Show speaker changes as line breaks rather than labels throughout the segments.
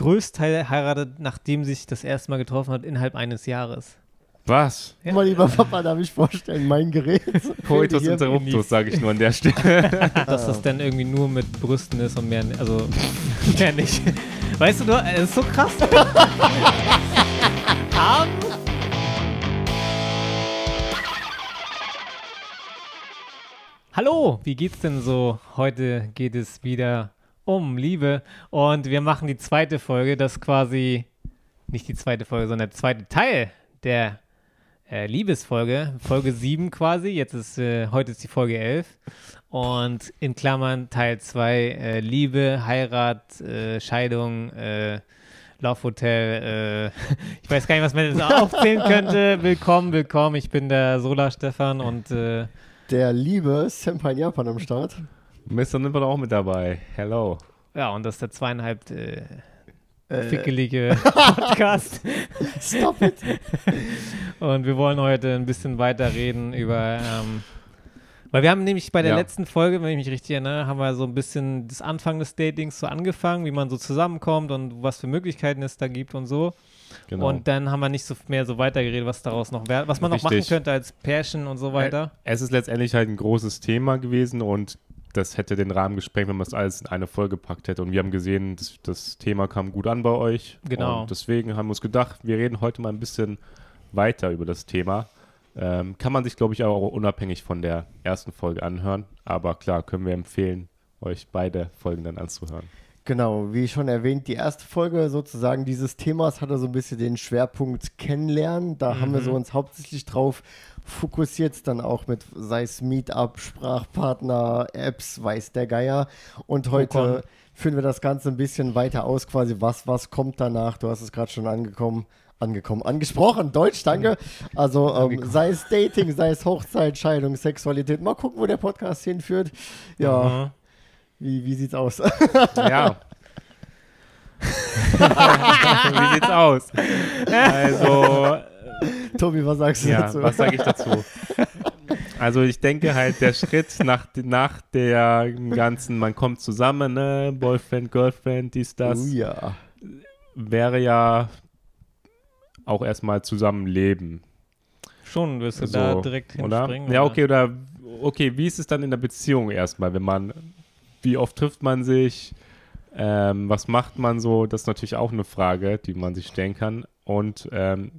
Größteil heiratet, nachdem sich das erste Mal getroffen hat, innerhalb eines Jahres.
Was?
Ja.
Mal lieber Papa, darf ich vorstellen, mein Gerät.
Coitus
Hier
interruptus, sage ich nur an der Stelle.
Dass das dann irgendwie nur mit Brüsten ist und mehr, also mehr nicht. Weißt du, du, es ist so krass. Arm. Hallo, wie geht's denn so? Heute geht es wieder um Liebe und wir machen die zweite Folge, das quasi nicht die zweite Folge, sondern der zweite Teil der äh, Liebesfolge, Folge 7 quasi. Jetzt ist äh, heute ist die Folge 11 und in Klammern Teil 2 äh, Liebe, Heirat, äh, Scheidung, äh, Love Hotel, äh, ich weiß gar nicht, was man jetzt aufzählen könnte. Willkommen, willkommen. Ich bin der Sola Stefan und
Der liebe Senpai in Japan am Start.
Mr. Nimper auch mit dabei. Hello.
ja, und das ist der zweieinhalb äh,
Äh,
fickelige Podcast.
stop it.
Und wir wollen heute ein bisschen weiter reden über, ähm, weil wir haben nämlich bei der
Ja.
letzten Folge, wenn ich mich richtig erinnere, haben wir so ein bisschen das Anfang des Datings so angefangen, wie man so zusammenkommt und was für Möglichkeiten es da gibt und so.
Genau.
Und dann haben wir nicht so mehr so weitergeredet, was daraus noch wär, was man noch machen
Richtig.
könnte als Pärchen und so weiter.
es ist letztendlich halt ein großes Thema gewesen und das hätte den Rahmen gesprengt, wenn man es alles in eine Folge gepackt hätte. Und wir haben gesehen, das, das Thema kam gut an bei euch.
Genau.
Und deswegen haben wir uns gedacht, wir reden heute mal ein bisschen weiter über das Thema. Ähm, kann man sich, glaube ich, auch unabhängig von der ersten Folge anhören. Aber klar, können wir empfehlen, euch beide Folgen dann anzuhören.
Genau, wie schon erwähnt, die erste Folge sozusagen dieses Themas hatte so ein bisschen den Schwerpunkt Kennenlernen. Da haben wir so uns hauptsächlich drauf fokussiert, dann auch mit, sei es Meetup, Sprachpartner, Apps, weiß der Geier. Und heute führen wir das Ganze ein bisschen weiter aus, quasi was, was kommt danach. Du hast es gerade schon angekommen. Angekommen, angesprochen, Deutsch, danke. Also ähm, sei es Dating, sei es Hochzeit, Scheidung, Sexualität. Mal gucken, wo der Podcast hinführt. Ja,
Mhm.
Wie, wie sieht's aus?
Ja. Wie sieht's aus? Also,
Tobi, was sagst du
ja,
dazu?
was sage ich dazu? Also ich denke halt, der Schritt nach, nach der ganzen, man kommt zusammen, ne, Boyfriend, Girlfriend, dies, das,
Oh ja.
wäre ja auch erstmal zusammenleben.
Schon wirst du
So,
da direkt
oder?
hinspringen.
Ja,
oder?
okay, oder okay, wie ist es dann in der Beziehung erstmal, wenn man, wie oft trifft man sich, ähm, was macht man so, das ist natürlich auch eine Frage, die man sich stellen kann. Und ähm,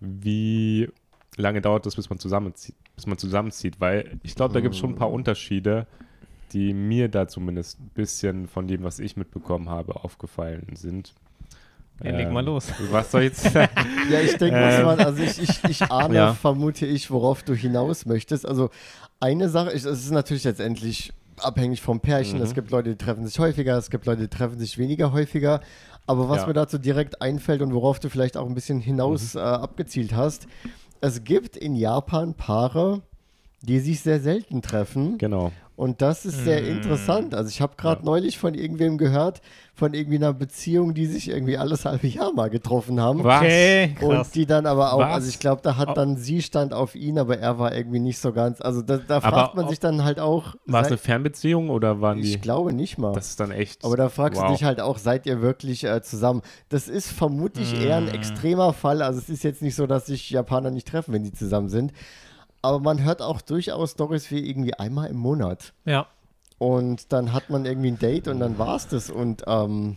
wie lange dauert es, bis man zusammenzieht, bis man zusammenzieht? Weil ich glaube, da gibt es schon ein paar Unterschiede, die mir da zumindest ein bisschen von dem, was ich mitbekommen habe, aufgefallen sind.
Ja, leg
Ähm,
mal los.
Was soll ich jetzt sagen?
Ja, ich denke,
Ähm.
man, also ich, ich, ich ahne,
Ja.
vermute ich, worauf du hinaus möchtest. Also eine Sache, es ist natürlich letztendlich abhängig vom Pärchen.
Mhm.
Es gibt Leute, die treffen sich häufiger, es gibt Leute, die treffen sich weniger häufiger. Aber was
Ja.
mir dazu direkt einfällt und worauf du vielleicht auch ein bisschen hinaus
Mhm.
äh, abgezielt hast, es gibt in Japan Paare, die sich sehr selten treffen.
Genau.
Und das ist sehr
Mm.
interessant. Also ich habe gerade
Ja.
neulich von irgendwem gehört, von irgendwie einer Beziehung, die sich irgendwie alles halbe Jahr mal getroffen haben.
Was?
Okay, krass.
Und die dann aber auch,
Was?
also ich glaube, da hat
Au-
dann sie stand auf ihn, aber er war irgendwie nicht so ganz. Also da, da
Aber
fragt man
au-
sich dann halt auch.
War es eine Fernbeziehung oder waren die?
ich glaube nicht mal.
Das ist dann echt.
aber da fragst
wow.
du dich halt auch, seid ihr wirklich äh, zusammen? Das ist vermutlich eher
Mm.
ein extremer Fall. Also es ist jetzt nicht so, dass sich Japaner nicht treffen, wenn sie zusammen sind. Aber man hört auch durchaus Stories wie irgendwie einmal im Monat.
Ja,
Und dann hat man irgendwie ein Date und dann war es das. Und ähm,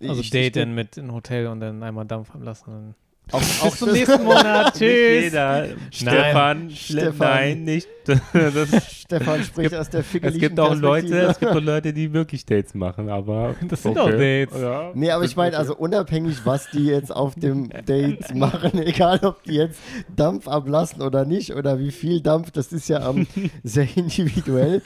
also
ich-
Date
ich,
dann mit in Hotel und dann einmal Dampf ablassen.
auch,
Bis
auch
zum
das-
nächsten Monat.
Nicht
Tschüss.
jeder. Stefan,
Stefan.
nein, nicht. Das,
Stefan spricht
gibt-
aus der
es gibt auch Leute, es gibt auch Leute, die wirklich Dates machen, aber
Das sind auch
okay.
Dates.
Ja.
Nee, aber ich meine, also unabhängig, was die jetzt auf dem Date machen, egal ob die jetzt Dampf ablassen oder nicht oder wie viel Dampf, das ist ja ähm, sehr individuell.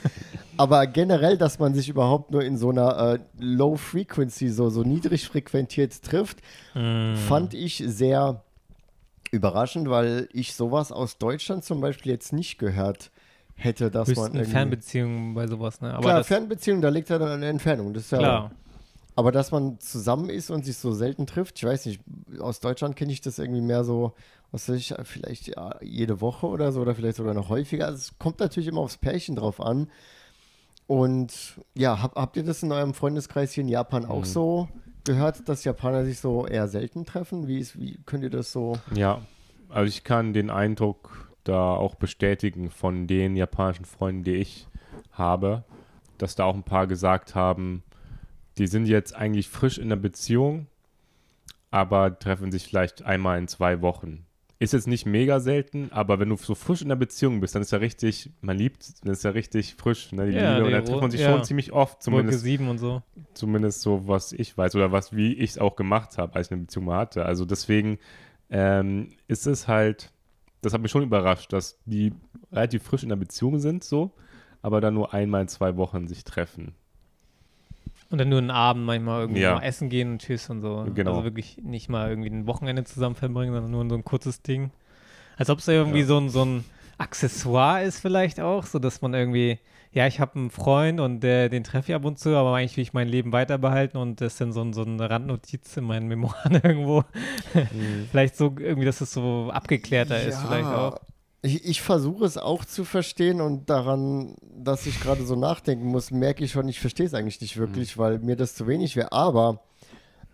Aber generell, dass man sich überhaupt nur in so einer äh, Low Frequency, so, so niedrig frequentiert trifft,
Mm.
fand ich sehr überraschend, weil ich sowas aus Deutschland zum Beispiel jetzt nicht gehört hätte, dass man
Höchsten
irgendwie...
Fernbeziehungen bei sowas, ne? Aber
Klar, Fernbeziehung, da liegt ja dann eine Entfernung. Das ist ja
klar.
aber dass man zusammen ist und sich so selten trifft, ich weiß nicht, aus Deutschland kenne ich das irgendwie mehr so, was weiß ich, vielleicht ja, jede Woche oder so oder vielleicht sogar noch häufiger. Also es kommt natürlich immer aufs Pärchen drauf an. Und ja, hab, habt ihr das in eurem Freundeskreis hier in Japan auch
Mhm.
so gehört, dass Japaner sich so eher selten treffen. Wie, ist, wie könnt ihr das so?
Ja, also ich kann den Eindruck da auch bestätigen von den japanischen Freunden, die ich habe, dass da auch ein paar gesagt haben, die sind jetzt eigentlich frisch in der Beziehung, aber treffen sich vielleicht einmal in zwei Wochen. Ist jetzt nicht mega selten, aber wenn du so frisch in der Beziehung bist, dann ist ja richtig, man liebt, dann ist ja richtig frisch, ne, die
Ja,
Liebe, und dann trifft man sich
ja.
schon ziemlich oft, zumindest
7 und so.
zumindest so, was ich weiß oder was, wie ich es auch gemacht habe, als ich eine Beziehung mal hatte. Also deswegen ähm, ist es halt, das hat mich schon überrascht, dass die relativ frisch in der Beziehung sind, so, aber dann nur einmal in zwei Wochen sich treffen.
Und dann nur einen Abend manchmal irgendwie
Ja.
mal essen gehen und tschüss und so.
Genau.
Also wirklich nicht mal irgendwie ein Wochenende zusammen verbringen, sondern nur so ein kurzes Ding. Als ob es irgendwie
Ja.
so, ein, so ein Accessoire ist vielleicht auch, so dass man irgendwie, ja, ich habe einen Freund und der, den treffe ich ab und zu, aber eigentlich will ich mein Leben weiter behalten und das ist dann so, ein, so eine Randnotiz in meinen Memoiren irgendwo. vielleicht so irgendwie, dass es so abgeklärter ist vielleicht auch.
Ich, ich versuche es auch zu verstehen und daran, dass ich gerade so nachdenken muss, merke ich schon, ich verstehe es eigentlich nicht wirklich, weil mir das zu wenig wäre. Aber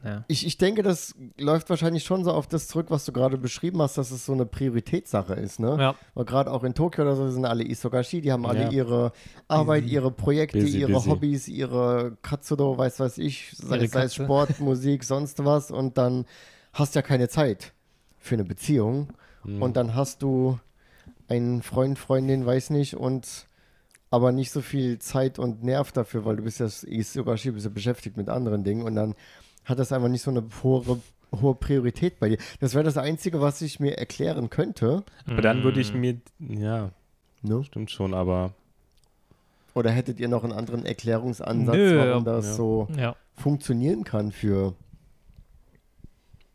Ja.
ich, ich denke, das läuft wahrscheinlich schon so auf das zurück, was du gerade beschrieben hast, dass es so eine Prioritätssache ist. Ne?
Ja.
Weil gerade auch in Tokio oder so sind alle Isogashi, die haben alle
Ja.
ihre Arbeit, ihre Projekte,
Busy,
ihre
busy.
Hobbys, ihre Katsudo, weiß was ich, sei, sei es. Sport, Musik, sonst was und dann hast du ja keine Zeit für eine Beziehung
Mhm.
und dann hast du einen Freund, Freundin, weiß nicht und aber nicht so viel Zeit und Nerv dafür, weil du bist ja bist ja beschäftigt mit anderen Dingen und dann hat das einfach nicht so eine hohe, hohe Priorität bei dir. Das wäre das Einzige, was ich mir erklären könnte.
Aber dann würde ich
Mm.
mir, ja,
Ne?
stimmt schon, aber
Oder hättet ihr noch einen anderen Erklärungsansatz,
Nö,
warum das
Ja.
so
Ja.
funktionieren kann für.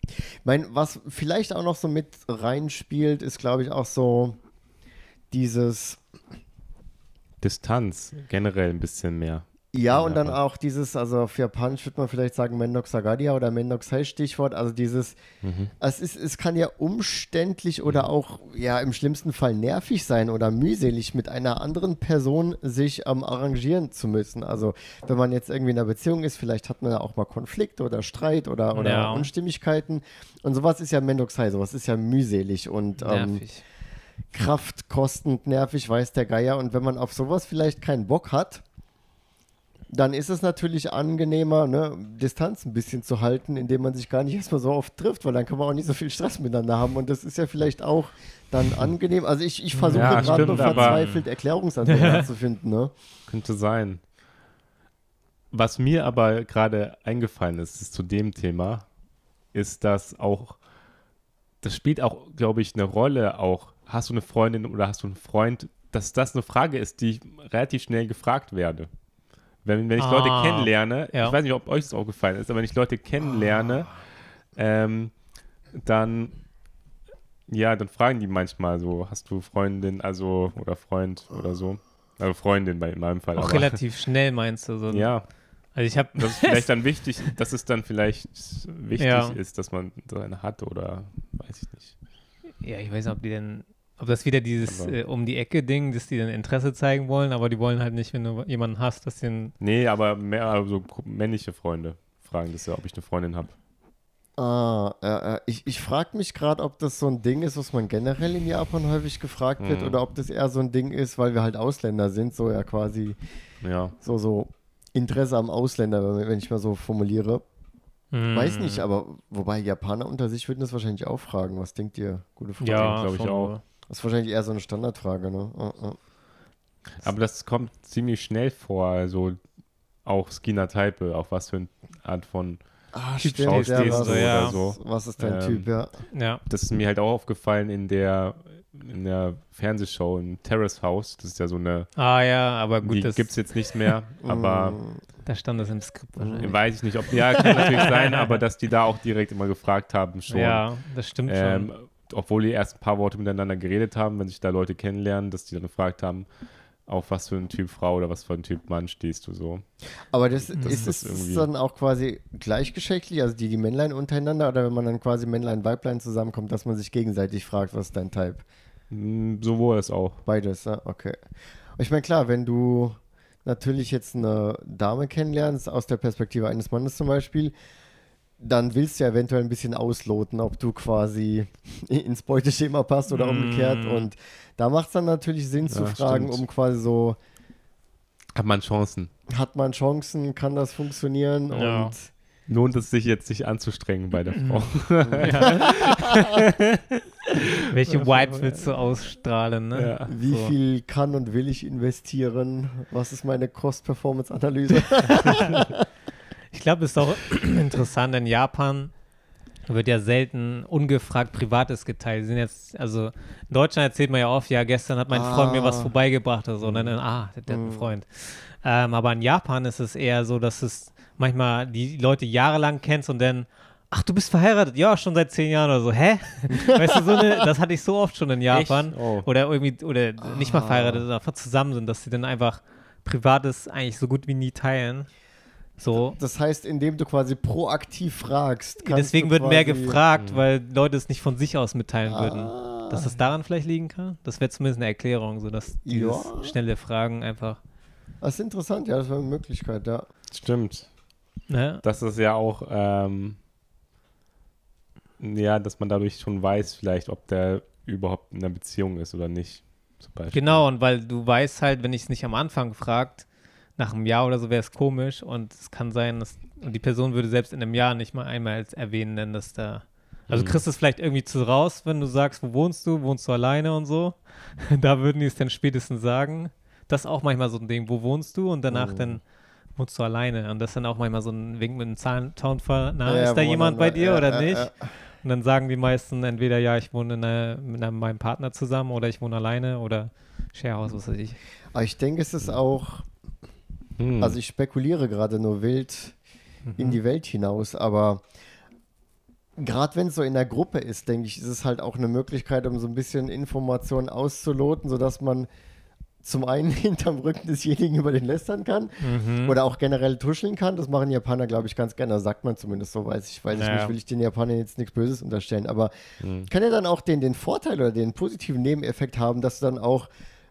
Ich meine, was vielleicht auch noch so mit reinspielt, ist, glaube ich, auch so dieses,
Distanz generell ein bisschen mehr.
ja, und dann auch dieses, also auf Japanisch würde man vielleicht sagen Mendok Sagadia oder Mendok Sai Stichwort, also dieses,
Mhm.
es, ist, es kann ja umständlich oder auch, ja, im schlimmsten Fall nervig sein oder mühselig, mit einer anderen Person sich ähm, arrangieren zu müssen. Also, wenn man jetzt irgendwie in einer Beziehung ist, vielleicht hat man ja auch mal Konflikte oder Streit oder, oder
Ja.
Unstimmigkeiten. Und sowas ist ja Mendoxai, sowas ist ja mühselig und ähm,
Nervig.
Kraftkostend, nervig, weiß der Geier. Und wenn man auf sowas vielleicht keinen Bock hat, dann ist es natürlich angenehmer, ne, Distanz ein bisschen zu halten, indem man sich gar nicht erstmal so oft trifft, weil dann kann man auch nicht so viel Stress miteinander haben. Und das ist ja vielleicht auch dann angenehm. Also ich, ich versuche
Ja,
gerade nur verzweifelt Erklärungsansätze zu finden. Ne?
Könnte sein. Was mir aber gerade eingefallen ist, ist zu dem Thema, ist, dass auch, das spielt auch, glaube ich, eine Rolle auch, hast du eine Freundin oder hast du einen Freund, dass das eine Frage ist, die ich relativ schnell gefragt werde. Wenn, wenn ich Leute
Ah,
kennenlerne,
ja.
ich weiß nicht, ob euch das auch gefallen ist, aber wenn ich Leute kennenlerne, ähm, dann, ja, dann fragen die manchmal so, hast du Freundin, also, oder Freund oder so. Also Freundin bei, in meinem Fall.
Auch
aber-
relativ schnell meinst du so.
ja,
Also ich habe
das ist vielleicht dann wichtig, dass es dann vielleicht wichtig
Ja.
ist, dass man so eine hat oder weiß ich nicht.
Ja, ich weiß nicht, ob die denn, ob das wieder dieses äh, um die Ecke Ding, dass die dann Interesse zeigen wollen, aber die wollen halt nicht, wenn du jemanden hast, dass den
Nee, aber mehr also männliche Freunde fragen das ja, ob ich eine Freundin habe.
Ah, äh, äh, ich, ich frage mich gerade, ob das so ein Ding ist, was man generell in Japan häufig gefragt wird,
Mhm.
oder ob das eher so ein Ding ist, weil wir halt Ausländer sind, so ja quasi
Ja.
so, so Interesse am Ausländer, wenn, ich mal so formuliere. Weiß
Hm.
nicht, aber wobei Japaner unter sich würden das wahrscheinlich auch fragen. Was denkt ihr? Gute Frage.
Ja,
glaub ich auch.
So.
Das ist wahrscheinlich eher so eine Standardfrage, ne? Oh, oh.
Aber das kommt ziemlich schnell vor, also auch Skina Taipe, auch was für eine Art von,
Ah,
Typ
stimmt, ja, was,
ja.
oder so.
was ist dein
Ähm,
Typ, ja.
Ja.
Das ist mir halt auch aufgefallen in der in der Fernsehshow im Terrace House. Das ist ja so eine,
Ah ja, aber gut,
die
das,
gibt es jetzt nicht mehr, aber
Mm,
da stand das im Skript wahrscheinlich.
weiß ich nicht, ob, ja, kann natürlich sein, aber dass die da auch direkt immer gefragt haben schon.
Ja, das stimmt
Ähm,
schon.
Obwohl die erst ein paar Worte miteinander geredet haben, wenn sich da Leute kennenlernen, dass die dann gefragt haben, auf was für ein Typ Frau oder was für ein Typ Mann stehst du so.
Aber das,
Das
ist
ist
es
irgendwie-
dann auch quasi gleichgeschlechtlich, also die, die Männlein untereinander, oder wenn man dann quasi Männlein, Weiblein zusammenkommt, dass man sich gegenseitig fragt, was ist dein Type?
Mm, Sowohl als auch.
Beides, ja, okay. Ich meine, klar, wenn du natürlich jetzt eine Dame kennenlernst, aus der Perspektive eines Mannes zum Beispiel, dann willst du ja eventuell ein bisschen ausloten, ob du quasi ins Beuteschema passt oder umgekehrt.
Mm.
Und da macht es dann natürlich Sinn zu
Ja,
fragen,
stimmt.
um quasi so,
Hat man Chancen.
hat man Chancen, kann das funktionieren?
Ja.
Und
Lohnt es sich jetzt, sich anzustrengen bei der Frau?
Welche Vibes willst du ausstrahlen, ne?
Ja.
wie
So.
viel kann und will ich investieren? Was ist meine Cost-Performance-Analyse?
Ich glaube, es ist auch interessant, in Japan wird ja selten ungefragt Privates geteilt. Sind jetzt, also in Deutschland erzählt man ja oft, ja, gestern hat mein Freund mir was
Ah.
vorbeigebracht oder so, und dann, ah, der, der hat einen
Mhm.
Freund. Ähm, aber in Japan ist es eher so, dass es manchmal die Leute jahrelang kennst und dann, ach, du bist verheiratet? Ja, schon seit zehn Jahren oder so. Hä? weißt du, so eine, das hatte ich so oft schon in Japan.
Oh.
Oder irgendwie, oder nicht mal
Ah.
verheiratet, sondern einfach zusammen sind, dass sie dann einfach Privates eigentlich so gut wie nie teilen. So.
Das heißt, indem du quasi proaktiv fragst. kannst
Deswegen wird mehr gefragt, weil Leute es nicht von sich aus mitteilen würden.
Ah.
Dass das daran vielleicht liegen kann? Das wäre zumindest eine Erklärung, so dass dieses
Ja.
schnelle Fragen einfach.
Das ist interessant, ja, das wäre eine Möglichkeit, ja.
Stimmt.
Ne?
Das ist ja auch, ähm, ja, dass man dadurch schon weiß, vielleicht, ob der überhaupt in einer Beziehung ist oder nicht.
Genau, und weil du weißt halt, wenn ich es nicht am Anfang fragt, nach einem Jahr oder so wäre es komisch und es kann sein, dass und die Person würde selbst in einem Jahr nicht mal einmal als erwähnen, denn dass da. Also
Mhm.
kriegst du es vielleicht irgendwie zu raus, wenn du sagst, wo wohnst du, wohnst du alleine und so. da würden die es dann spätestens sagen. Das ist auch manchmal so ein Ding, wo wohnst du und danach
Mhm.
dann wohnst du alleine. Und das ist dann auch manchmal so ein Wink mit einem Zahlentownfall. Na,
Ja,
ist da jemand bei dir
ja,
oder
ja,
nicht? Und dann sagen die meisten entweder, ja, ich wohne in einer, mit einem, meinem Partner zusammen oder ich wohne alleine oder Sharehouse, was weiß ich.
Aber ich denke, es ist auch,
Hm.
also ich spekuliere gerade nur wild in die Welt hinaus, aber gerade wenn es so in der Gruppe ist, denke ich, ist es halt auch eine Möglichkeit, um so ein bisschen Informationen auszuloten, sodass man zum einen hinterm Rücken desjenigen über den lästern kann
Mhm.
oder auch generell tuscheln kann. Das machen Japaner, glaube ich, ganz gerne. Das sagt man zumindest so, weiß ich, weiß ich
Ja.
nicht, will ich den Japanern jetzt nichts Böses unterstellen. Aber
Hm.
kann ja dann auch den, den Vorteil oder den positiven Nebeneffekt haben, dass du dann auch,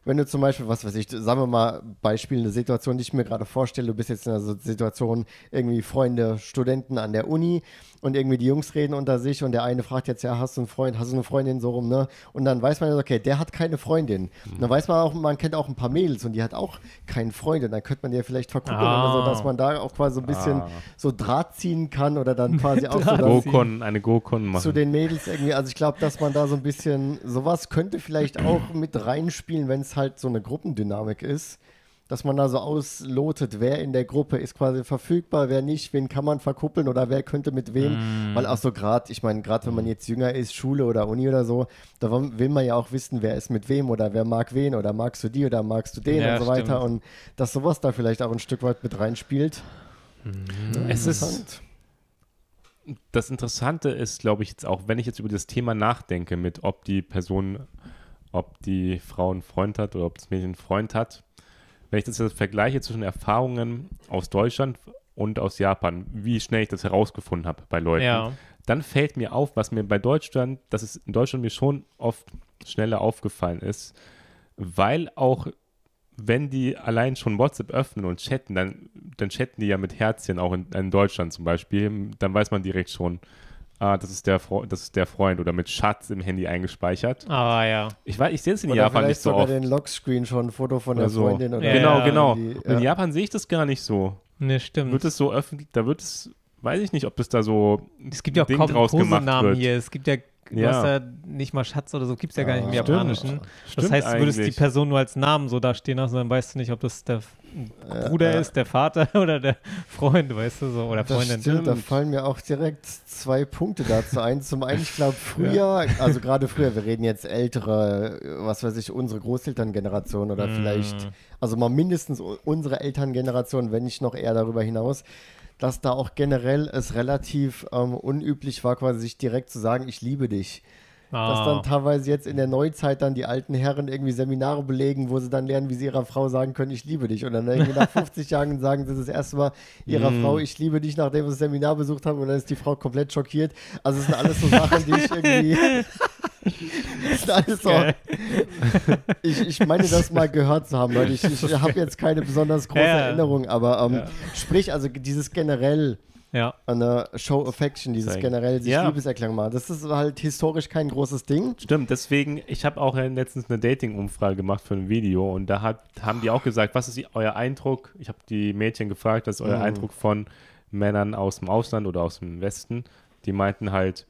wenn du zum Beispiel, was weiß ich, sagen wir mal Beispiel, eine Situation, die ich mir gerade vorstelle, du bist jetzt in einer Situation, irgendwie Freunde, Studenten an der Uni und irgendwie die Jungs reden unter sich und der eine fragt jetzt, ja, hast du einen Freund, hast du eine Freundin so rum, ne? Und dann weiß man ja, okay, der hat keine Freundin. Und dann weiß man auch, man kennt auch ein paar Mädels und die hat auch keinen Freund und dann könnte man die ja vielleicht verkuppeln
Ah.
oder so, dass man da auch quasi so ein bisschen
Ah.
so Draht ziehen kann oder dann quasi auch so
Go-Con, eine Go-Con machen.
zu den Mädels irgendwie. Also ich glaube, dass man da so ein bisschen, sowas könnte vielleicht auch mit reinspielen, wenn es halt so eine Gruppendynamik ist. Dass man da so auslotet, wer in der Gruppe ist quasi verfügbar, wer nicht, wen kann man verkuppeln oder wer könnte mit wem.
Mm.
Weil auch so gerade, ich meine, gerade wenn man jetzt jünger ist, Schule oder Uni oder so, da will man ja auch wissen, wer ist mit wem oder wer mag wen oder magst du die oder magst du den
Ja,
und so weiter.
stimmt.
Und dass sowas da vielleicht auch ein Stück weit mit reinspielt.
Es ist- das Interessante ist, glaube ich, jetzt auch, wenn ich jetzt über das Thema nachdenke, mit ob die Person, ob die Frau einen Freund hat oder ob das Mädchen einen Freund hat, wenn ich das jetzt vergleiche zwischen Erfahrungen aus Deutschland und aus Japan, wie schnell ich das herausgefunden habe bei Leuten,
Ja.
dann fällt mir auf, was mir bei Deutschland, dass es in Deutschland mir schon oft schneller aufgefallen ist, weil auch wenn die allein schon WhatsApp öffnen und chatten, dann, dann chatten die ja mit Herzchen, auch in, in Deutschland zum Beispiel, dann weiß man direkt schon, ah, das ist, der Fre das ist der Freund oder mit Schatz im Handy eingespeichert.
Ah, ja.
Ich weiß, ich sehe es in
Oder
Japan
vielleicht
nicht so
sogar
oft.
den Lockscreen schon, ein Foto von
Oder
der
so.
Freundin oder
Ja,
genau, genau.
ja.
In Japan sehe ich das gar nicht so.
Ne, stimmt.
Wird es so öffentlich, da wird es, weiß ich nicht, ob das da so
es gibt ja auch kaum Kosenamen hier. Es gibt ja, du
Ja.
hast ja nicht mal Schatz oder so, gibt es ja gar nicht im
Ah,
Japanischen.
stimmt.
Das
Stimmt
heißt, du würdest die
eigentlich.
Person nur als Namen so da stehen lassen, dann weißt du nicht, ob das der
Ja,
Bruder
ja.
ist, der Vater oder der Freund, weißt du so, oder
Das
Freundin.
stimmt, da
Stimmt.
fallen mir auch direkt zwei Punkte dazu ein. Zum einen, ich glaube, früher, also gerade früher, wir reden jetzt ältere, was weiß ich, unsere Großelterngeneration oder
Mm.
vielleicht, also mal mindestens unsere Elterngeneration, wenn nicht noch eher darüber hinaus, dass da auch generell es relativ ähm, unüblich war, quasi sich direkt zu sagen, ich liebe dich. Dass
Ah.
dann teilweise jetzt in der Neuzeit dann die alten Herren irgendwie Seminare belegen, wo sie dann lernen, wie sie ihrer Frau sagen können, ich liebe dich. Und dann irgendwie nach 50 Jahren sagen sie das erste Mal ihrer
Mm.
Frau, ich liebe dich, nachdem sie das Seminar besucht haben. Und dann ist die Frau komplett schockiert. Also es sind alles so Sachen, die ich irgendwie... das sind alles so...
Geil.
Ich, ich meine, das mal gehört zu haben, Leute. Ich, ich habe jetzt keine besonders große
Ja.
Erinnerung, aber ähm,
Ja.
sprich, also dieses generell
Ja.
Eine Show Affection, dieses
Zeigen.
generell sich
Ja.
Liebeserklärung machen. Das ist halt historisch kein großes Ding.
Stimmt, deswegen, ich habe auch äh, letztens eine Dating-Umfrage gemacht für ein Video und da hat, haben die auch gesagt, was ist die- euer Eindruck? Ich habe die Mädchen gefragt, was ist euer
Mhm.
Eindruck von Männern aus dem Ausland oder aus dem Westen? Die meinten halt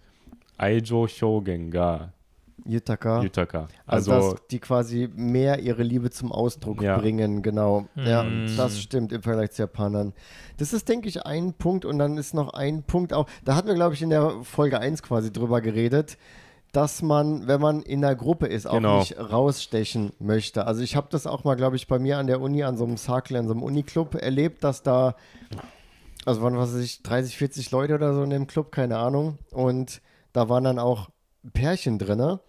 Aijo Shogenga
Yutaka.
Yutaka.
Also,
Also,
dass die quasi mehr ihre Liebe zum Ausdruck
Ja.
bringen, genau. Ja,
Mm.
das stimmt im Vergleich zu Japanern. Das ist, denke ich, ein Punkt und dann ist noch ein Punkt auch, da hatten wir, glaube ich, in der Folge 1 quasi drüber geredet, dass man, wenn man in einer Gruppe ist, auch
Genau.
nicht rausstechen möchte. Also ich habe das auch mal, glaube ich, bei mir an der Uni, an so einem Circle, an so einem Uniclub erlebt, dass da, also waren, was weiß ich, 30, 40 Leute oder so in dem Club, keine Ahnung. Und da waren dann auch Pärchen drinne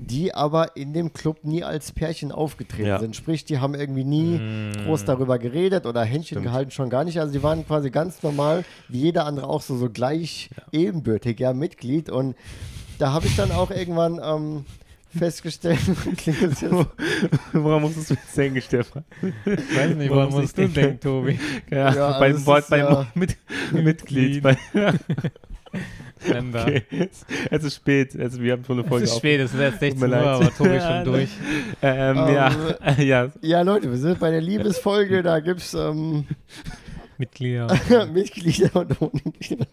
die aber in dem Club nie als Pärchen aufgetreten
Ja.
sind. Sprich, die haben irgendwie nie groß darüber geredet oder Händchen
Stimmt.
gehalten, schon gar nicht. Also die waren quasi ganz normal, wie jeder andere auch so, so gleich ebenbürtig, ja, Mitglied. Und da habe ich dann auch irgendwann ähm, festgestellt, klingt das jetzt
woran musstest du jetzt denken, Stefan?
Ich weiß nicht,
Warum
woran musst
muss
du denken, Tobi?
Ja,
Ja,
beim
das
Wort, beim
ja-
mit, Mitglied. Bei,
Member.
okay. Es ist spät, also wir haben schon eine
Es
Folge
ist
auf-
spät, es ist erst 16
Tut mir
Uhr, aber Tobi ist schon durch.
Ähm,
Ähm,
ja, ja,
Ja, Leute, wir sind bei der Liebesfolge, da gibt es ähm,
Mitglieder
Mitglieder und ohne Mitglieder.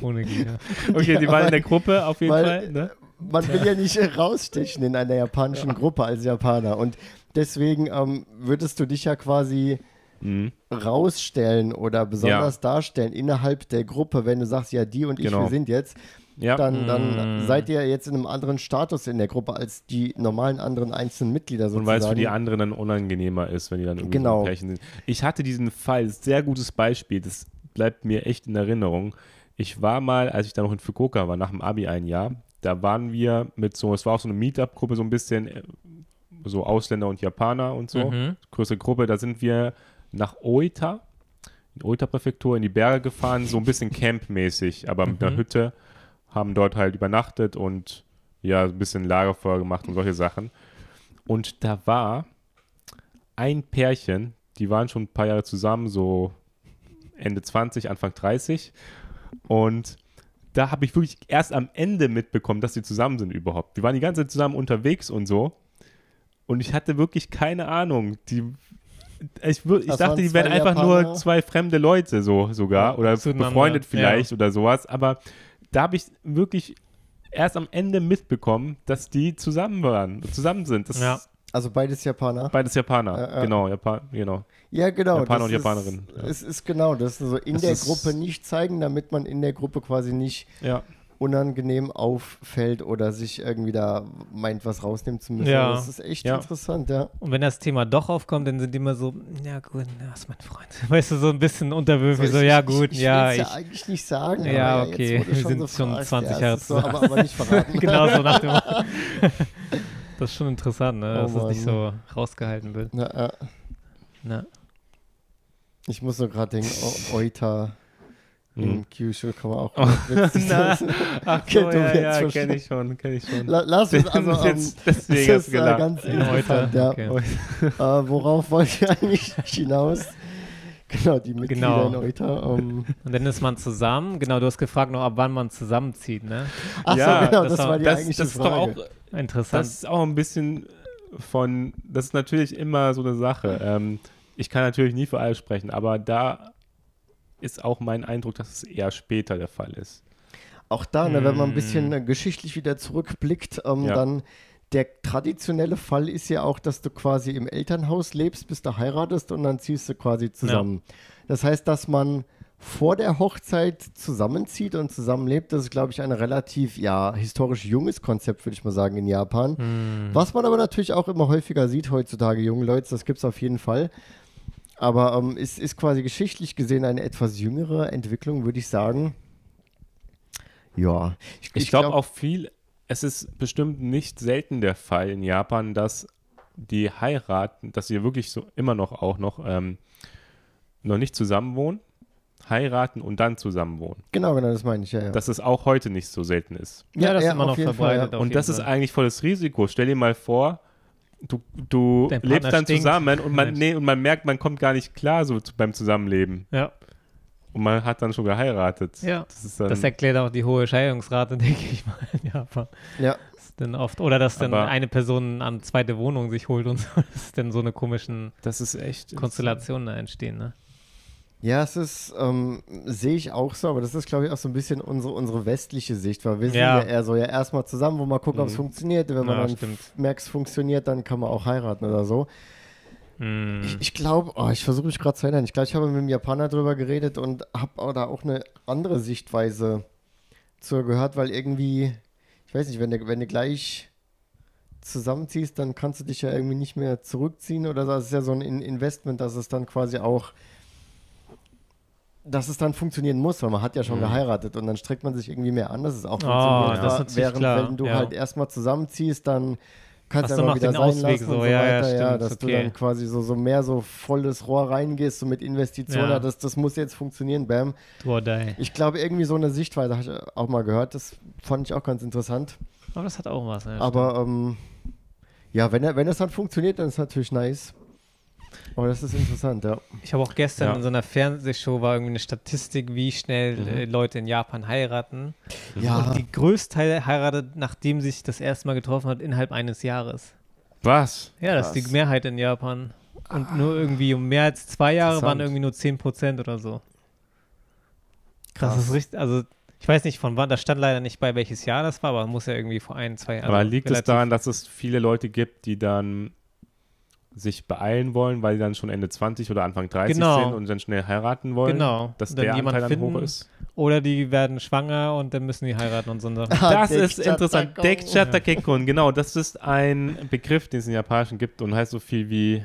ohne Glieder.
okay, die waren in der Gruppe auf jeden
weil-
Fall. Ne?
Man will ja nicht rausstechen in einer japanischen Gruppe als Japaner. Und deswegen ähm, würdest du dich ja quasi
Mhm.
rausstellen oder besonders darstellen innerhalb der Gruppe, wenn du sagst, ja, die und ich,
Genau.
wir sind jetzt,
Ja,
dann, dann
Mm.
seid ihr jetzt in einem anderen Status in der Gruppe als die normalen anderen einzelnen Mitglieder
und
sozusagen.
weil es für die anderen dann unangenehmer ist, wenn die dann irgendwie
Genau.
Pärchen sind. Ich hatte diesen Fall, sehr gutes Beispiel, das bleibt mir echt in Erinnerung. Ich war mal, als ich da noch in Fukuoka war, nach dem Abi ein Jahr, da waren wir mit so, es war auch so eine Meetup-Gruppe, so ein bisschen äh, so Ausländer und Japaner und so,
Mhm.
größere Gruppe, da sind wir nach Oita, in Oita-Präfektur, in die Berge gefahren, so ein bisschen campmäßig, aber mit einer
Mhm.
Hütte, haben dort halt übernachtet und ja, ein bisschen Lagerfeuer gemacht und solche Sachen. Und da war ein Pärchen, die waren schon ein paar Jahre zusammen, so Ende 20, Anfang 30. Und da habe ich wirklich erst am Ende mitbekommen, dass sie zusammen sind überhaupt. Die waren die ganze Zeit zusammen unterwegs und so. Und ich hatte wirklich keine Ahnung. Die, ich ich
Das
dachte, die wären einfach
Japaner?
nur zwei fremde Leute so sogar oder
Zueinander,
befreundet
ja.
vielleicht oder sowas. Aber da habe ich wirklich erst am Ende mitbekommen, dass die zusammen waren, zusammen sind. Das
Ja.
ist
Also beides Japaner.
beides Japaner.
Äh, äh.
Genau, Japan, genau.
Ja, genau.
Japaner
das
und
ist,
Japanerin, ja.
Es ist genau, das ist so in
Das
der
ist-
Gruppe nicht zeigen, damit man in der Gruppe quasi nicht
Ja.
Unangenehm auffällt oder sich irgendwie da meint, was rausnehmen zu müssen.
Ja.
Das ist echt
Ja.
interessant, ja.
Und wenn das Thema doch aufkommt, dann sind die immer so, ja gut, na, ist mein Freund. Weißt du, so ein bisschen unterwürfig, so,
ich-
ja
ich,
gut,
ich,
ja,
will's
ich.
ja eigentlich nicht sagen.
Ja,
aber
okay, wir sind
so
schon
fragst,
20
ja,
Jahre
ist so, aber, aber nicht verraten.
genau so nach dem Das ist schon interessant, ne?
Oh
dass es nicht
Mann.
so rausgehalten wird.
Na, äh,
Na.
ich muss nur gerade denken, o
Mhm.
im Kyushu kann man auch
Oh, na. Ach so,
du
ja,
jetzt
ja,
schon?
kenne ich schon, kenne ich schon.
La, lass uns also, ähm,
Jetzt- deswegen
das ist äh,
gelacht.
ganz
In
interessant, ja.
Okay.
Äh, worauf wollt ihr eigentlich hinaus? Genau, die Mitglieder
Genau.
in Oita. Ähm,
Und dann ist man zusammen. Genau, du hast gefragt noch, ab wann man zusammenzieht, ne?
ach
Ja,
so, genau,
das
das,
war-
die
Das,
eigentliche
das ist doch
Frage.
auch,
Interessant.
das ist auch ein bisschen von, das ist natürlich immer so eine Sache. Ähm, ich kann natürlich nie für alle sprechen, aber da ist auch mein Eindruck, dass es eher später der Fall ist.
Auch da, ne, wenn man ein
Mm.
bisschen äh, geschichtlich wieder zurückblickt, ähm,
Ja.
dann der traditionelle Fall ist ja auch, dass du quasi im Elternhaus lebst, bis du heiratest und dann ziehst du quasi zusammen. Das heißt, dass man vor der Hochzeit zusammenzieht und zusammenlebt, das ist, glaube ich, ein relativ, ja, historisch junges Konzept, würde ich mal sagen, in Japan.
Hm.
Was man aber natürlich auch immer häufiger sieht heutzutage, junge Leute, das gibt es auf jeden Fall. Aber ähm, es ist quasi geschichtlich gesehen eine etwas jüngere Entwicklung, würde ich sagen. Ja.
Ich, glaube auch viel, es ist bestimmt nicht selten der Fall in Japan, dass die heiraten, dass sie wirklich so immer noch auch noch ähm, noch nicht zusammen wohnen, heiraten und dann zusammen wohnen.
Genau, genau, das meine ich, ja. ja.
Dass es auch heute nicht so selten ist.
ja, das ist immer noch verbreitet.
ja.
Und das ist
Fall.
eigentlich volles Risiko. Stell dir mal vor, du, du lebst dann
stinkt.
zusammen und man, nee, und man merkt, man kommt gar nicht klar so zu, beim Zusammenleben.
Ja.
und man hat dann schon geheiratet.
Ja.
Das ist dann,
Das erklärt auch die hohe Scheidungsrate, denke ich mal, in Japan.
Ja,
Das ist dann oft, oder dass dann
Aber-
eine Person eine zweite Wohnung sich holt und so, dass dann so eine komischen
das ist echt.
Konstellationen da entstehen, ne?
Ja, es ist, ähm, sehe ich auch so, aber das ist, glaube ich, auch so ein bisschen unsere, unsere westliche Sicht, weil wir sind
Ja.
ja eher so, ja, erstmal zusammen, wo man gucken, ob es
Mhm.
funktioniert. Wenn man
Ja,
dann merkt, es funktioniert, dann kann man auch heiraten oder so.
Hm.
Ich, ich glaube, oh, ich versuche mich gerade zu erinnern, ich glaube, ich habe mit dem Japaner drüber geredet und habe da auch eine andere Sichtweise zu gehört, weil irgendwie, ich weiß nicht, wenn du, wenn du gleich zusammenziehst, dann kannst du dich ja irgendwie nicht mehr zurückziehen oder. Das ist ja so ein In Investment, dass es dann quasi auch, dass es dann funktionieren muss, weil man hat ja schon
Mhm.
geheiratet und dann streckt man sich irgendwie mehr an, dass es auch
Ah,
funktioniert.
das ist
Während
klar,
wenn du
ja.
halt erstmal zusammenziehst, dann kannst
Hast
du
du
aber
noch
wieder sein
Ausweg
lassen
so,
und so
ja, ja,
weiter, ja,
stimmt,
dass du
okay.
dann quasi so, so mehr so volles Rohr reingehst, so mit Investitionen,
Ja.
das, das muss jetzt funktionieren, bam.
Die.
Ich glaube, irgendwie so eine Sichtweise habe ich auch mal gehört, das fand ich auch ganz interessant.
Aber das hat auch was, ne?
Aber ähm, ja, wenn, wenn es dann funktioniert, dann ist es natürlich nice. Aber das ist interessant, ja.
Ich habe auch gestern
Ja.
in so einer Fernsehshow war irgendwie eine Statistik, wie schnell
Mhm.
äh, Leute in Japan heiraten.
Ja,
Und die größte Teil heiratet, nachdem sie sich das erste Mal getroffen hat, innerhalb eines Jahres.
Was?
Ja, das ist die. Mehrheit in Japan. Und nur irgendwie um mehr als zwei Jahre waren irgendwie nur 10 Prozent oder so. Das
Krass.
ist richtig, also ich weiß nicht von wann, da stand leider nicht bei, welches Jahr das war, aber muss ja irgendwie vor ein, zwei Jahren.
Aber liegt es daran, dass es viele Leute gibt, die dann sich beeilen wollen, weil die dann schon Ende 20 oder Anfang 30
Genau.
sind und dann schnell heiraten wollen?
Genau.
Dass der Anteil dann hoch ist?
Oder die werden schwanger und dann müssen die heiraten und so.
Ah,
Das ist interessant. Dekchatakekon, genau. Das ist ein Begriff, den es in Japanischen gibt und heißt so viel wie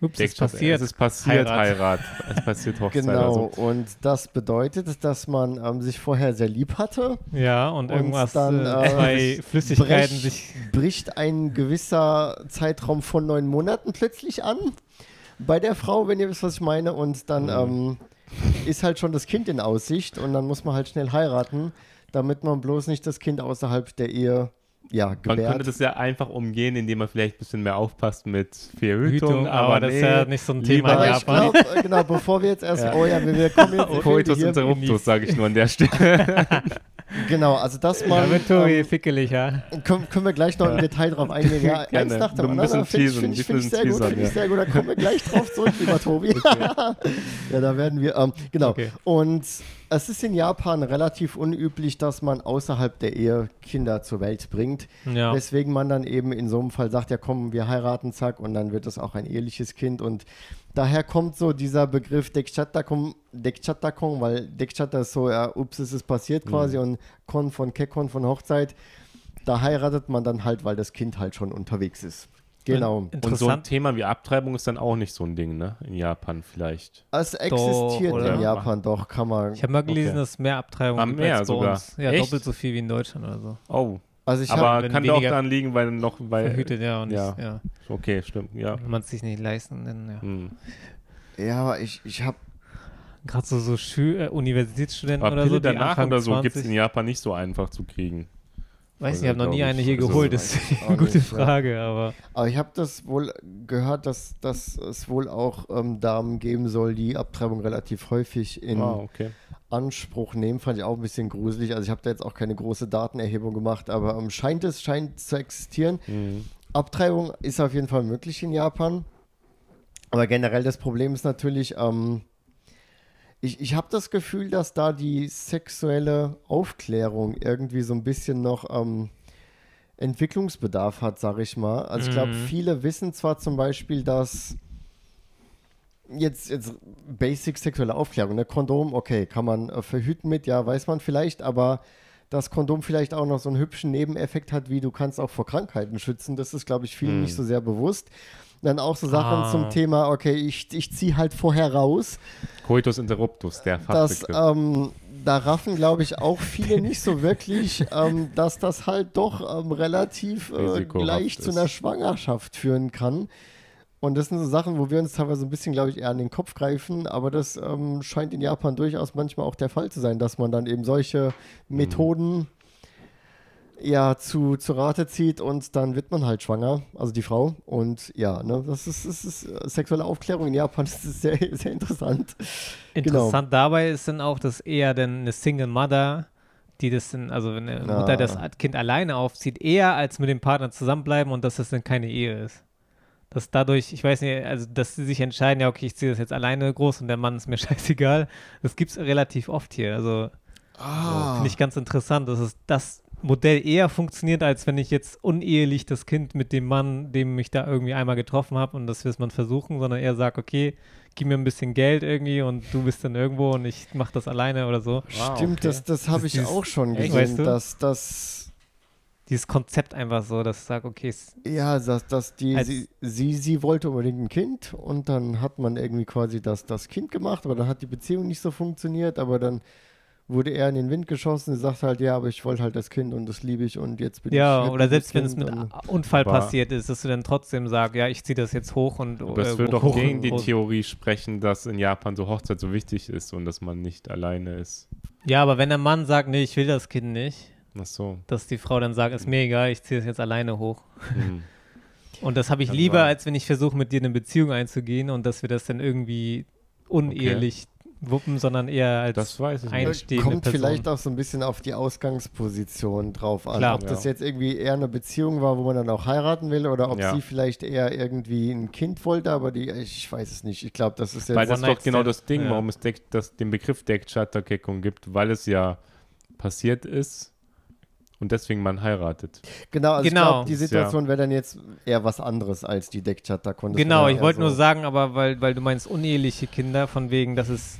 Ups,
Dekchat-
passiert.
Es passiert
Heirat.
Heirat. Es passiert Hochzeit.
Genau,
Also.
und das bedeutet, dass man ähm, sich vorher sehr lieb hatte,
Ja, und,
Und
irgendwas,
dann,
äh,
äh,
zwei Flüssigkeiten
brech-
sich.
bricht ein gewisser Zeitraum von neun Monaten plötzlich an bei der Frau, wenn ihr wisst, was ich meine. Und dann
Mhm.
ähm, ist halt schon das Kind in Aussicht und dann muss man halt schnell heiraten, damit man bloß nicht das Kind außerhalb der Ehe ja,
Man könnte
gebärt.
das ja einfach umgehen, indem man vielleicht ein bisschen mehr aufpasst mit Verhütung,
Hütung,
aber,
aber das ist
nee,
ja nicht so ein Thema in Japan.
glaube, genau, bevor wir jetzt erst,
Ja.
oh ja, wir, wir kommen jetzt
Coitus
hier,
interruptus, sage ich nur an der Stelle.
Genau, also das
Ja,
mal,
wird Tobi
ähm,
fickelig, ja.
können, können wir gleich noch im Detail drauf eingehen. Ja, eins
Gerne.
nach dem anderen, finde ich, find ich, find ich sehr gut,
teasern,
finde ich
ja.
sehr gut, da kommen wir gleich drauf zurück, lieber Tobi. ja, da werden wir, ähm, genau.
Okay.
Und es ist in Japan relativ unüblich, dass man außerhalb der Ehe Kinder zur Welt bringt.
Ja.
Weswegen man dann eben in so einem Fall sagt, ja komm, wir heiraten, zack, und dann wird es auch ein eheliches Kind. Und daher kommt so dieser Begriff Dekchatakon, Dekchatakon weil Dekchata ist so, ja, ups, es ist passiert quasi, und Kon von Kekon von Hochzeit. Da heiratet man dann halt, weil das Kind halt schon unterwegs ist. Genau.
Und so ein. Thema wie Abtreibung ist dann auch nicht so ein Ding, ne? In Japan vielleicht.
Es existiert
oder?
in Japan doch, kann man.
Ich habe mal gelesen,
Okay.
dass mehr Abtreibungen
Ah,
gibt
mehr
als bei
sogar.
uns. Ja,
Echt?
doppelt so viel wie in Deutschland oder so.
Oh,
Also ich
aber
wenn
kann doch daran liegen, weil noch, weil,
Verhütet, ja. Und
ja.
Nicht, ja.
okay, stimmt, ja.
Wenn man es sich nicht leisten, dann ja.
Hm.
ja, aber ich, ich habe
Gerade so, so Schül äh, Universitätsstudenten
Aber
oder
Pille
so, die
danach
Anfang
oder so
20,
gibt es in Japan nicht so einfach zu kriegen.
Weiß nicht, ich habe noch nie eine hier
Also,
geholt, das ist eine gute
nicht, ja.
Frage, aber
Aber ich habe das wohl gehört, dass, dass es wohl auch ähm, Damen geben soll, die Abtreibung relativ häufig in
Ah, okay.
Anspruch nehmen. Fand ich auch ein bisschen gruselig. Also ich habe da jetzt auch keine große Datenerhebung gemacht, aber ähm, scheint es, scheint zu existieren.
Hm.
Abtreibung ist auf jeden Fall möglich in Japan. Aber generell das Problem ist natürlich, ähm, ich, ich habe das Gefühl, dass da die sexuelle Aufklärung irgendwie so ein bisschen noch ähm, Entwicklungsbedarf hat, sag ich mal. Also ich glaube,
Mhm.
viele wissen zwar zum Beispiel, dass jetzt, jetzt Basic sexuelle Aufklärung, ne? Kondom, okay, kann man äh, verhüten mit, ja, weiß man vielleicht, aber das Kondom vielleicht auch noch so einen hübschen Nebeneffekt hat, wie du kannst auch vor Krankheiten schützen, das ist, glaube ich, vielen
Mhm.
nicht so sehr bewusst. Dann auch so Sachen
Ah.
zum Thema, okay, ich, ich ziehe halt vorher raus.
Coitus interruptus, der
Das,
Fachbegriff.
ähm, da raffen, glaube ich, auch viele nicht so wirklich, ähm, dass das halt doch ähm, relativ äh, gleich zu
ist.
einer Schwangerschaft führen kann. Und das sind so Sachen, wo wir uns teilweise ein bisschen, glaube ich, eher an den Kopf greifen, aber das ähm, scheint in Japan durchaus manchmal auch der Fall zu sein, dass man dann eben solche
Mhm.
Methoden ja zu, zu Rate zieht und dann wird man halt schwanger, also die Frau. Und ja, ne, das ist, das ist äh, sexuelle Aufklärung in Japan, das ist sehr, sehr interessant.
Interessant dabei ist dann auch, dass eher dann eine Single Mother, die das dann, also wenn eine
Ah.
Mutter das Kind alleine aufzieht, eher als mit dem Partner zusammenbleiben und dass das dann keine Ehe ist. Dass dadurch, ich weiß nicht, also dass sie sich entscheiden, ja, okay, ich ziehe das jetzt alleine groß und der Mann ist mir scheißegal. Das gibt es relativ oft hier. Also
Ah,
finde ich ganz interessant, dass es das Modell eher funktioniert, als wenn ich jetzt unehelich das Kind mit dem Mann, dem ich da irgendwie einmal getroffen habe und das wird man versuchen, sondern eher sagt, okay, gib mir ein bisschen Geld irgendwie und du bist dann irgendwo und ich mache das alleine oder so.
Stimmt, das, das habe ich auch schon gesehen,
Weißt du?
dass das
Dieses Konzept einfach so, dass ich sage, okay, es,
Ja, dass, dass die,
Als-
sie, sie, sie wollte unbedingt ein Kind und dann hat man irgendwie quasi das, das Kind gemacht, aber dann hat die Beziehung nicht so funktioniert, aber dann wurde er in den Wind geschossen und sagt halt, ja, aber ich wollte halt das Kind und das liebe ich und jetzt bin
ja,
ich.
oder
happy
selbst wenn es mit Unfall passiert ist, dass du dann trotzdem sagst, ja, ich ziehe das jetzt hoch und
Aber es
äh,
würde doch gegen die. Theorie sprechen, dass in Japan so Hochzeit so wichtig ist und dass man nicht alleine ist.
Ja, aber wenn der Mann sagt, nee, ich will das Kind nicht,
Ach so.
dass die Frau dann sagt, ist mir egal, ich ziehe es jetzt alleine hoch.
Hm.
Und das habe ich
Kann
lieber, als wenn ich versuche, mit dir eine Beziehung einzugehen und dass wir das dann irgendwie unehelich wuppen, sondern eher als
Das weiß ich
ein-
nicht.
stehende
Kommt
Person.
vielleicht auch so ein bisschen auf die Ausgangsposition drauf an.
Klar.
ob das
Ja.
jetzt irgendwie eher eine Beziehung war, wo man dann auch heiraten will, oder ob
Ja.
sie vielleicht eher irgendwie ein Kind wollte, aber die, ich weiß es nicht. Ich glaube, das ist jetzt.
Weil das ist doch genau das Ding,
Ja.
warum es Deck, das, den Begriff Deckchatterkeckung gibt, weil es ja passiert ist und deswegen man heiratet.
genau, also
Genau.
ich glaube, die
Ist ja-
Situation wäre dann jetzt eher was anderes als die Deckchatter.
Genau, ich wollte nur sagen, aber weil, weil du meinst uneheliche Kinder, von wegen, dass es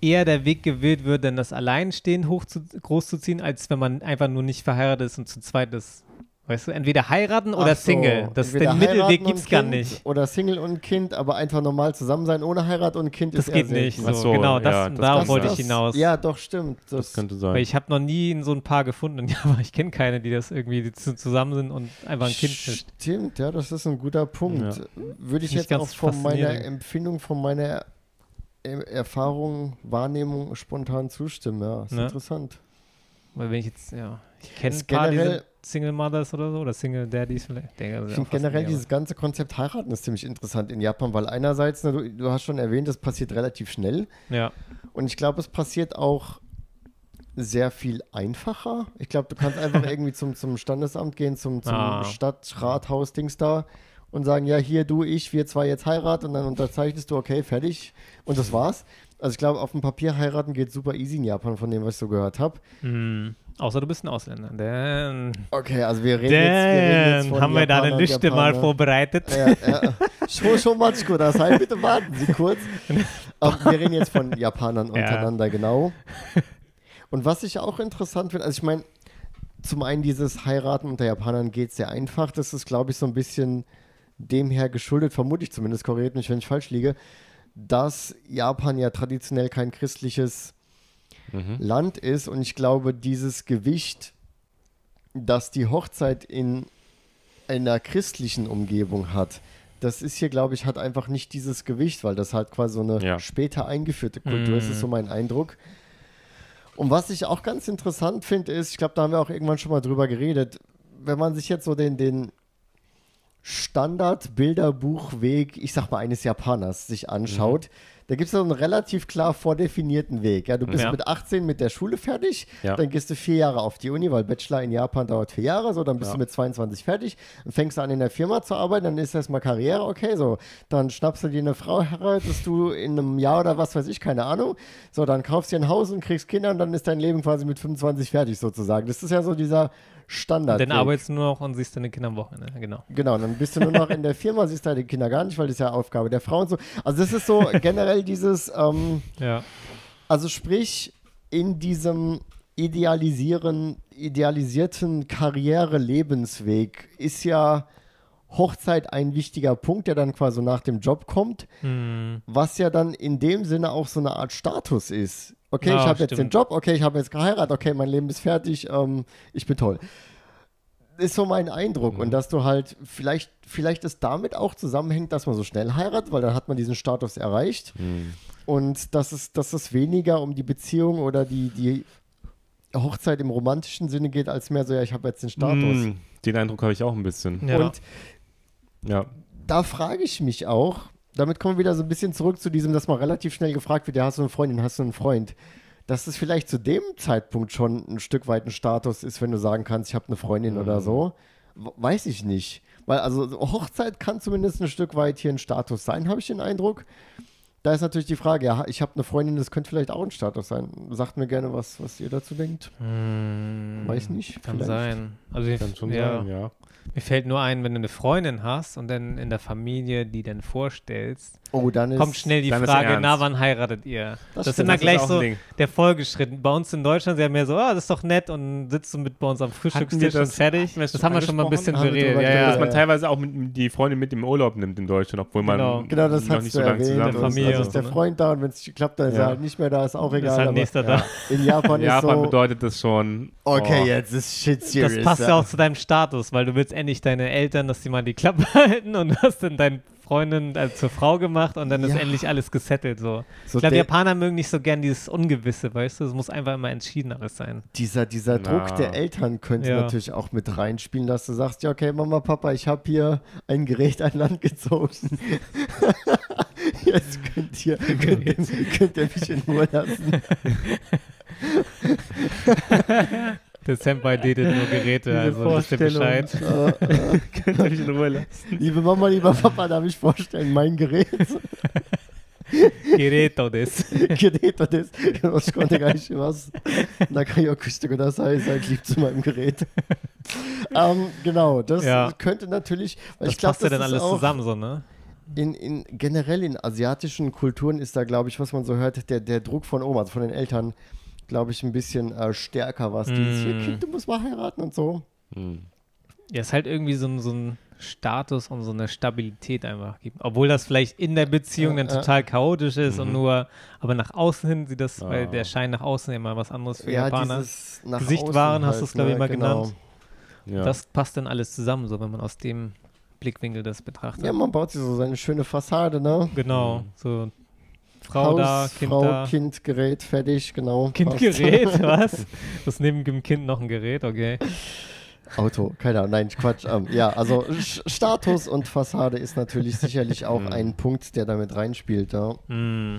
eher der Weg gewählt wird, denn das Alleinstehen hoch zu, groß zu ziehen, als wenn man einfach nur nicht verheiratet ist und zu zweit ist. Weißt du, entweder heiraten oder
Ach so,
Single. Das, den Mittelweg gibt es gar nicht.
Oder Single und Kind, aber einfach normal zusammen sein ohne Heirat und Kind
Das
ist
geht nicht. So,
so,
genau, das,
ja, das
darauf wollte ich hinaus.
Ja, doch, stimmt. Das,
Das könnte sein.
Weil ich habe noch nie in so ein Paar gefunden, ja, aber ich kenne keine, die das irgendwie die zu- zusammen sind und einfach ein Kind fischt.
Stimmt, ja, das ist ein guter Punkt.
Ja.
Würde ich
ich
jetzt auch von meiner. Empfindung, von meiner äh, Erfahrung, Wahrnehmung spontan zustimmen. Ja, ist
Ne?
interessant.
Weil wenn ich jetzt, ja, ich kenne ein paar, die
generell-
sind Single Mothers oder so, oder Single Daddies vielleicht. Denke,
Ich finde generell
mehr,
dieses ganze Konzept heiraten ist ziemlich interessant in Japan, weil einerseits, ne, du, du hast schon erwähnt, das passiert relativ schnell
Ja,
und ich glaube, es passiert auch sehr viel einfacher. Ich glaube, du kannst einfach irgendwie zum, zum Standesamt gehen, zum, zum
Ah.
Stadtrathaus-Dings da und sagen, ja, hier, du, ich, wir zwei jetzt heiraten und dann unterzeichnest du, okay, fertig und das war's. Also ich glaube, auf dem Papier heiraten geht super easy in Japan, von dem, was ich so gehört habe.
Hm. Außer du bist ein Ausländer. Dann,
Okay, also wir reden jetzt, wir reden jetzt von
haben wir da eine Liste mal
Japaner.
vorbereitet.
Ja, ja. Schon, schon Matschko, das heißt, bitte warten Sie kurz. Aber wir reden jetzt von Japanern
Ja.
untereinander, genau. Und was ich auch interessant finde, also ich meine, zum einen dieses Heiraten unter Japanern geht sehr einfach. Das ist, glaube ich, so ein bisschen dem her geschuldet, vermute ich zumindest, korrigiert mich, wenn ich falsch liege, dass Japan ja traditionell kein christliches
Mhm.
Land ist. Und ich glaube, dieses Gewicht, das die Hochzeit in einer christlichen Umgebung hat, das ist hier, glaube ich, hat einfach nicht dieses Gewicht, weil das halt quasi so eine
Ja.
später eingeführte Kultur ist,
Mm.
ist so mein Eindruck. Und was ich auch ganz interessant finde, ist, ich glaube, da haben wir auch irgendwann schon mal drüber geredet, wenn man sich jetzt so den, den Standard-Bilderbuchweg, ich sag mal, eines Japaners sich anschaut, da gibt es so einen relativ klar vordefinierten Weg. Ja, du bist
Ja.
mit 18 mit der Schule fertig,
Ja.
dann gehst du vier Jahre auf die Uni, weil Bachelor in Japan dauert vier Jahre, so, dann bist
Ja.
du mit 22 fertig und fängst an in der Firma zu arbeiten, dann ist erstmal Karriere, okay, so, dann schnappst du dir eine Frau, heiratest du in einem Jahr oder was weiß ich, keine Ahnung, so, dann kaufst dir ein Haus und kriegst Kinder und dann ist dein Leben quasi mit 25 fertig sozusagen. Das ist ja so dieser Standard.
Dann arbeitest du nur noch und siehst deine Kinder am Wochenende. Genau.
Genau, dann bist du nur noch in der Firma, siehst deine Kinder gar nicht, weil das ist ja Aufgabe der Frau und so. Also das ist so generell dieses, ähm,
Ja.
also sprich, in diesem idealisieren, idealisierten Karriere-Lebensweg ist ja Hochzeit ein wichtiger Punkt, der dann quasi nach dem Job kommt,
Hm.
was ja dann in dem Sinne auch so eine Art Status ist. Okay,
Ja,
ich habe jetzt den. Job, okay, ich habe jetzt geheiratet, okay, mein Leben ist fertig, ähm, ich bin toll. Ist so mein Eindruck.
Mhm.
Und dass du halt, vielleicht, vielleicht ist damit auch zusammenhängt, dass man so schnell heiratet, weil dann hat man diesen Status erreicht.
Mhm.
Und dass es, dass es weniger um die Beziehung oder die, die Hochzeit im romantischen Sinne geht, als mehr so, ja, ich habe jetzt den Status.
Mm, den Eindruck habe ich auch ein bisschen.
Ja.
Und
Ja.
da frage ich mich auch, damit kommen wir wieder so ein bisschen zurück zu diesem, dass man relativ schnell gefragt wird, ja, hast du eine Freundin, hast du einen Freund? Dass es vielleicht zu dem Zeitpunkt schon ein Stück weit ein Status ist, wenn du sagen kannst, ich habe eine Freundin oder so. Weiß ich nicht. Weil also Hochzeit kann zumindest ein Stück weit hier ein Status sein, habe ich den Eindruck. Da ist natürlich die Frage, ja, ich habe eine Freundin, das könnte vielleicht auch ein Status sein. Sagt mir gerne, was, was ihr dazu denkt.
Hm,
Weiß nicht,
Kann
vielleicht.
sein. Also ich,
Kann schon
ja,
sein, ja.
Mir fällt nur ein, wenn du eine Freundin hast und dann in der Familie die dann vorstellst,
Oh, dann ist
kommt schnell die
dann ist
Frage, na, wann heiratet ihr? Das, ist
stimmt,
immer
das ist
gleich so der Folgeschritt. Bei uns in Deutschland ist ja mehr so, ah, das ist doch nett und sitzt du mit bei uns am Frühstückstisch
das-
und fertig.
das
Das haben wir schon mal ein bisschen beredet.
drüber
Ja,
Dass
ja.
man teilweise auch mit, die Freundin mit im Urlaub nimmt in Deutschland, obwohl man
Genau.
Genau, das
noch nicht so lange zusammen
Familie
also ist der
ne?
Freund da und wenn es nicht klappt, dann ist
Ja.
er halt nicht mehr da, ist auch egal.
ist halt
aber
nächster da.
in Japan
In
ist
Japan
so,
bedeutet das schon.
okay,
oh,
jetzt ist shit serious.
Das passt ja auch zu deinem Status, weil du willst endlich deine Eltern, dass die mal die Klappe halten und du hast dann deine Freundin äh, zur Frau gemacht und dann ist
Ja.
endlich alles gesettelt so.
So
ich glaube, Japaner mögen nicht so gern dieses Ungewisse, weißt du? Es muss einfach immer entschieden alles sein.
dieser, dieser Druck der Eltern könnte
Ja.
natürlich auch mit reinspielen, dass du sagst, ja, okay, Mama, Papa, ich habe hier ein Gerät an Land gezogen. Jetzt könnt ihr, könnt, ihr, könnt ihr mich in Ruhe lassen.
Der Senpai datet nur Geräte, also wisst ihr Bescheid.
Äh, äh,
könnt ihr mich in Ruhe lassen.
Liebe Mama, lieber Papa, darf ich vorstellen, mein Gerät.
Geräte des.
Geräte des. Ich konnte gar nicht was. Da kann ich auch küsten, Nakayokushite kudasai, seid lieb zu meinem Gerät. ähm, genau, das
ja.
könnte natürlich. Weil
das
ich glaub,
passt
das
ja
dann
alles
auch,
zusammen so, ne?
In, in, generell in asiatischen Kulturen ist da, glaube ich, was man so hört, der, der Druck von Oma, also von den Eltern, glaube ich, ein bisschen äh, stärker, was dieses, hier,
Mm.
Kind, du musst mal heiraten und so.
Hm.
Ja, ist halt irgendwie so ein, so ein Status und so eine Stabilität einfach gibt. Obwohl das vielleicht in der Beziehung
Ja,
dann
ja.
total chaotisch ist und
Mhm.
nur, aber nach außen hin sieht das, weil
Ah.
der Schein nach außen ja immer was anderes für
ja,
Japaner. Gesicht wahren, hast
halt,
du es, glaub ich,
ne,
mal
genau.
genannt.
Ja.
Das passt dann alles zusammen, so wenn man aus dem Blickwinkel das betrachtet.
Ja, man baut sich so seine schöne Fassade, ne?
genau,
Mhm.
so Frau da, Kind
Frau,
da.
Kind, Gerät, fertig, genau. passt.
Kindgerät, was? Das neben dem Kind noch ein Gerät, okay.
Auto, keine Ahnung, nein, Quatsch. Ähm, ja, also Sch- Status und Fassade ist natürlich sicherlich auch
Mhm.
ein Punkt, der damit reinspielt. Ja.
Mm,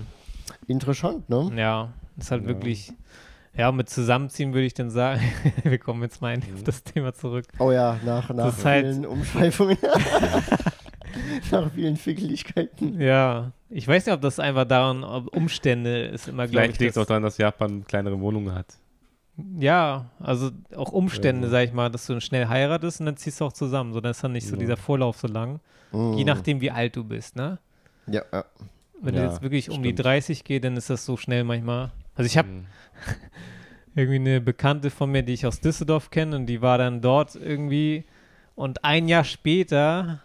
Interessant, ne?
ja, ist halt
Ja.
wirklich, ja, mit Zusammenziehen würde ich dann sagen, wir kommen jetzt mal auf das Thema zurück.
Oh ja, nach, nach
halt-
vielen Umschweifungen. nach vielen Fickeligkeiten.
Ja, ich weiß nicht, ob das einfach daran, ob Umstände ist immer, glaube ich,
Vielleicht liegt es auch daran, dass Japan kleinere Wohnungen hat.
ja, also auch Umstände,
Ja.
sag ich mal, dass du schnell heiratest und dann ziehst du auch zusammen, so dann ist dann nicht so
Ja.
dieser Vorlauf so lang,
Mhm.
je nachdem, wie alt du bist, ne?
Ja, ja.
Wenn
Ja,
du jetzt wirklich um die
stimmt.
30 geht, dann ist das so schnell manchmal. Also ich habe
Hm.
irgendwie eine Bekannte von mir, die ich aus Düsseldorf kenne und die war dann dort irgendwie und ein Jahr später,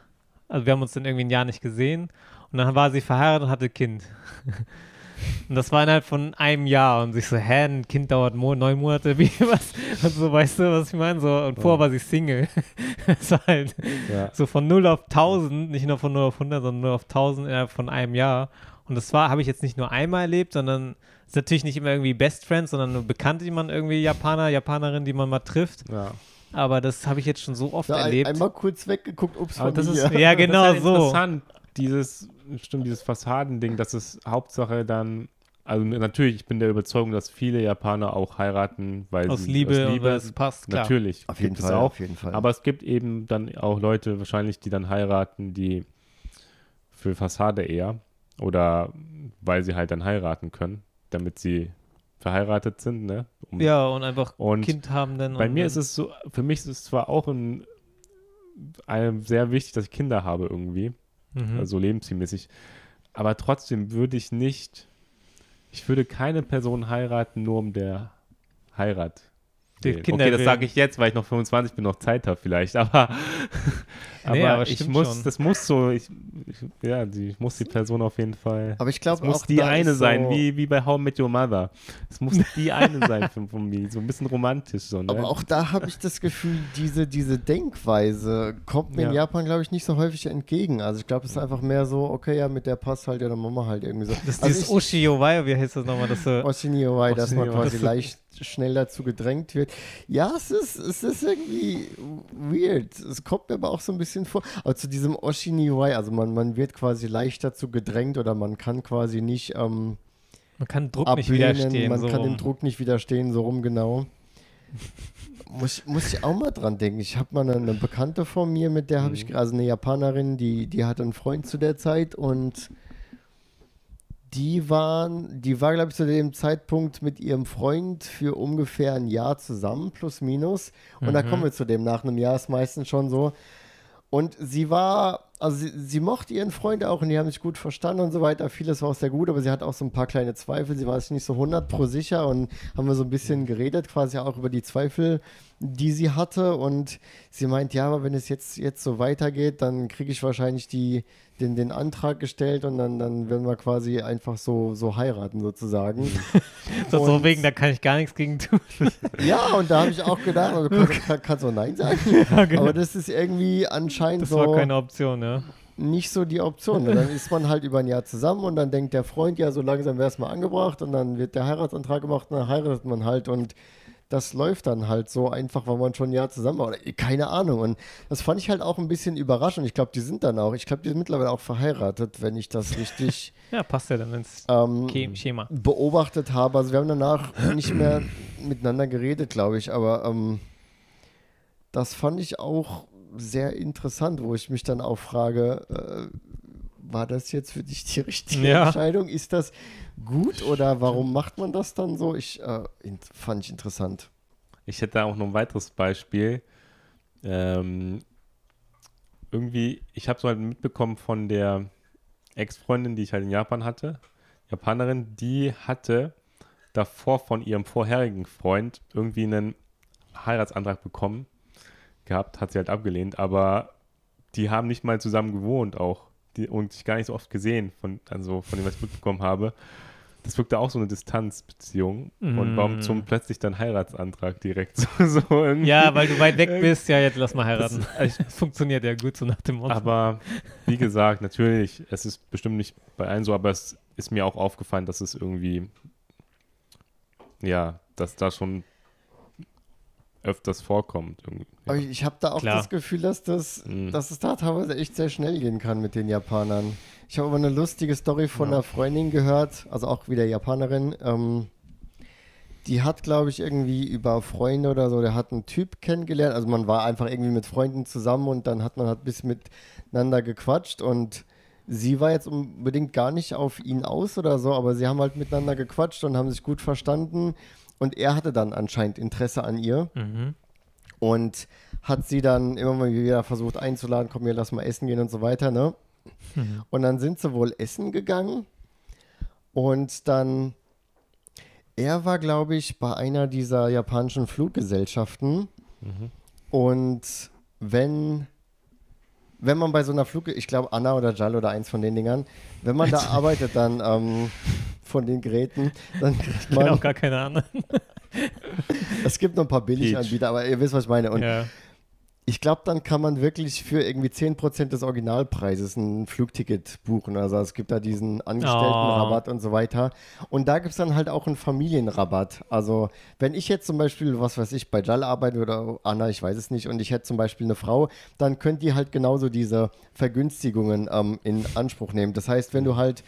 also wir haben uns dann irgendwie ein Jahr nicht gesehen und dann war sie verheiratet und hatte Kind. Und das war innerhalb von einem Jahr und sich so, hä, ein Kind dauert mo neun Monate, wie was? Und so, weißt du, was ich meine? So, und vorher war sie Single. das war halt
Ja.
so von 0 auf 1000, nicht nur von 0 auf 100, sondern 0 auf 1000 innerhalb von einem Jahr. Und das war, habe ich jetzt nicht nur einmal erlebt, sondern ist natürlich nicht immer irgendwie Best Friends, sondern nur Bekannte, die man irgendwie Japaner, Japanerin, die man mal trifft.
ja.
Aber das habe ich jetzt schon so oft
ein,
erlebt.
einmal kurz weggeguckt, ups,
Aber das ist,
Ja, genau
das ist halt
so.
interessant, dieses, stimmt, dieses Fassadending, das ist Hauptsache dann, also natürlich, ich bin der Überzeugung, dass viele Japaner auch heiraten, weil
aus
sie
Liebe,
aus Liebe
weil es passt, klar.
natürlich,
Auf jeden
gibt
Fall,
es auch.
auf jeden Fall.
Aber es gibt eben dann auch Leute wahrscheinlich, die dann heiraten, die für Fassade eher oder weil sie halt dann heiraten können, damit sie verheiratet sind, ne? Um-
Ja, und einfach
Und
Kind haben dann.
bei mir
dann-
ist es so, für mich ist es zwar auch ein, ein sehr wichtig, dass ich Kinder habe irgendwie,
Mhm.
also lebenszielmäßig, aber trotzdem würde ich nicht, ich würde keine Person heiraten, nur um der Heirat.
Die. Kinder
okay, das sage ich jetzt, weil ich noch 25 bin, noch Zeit habe vielleicht, aber Aber,
Nee, aber
ich muss,
schon.
das muss so, ich, ich, ja, die, ich muss die Person auf jeden Fall.
Aber ich
Es
glaube
muss
auch
die eine
ist
sein,
so,
wie, wie bei How Met Your Mother. Es muss die eine sein von, von mir, so ein bisschen romantisch. So, ne?
Aber auch da habe ich das Gefühl, diese, diese Denkweise kommt mir in
Ja.
Japan, glaube ich, nicht so häufig entgegen. Also ich glaube, es ist einfach mehr so, okay, ja, mit der passt halt, ja, dann machen wir halt irgendwie so.
Das ist
also
dieses wie heißt das nochmal? Das, äh,
Oshiniowai, dass man quasi leicht schnell dazu gedrängt wird. Ja, es ist, es ist irgendwie weird. Es kommt mir aber auch so ein bisschen vor. Aber zu diesem Oshiniowai, also man, man wird quasi leicht dazu gedrängt oder man kann quasi nicht ähm,
man kann Druck nicht
ablehnen,
widerstehen.
man
so
kann
rum.
dem Druck nicht widerstehen, so rum genau. Muss, muss ich auch mal dran denken. Ich habe mal eine, eine Bekannte von mir, mit der habe ich, also eine Japanerin, die, die hatte einen Freund zu der Zeit und die waren, die war, glaube ich, zu dem Zeitpunkt mit ihrem Freund für ungefähr ein Jahr zusammen, plus minus. Und da kommen wir zu dem, nach einem Jahr ist meistens schon so. Und sie war, also sie, sie mochte ihren Freund auch und die haben sich gut verstanden und so weiter. Vieles war auch sehr gut, aber sie hat auch so ein paar kleine Zweifel. Sie war sich nicht so 100 pro sicher und haben wir so ein bisschen geredet, quasi auch über die Zweifel, die sie hatte. Und sie meint, ja, aber wenn es jetzt, jetzt so weitergeht, dann kriege ich wahrscheinlich die, den, den Antrag gestellt und dann, dann werden wir quasi einfach so, so heiraten sozusagen.
So, so wegen, da kann ich gar nichts gegen tun.
ja, und da habe ich auch gedacht, also kannst, kann, kannst du auch Nein sagen. Aber das ist irgendwie anscheinend
Das
so.
war keine Option, ja.
Nicht so die Option. Dann ist man halt über ein Jahr zusammen und dann denkt der Freund, ja, so langsam wäre es mal angebracht und dann wird der Heiratsantrag gemacht und dann heiratet man halt und das läuft dann halt so einfach, weil man schon ein Jahr zusammen war. Oder, keine Ahnung. Und das fand ich halt auch ein bisschen überraschend. Ich glaube, die sind dann auch, ich glaube, die sind mittlerweile auch verheiratet, wenn ich das richtig
Ja, passt ja dann ins
ähm,
Schema.
beobachtet habe. Also wir haben danach nicht mehr miteinander geredet, glaube ich, aber ähm, das fand ich auch sehr interessant, wo ich mich dann auch frage, äh, war das jetzt für dich die richtige
Ja.
Entscheidung? Ist das gut oder warum macht man das dann so? Ich äh, fand ich interessant.
Ich hätte da auch noch ein weiteres Beispiel. Ähm, irgendwie, ich habe so halt mitbekommen von der Ex-Freundin, die ich halt in Japan hatte, Japanerin, die hatte davor von ihrem vorherigen Freund irgendwie einen Heiratsantrag bekommen gehabt, hat sie halt abgelehnt, aber die haben nicht mal zusammen gewohnt auch die, und sich gar nicht so oft gesehen, von, also von dem, was ich mitbekommen habe. Das wirkte auch so eine Distanzbeziehung. Und warum
Mm.
zum plötzlich dann Heiratsantrag direkt so, so irgendwie?
Ja, weil du weit weg bist, ja, jetzt lass mal heiraten.
Das-
Das funktioniert ja gut so nach dem Motto.
Aber wie gesagt, natürlich, es ist bestimmt nicht bei allen so, aber es ist mir auch aufgefallen, dass es irgendwie, ja, dass da schon öfters vorkommt.
Aber ich, ich habe da auch
Klar.
das Gefühl, dass, das,
Mhm.
dass es da teilweise echt sehr schnell gehen kann mit den Japanern. Ich habe aber eine lustige Story von
Ja.
einer Freundin gehört, also auch wieder Japanerin. Ähm, die hat, glaube ich, irgendwie über Freunde oder so, der hat einen Typ kennengelernt. Also man war einfach irgendwie mit Freunden zusammen und dann hat man halt ein bisschen miteinander gequatscht und sie war jetzt unbedingt gar nicht auf ihn aus oder so, aber sie haben halt miteinander gequatscht und haben sich gut verstanden und er hatte dann anscheinend Interesse an ihr
Mhm.
und hat sie dann immer mal wieder versucht einzuladen, komm, wir lass mal essen gehen und so weiter, ne?
Mhm.
Und dann sind sie wohl essen gegangen und dann, er war, glaube ich, bei einer dieser japanischen Fluggesellschaften und wenn, wenn man bei so einer Flug, ich glaube Anna oder JAL oder eins von den Dingern, wenn man da arbeitet dann ähm, von den Geräten, dann kriegt
Ich
man,
auch gar keine Ahnung.
es gibt noch ein paar Billiganbieter, aber ihr wisst, was ich meine. Und
ja.
Ich glaube, dann kann man wirklich für irgendwie 10% des Originalpreises ein Flugticket buchen. Also es gibt da diesen Angestelltenrabatt und so weiter. Und da gibt es dann halt auch einen Familienrabatt. Also wenn ich jetzt zum Beispiel, was weiß ich, bei JAL arbeite oder Anna, ich weiß es nicht, und ich hätte zum Beispiel eine Frau, dann könnt ihr halt genauso diese Vergünstigungen ähm, in Anspruch nehmen. Das heißt, wenn du halt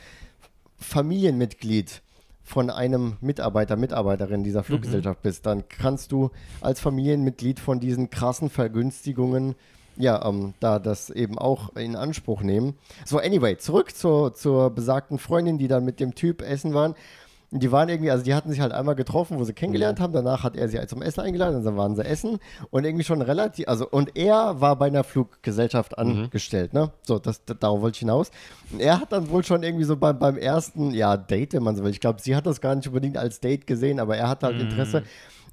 Familienmitglied von einem Mitarbeiter, Mitarbeiterin dieser Fluggesellschaft bist, dann kannst du als Familienmitglied von diesen krassen Vergünstigungen ja, ähm, da das eben auch in Anspruch nehmen. So, anyway, zurück zur, zur besagten Freundin, die dann mit dem Typ essen waren. Die waren irgendwie, also die hatten sich halt einmal getroffen, wo sie kennengelernt haben. Danach hat er sie halt zum Essen eingeladen, und dann waren sie essen und irgendwie schon relativ, also und er war bei einer Fluggesellschaft angestellt, ne? So, das, das darauf wollte ich hinaus. Und er hat dann wohl schon irgendwie so beim, beim ersten, ja, Date, wenn man so will. Ich glaube, sie hat das gar nicht unbedingt als Date gesehen, aber er hat halt Interesse.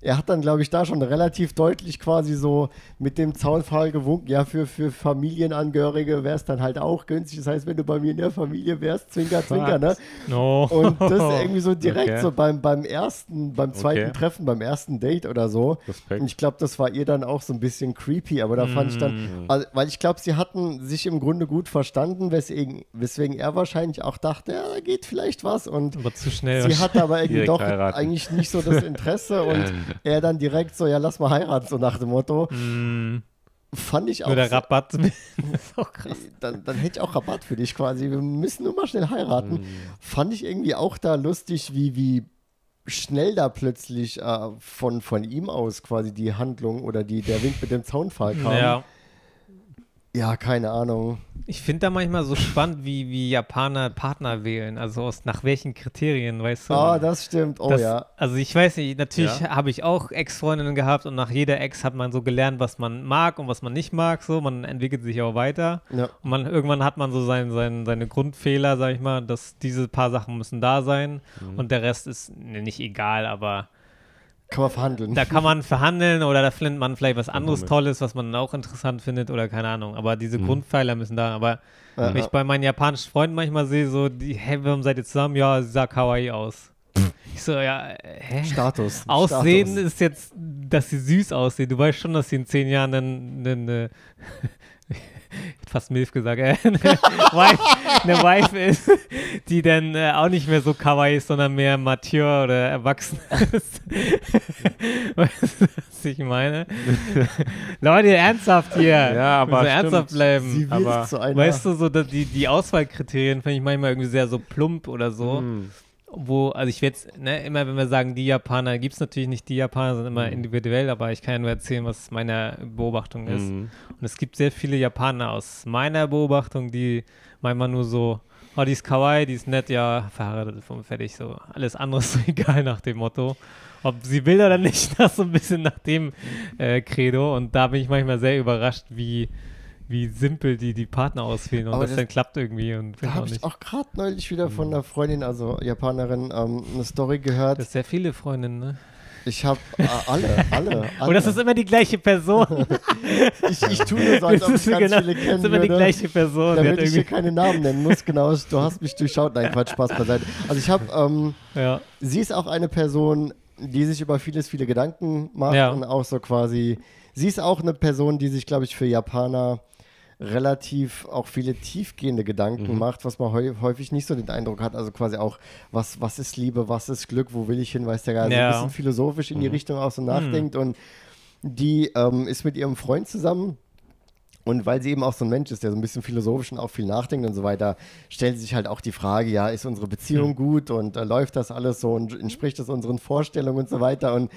Er hat dann, glaube ich, da schon relativ deutlich quasi so mit dem Zaunpfahl gewunken. Ja, für, für Familienangehörige wäre es dann halt auch günstig. Das heißt, wenn du bei mir in der Familie wärst, zwinker, zwinker, ne?
No.
Und das irgendwie so direkt
Okay.
so beim, beim ersten, beim zweiten
Okay.
Treffen, beim ersten Date oder so.
Respekt.
Und ich glaube, das war ihr dann auch so ein bisschen creepy, aber da fand ich dann, also, weil ich glaube, sie hatten sich im Grunde gut verstanden, weswegen, weswegen er wahrscheinlich auch dachte, ja, da geht vielleicht was und
Aber zu schnell.
sie hatte aber irgendwie doch
heiraten.
eigentlich nicht so das Interesse und er dann direkt so, ja, lass mal heiraten, so nach dem Motto.
Mm,
Fand ich auch.
nur der
so-
Rabatt. das ist auch krass.
dann, dann hätte ich auch Rabatt für dich quasi. Wir müssen nur mal schnell heiraten.
Mhm.
Fand ich irgendwie auch da lustig, wie, wie schnell da plötzlich äh, von, von ihm aus quasi die Handlung oder die, der Wink mit dem Zaunpfahl kam.
Ja.
Ja, keine Ahnung.
Ich finde da manchmal so spannend, wie, wie Japaner Partner wählen. Also aus, nach welchen Kriterien, weißt du?
Ah, das stimmt. Oh
Das-
ja.
Also ich weiß nicht, natürlich
Ja.
habe ich auch Ex-Freundinnen gehabt und nach jeder Ex hat man so gelernt, was man mag und was man nicht mag. So, man entwickelt sich auch weiter.
ja.
Und man, irgendwann hat man so sein, sein, seine Grundfehler, sag ich mal, dass diese paar Sachen müssen da sein und der Rest ist ne, nicht egal, aber
Kann man verhandeln.
da kann man verhandeln oder da findet man vielleicht was anderes. Tolles, was man auch interessant findet oder keine Ahnung. Aber diese
Mhm.
Grundpfeiler müssen da. Aber
Ja,
wenn ich bei meinen japanischen Freunden manchmal sehe, so, die, hey, warum seid ihr zusammen? Ja, sie sah kawaii aus. Ich so, ja, äh, hä?
Status.
Aussehen
Status.
ist jetzt, dass sie süß aussieht. Du weißt schon, dass sie in zehn Jahren eine, eine, eine hätte fast Milf gesagt, äh, eine, Wife, eine Wife ist, die dann äh, auch nicht mehr so kawaii ist, sondern mehr mature oder erwachsen ist. weißt du, was ich meine? Leute, ernsthaft hier.
Ja, aber stimmt.
ernsthaft bleiben.
Aber-.
Weißt du, so dass die, die Auswahlkriterien finde ich manchmal irgendwie sehr so plump oder so.
Mhm.
Wo, also ich werde jetzt, ne, immer wenn wir sagen, die Japaner, gibt es natürlich nicht die Japaner, sind immer
Mhm.
individuell, aber ich kann ja nur erzählen, was meine Beobachtung ist.
Mhm.
Und es gibt sehr viele Japaner aus meiner Beobachtung, die manchmal nur so, oh, die ist kawaii, die ist nett, ja, verheiratet fertig, so. Alles andere ist so egal nach dem Motto. Ob sie will oder nicht, das so ein bisschen nach dem äh, Credo. Und da bin ich manchmal sehr überrascht, wie, wie simpel die die Partner auswählen und
Aber
das,
das-
dann klappt irgendwie und
Da habe
auch
ich auch gerade neulich wieder von einer Freundin, also Japanerin, ähm, eine Story gehört.
Das ist sehr viele Freundinnen, ne?
Ich habe äh, alle, alle, alle.
Und das ist immer die gleiche Person.
ich, ich tue nur so, als
Das
ob ich ganz
genau,
viele
das
kennen
ist immer die
würde.
gleiche Person.
Damit ich hier keine Namen nennen muss, genau. Du hast mich durchschaut. Nein, Quatsch, Spaß beiseite. Also ich habe, ähm,
ja.
sie ist auch eine Person, die sich über vieles, viele Gedanken macht
Ja.
und auch so quasi, sie ist auch eine Person, die sich, glaube ich, für Japaner relativ auch viele tiefgehende Gedanken
Mhm.
macht, was man häu- häufig nicht so den Eindruck hat. Also quasi auch, was, was ist Liebe, was ist Glück, wo will ich hin, weiß der gar nicht.
Ja.
ein bisschen philosophisch in die
Mhm.
Richtung auch so nachdenkt und die ähm, ist mit ihrem Freund zusammen und weil sie eben auch so ein Mensch ist, der so ein bisschen philosophisch und auch viel nachdenkt und so weiter, stellt sie sich halt auch die Frage, ja, ist unsere Beziehung gut und äh, läuft das alles so und entspricht das unseren Vorstellungen und so weiter und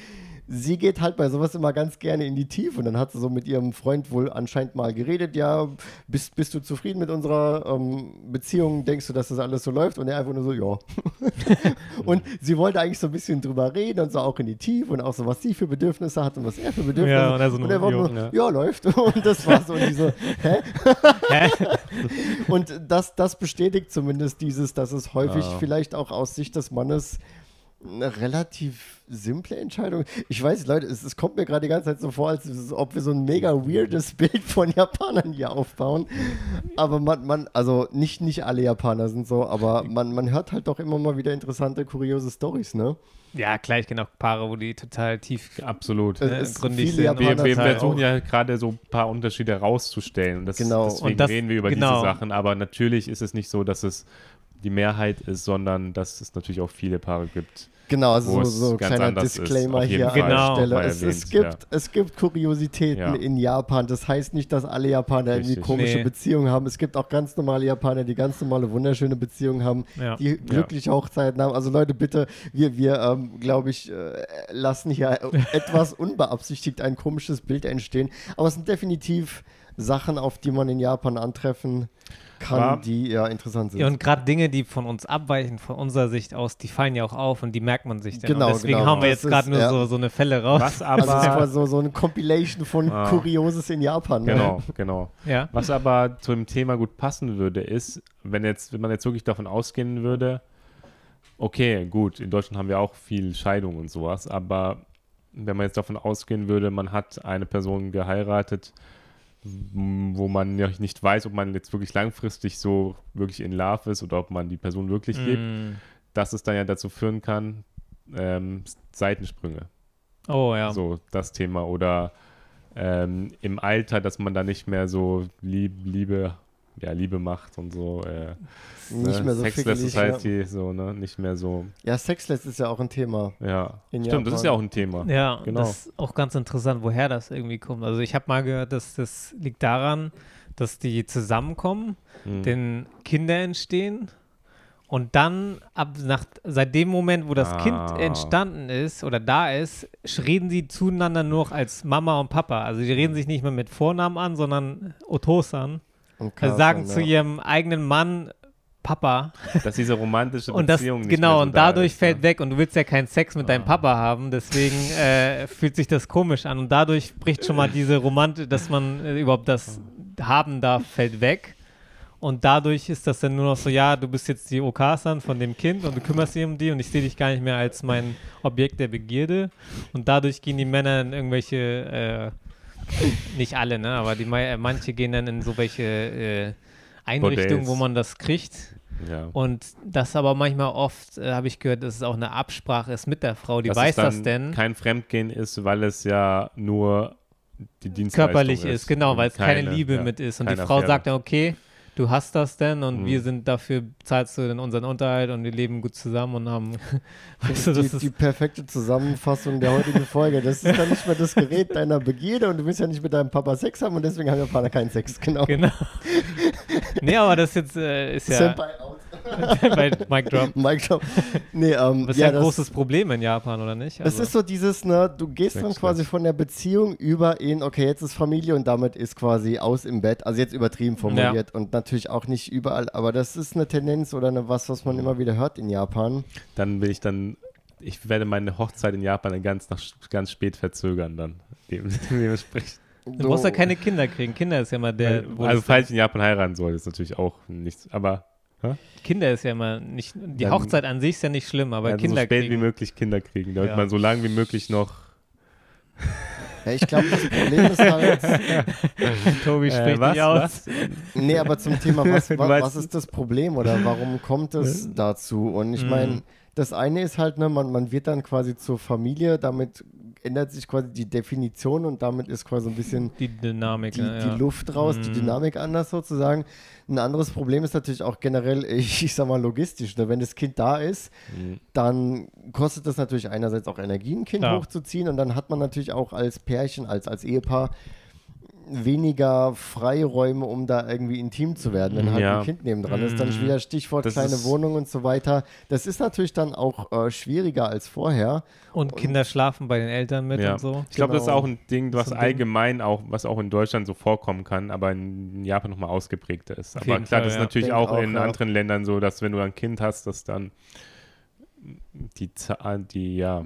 sie geht halt bei sowas immer ganz gerne in die Tiefe und dann hat sie so mit ihrem Freund wohl anscheinend mal geredet, ja, bist, bist du zufrieden mit unserer ähm, Beziehung, denkst du, dass das alles so läuft und er einfach nur so, ja. und sie wollte eigentlich so ein bisschen drüber reden und so auch in die Tiefe und auch so, was sie für Bedürfnisse hat und was er für Bedürfnisse
Ja,
hat
und er so
und er war nur,
Ja.
ja, läuft und das war so und so, hä?
Hä?
Und das, das bestätigt zumindest dieses, dass es häufig
Ah.
vielleicht auch aus Sicht des Mannes eine relativ simple Entscheidung. Ich weiß, Leute, es, es kommt mir gerade die ganze Zeit so vor, als ob wir so ein mega weirdes Bild von Japanern hier aufbauen. Aber man, man also nicht, nicht alle Japaner sind so, aber man, man hört halt doch immer mal wieder interessante, kuriose Stories, ne?
Ja, klar, ich kenne auch Paare, wo die total tief
Absolut.
Ne,
viele
sind.
Wir, wir versuchen ja gerade so ein paar Unterschiede rauszustellen. Das,
Genau.
deswegen
Und das-
reden wir über
genau.
diese Sachen. Aber natürlich ist es nicht so, dass es die Mehrheit ist, sondern dass es natürlich auch viele Paare gibt.
Genau, also
Wo
so,
es
so
ganz
kleiner
anders ist,
Disclaimer hier
Fall.
an der
Genau.
Stelle. Es, es,
erwähnt,
gibt,
ja.
es gibt Kuriositäten
Ja.
in Japan. Das heißt nicht, dass alle Japaner irgendwie
Richtig.
komische
Nee.
Beziehungen haben. Es gibt auch ganz normale Japaner, die ganz normale, wunderschöne Beziehungen haben,
Ja.
die glückliche Hochzeiten haben. Also Leute, bitte, wir, wir ähm, glaube ich, äh, lassen hier etwas unbeabsichtigt ein komisches Bild entstehen. Aber es sind definitiv Sachen, auf die man in Japan antreffen kann,
Aber-
die ja interessant sind.
Ja, und gerade Dinge, die von uns abweichen, von unserer Sicht aus, die fallen ja auch auf und die merkt man sich dann.
Genau,
und deswegen
genau.
hauen wir
Das
jetzt gerade
ist,
nur
ja.
so, so eine Fälle raus.
Was
also es ist
aber.
mal so, so eine Compilation von
Ah.
Kurioses in Japan. Ne?
genau, genau.
Ja.
Was aber zu dem Thema gut passen würde, ist, wenn jetzt, wenn man jetzt wirklich davon ausgehen würde, okay, gut, in Deutschland haben wir auch viel Scheidung und sowas, aber wenn man jetzt davon ausgehen würde, man hat eine Person geheiratet, wo man ja nicht weiß, ob man jetzt wirklich langfristig so wirklich in Love ist oder ob man die Person wirklich liebt,
Mm.
dass es dann ja dazu führen kann, ähm, Seitensprünge.
Oh ja.
So das Thema. Oder ähm, im Alter, dass man da nicht mehr so lieb, Liebe, ja, Liebe macht und so. Äh,
Nicht
ne?
mehr so
Sexless
fickelig. Ja.
Society, so, ne? Nicht mehr so,
ja, Sexless ist ja auch ein Thema.
ja.
In
Stimmt, das ist
Japan.
ja auch ein Thema.
Ja,
Genau.
das ist auch ganz interessant, woher das irgendwie kommt. Also ich habe mal gehört, dass das liegt daran, dass die zusammenkommen,
Mhm.
denn Kinder entstehen und dann ab nach seit dem Moment, wo das
Ah.
Kind entstanden ist oder da ist, reden sie zueinander nur noch als Mama und Papa. Also die reden sich nicht mehr mit Vornamen an, sondern Otosan.
Und
Sagen zu
ja.
ihrem eigenen Mann Papa
Dass diese romantische
und das
Beziehung nicht
genau
mehr so
und
da
dadurch
ist,
fällt
ne?
weg und du willst ja keinen Sex mit deinem
Ah.
Papa haben, deswegen äh, fühlt sich das komisch an und dadurch bricht schon mal diese Romantik, dass man äh, überhaupt das haben darf, fällt weg. Und dadurch ist das dann nur noch so, ja, du bist jetzt die Okasan von dem Kind und du kümmerst dich um die und ich sehe dich gar nicht mehr als mein Objekt der Begierde. Und dadurch gehen die Männer in irgendwelche, äh, nicht alle, ne, aber die, manche gehen dann in so welche äh, Einrichtungen, wo man das kriegt.
Ja.
Und das aber manchmal oft, äh, habe ich gehört, dass es auch eine Absprache ist mit der Frau, die
Dass
weiß das denn.
kein Fremdgehen ist, weil es ja nur die Dienstleistung
körperlich ist, genau,
und
weil es keine, Liebe
ja,
mit ist. Und die
keine
Frau
Affäre.
sagt dann, okay, du hast das denn und
Mhm.
wir sind dafür, zahlst du denn unseren Unterhalt und wir leben gut zusammen und haben, weißt du, das
die, die
ist,
perfekte Zusammenfassung der heutigen Folge. Das ist dann nicht mehr das Gerät deiner Begierde und du willst ja nicht mit deinem Papa Sex haben und deswegen haben Japaner keinen Sex. Genau.
genau. nee, aber das jetzt äh, ist ja
Senpai.
bei Mic Drop.
Mic drop. Nee, ähm,
Das ist ja, ein
das,
großes Problem in Japan, oder nicht?
Das ist so dieses, ne, du gehst dann quasi von der Beziehung über in, okay, jetzt ist Familie und damit ist quasi aus im Bett. Also jetzt übertrieben formuliert und natürlich auch nicht überall, aber das ist eine Tendenz oder eine was, was man immer wieder hört in Japan.
Dann will ich dann, ich werde meine Hochzeit in Japan dann ganz, nach, ganz spät verzögern dann. Dem, dementsprechend.
du brauchst ja keine Kinder kriegen. Kinder ist ja immer der, wo
also falls ich in Japan heiraten soll, ist natürlich auch nichts, aber
Kinder ist ja immer nicht, die
Dann-
Hochzeit an sich ist ja nicht schlimm, aber
also
Kinder
so spät wie
kriegen.
möglich Kinder kriegen, damit
Ja.
man so lange wie möglich noch
Ja, ich glaube, das Problem ist halt,
Tobi
Äh,
spricht
was,
nicht aus.
was?
nee, aber zum Thema, was, was, was ist das Problem oder warum kommt es dazu? Und ich
Mhm.
meine, das eine ist halt, ne, man, man wird dann quasi zur Familie, damit ändert sich quasi die Definition und damit ist quasi ein bisschen
Die Dynamik,
die,
ne,
die
ja.
Luft raus, die
Mhm.
Dynamik anders sozusagen. Ein anderes Problem ist natürlich auch generell, ich, ich sag mal, logistisch. Ne? Wenn das Kind da ist,
Mhm.
dann kostet das natürlich einerseits auch Energie, ein Kind
Klar.
hochzuziehen und dann hat man natürlich auch als Pärchen, als, als Ehepaar weniger Freiräume, um da irgendwie intim zu werden, wenn halt
Ja.
ein Kind nebendran ist. Dann
Mhm.
wieder Stichwort
Das
kleine Wohnung und so weiter. Das ist natürlich dann auch äh, schwieriger als vorher.
Und Kinder schlafen bei den Eltern mit
Ja.
und so.
Ich glaube, das ist
Genau.
auch ein Ding, was
ein Ding.
allgemein auch, was auch in Deutschland so vorkommen kann, aber in Japan nochmal ausgeprägter ist.
Auf
aber klar,
Fall,
das ist
ja.
natürlich
Denk
auch,
auch,
in
ja.
anderen Ländern so, dass wenn du ein Kind hast, dass dann die Zahl, die, ja,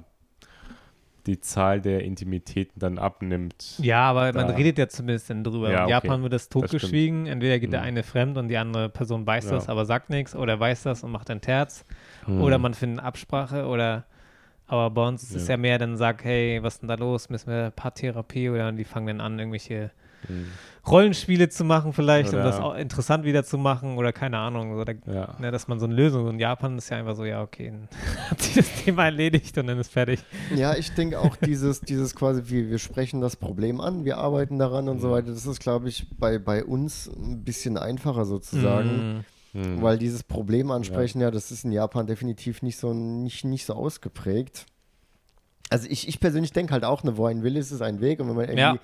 die Zahl der Intimitäten dann abnimmt.
Ja, aber man
Da-
redet ja zumindest dann drüber.
Ja,
In
okay.
Japan wird das totgeschwiegen. Entweder geht der
Mhm.
eine fremd und die andere Person weiß
Ja.
das, aber sagt nichts oder weiß das und macht ein Terz.
Hm.
Oder man findet Absprache oder aber bei uns ist es
Ja.
mehr dann sagt, hey, was ist denn da los? Müssen wir Paartherapie oder die fangen dann an, irgendwelche
Hm.
Rollenspiele zu machen vielleicht, um
Oder-
das auch interessant wieder zu machen oder keine Ahnung. Oder,
Ja.
ne, dass man so eine Lösung. Und in Japan ist ja einfach so, ja, okay, dann hat sich das Thema erledigt und dann ist fertig.
Ja, ich denke auch dieses, dieses quasi, wir, wir sprechen das Problem an, wir arbeiten daran und so
Mhm.
weiter. Das ist, glaube ich, bei, bei uns ein bisschen einfacher sozusagen,
Mm.
Hm.
weil dieses Problem ansprechen, ja. das ist in Japan definitiv nicht so, nicht, nicht so ausgeprägt. Also ich, ich persönlich denke halt auch, ne, wo ein Will ist, ist ein Weg und wenn man irgendwie
Ja.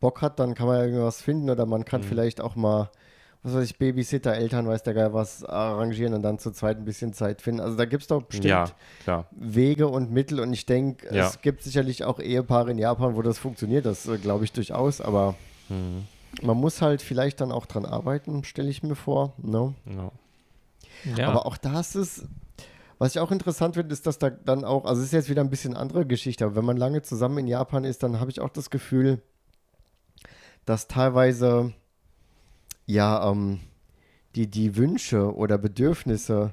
Bock hat, dann kann man irgendwas finden oder man kann
Mhm.
vielleicht auch mal, was weiß ich, Babysitter, Eltern, weiß der Geil, was arrangieren und dann zu zweit ein bisschen Zeit finden. Also da gibt es doch bestimmt
ja, klar.
Wege und Mittel und ich denke,
Ja.
es gibt sicherlich auch Ehepaare in Japan, wo das funktioniert, das äh, glaube ich durchaus, aber
Hm.
man muss halt vielleicht dann auch dran arbeiten, stelle ich mir vor. Ne?
Ja.
Ja.
Aber auch das ist, was ich auch interessant finde, ist, dass da dann auch, also es ist jetzt wieder ein bisschen andere Geschichte, aber wenn man lange zusammen in Japan ist, dann habe ich auch das Gefühl, dass teilweise ja ähm, die, die Wünsche oder Bedürfnisse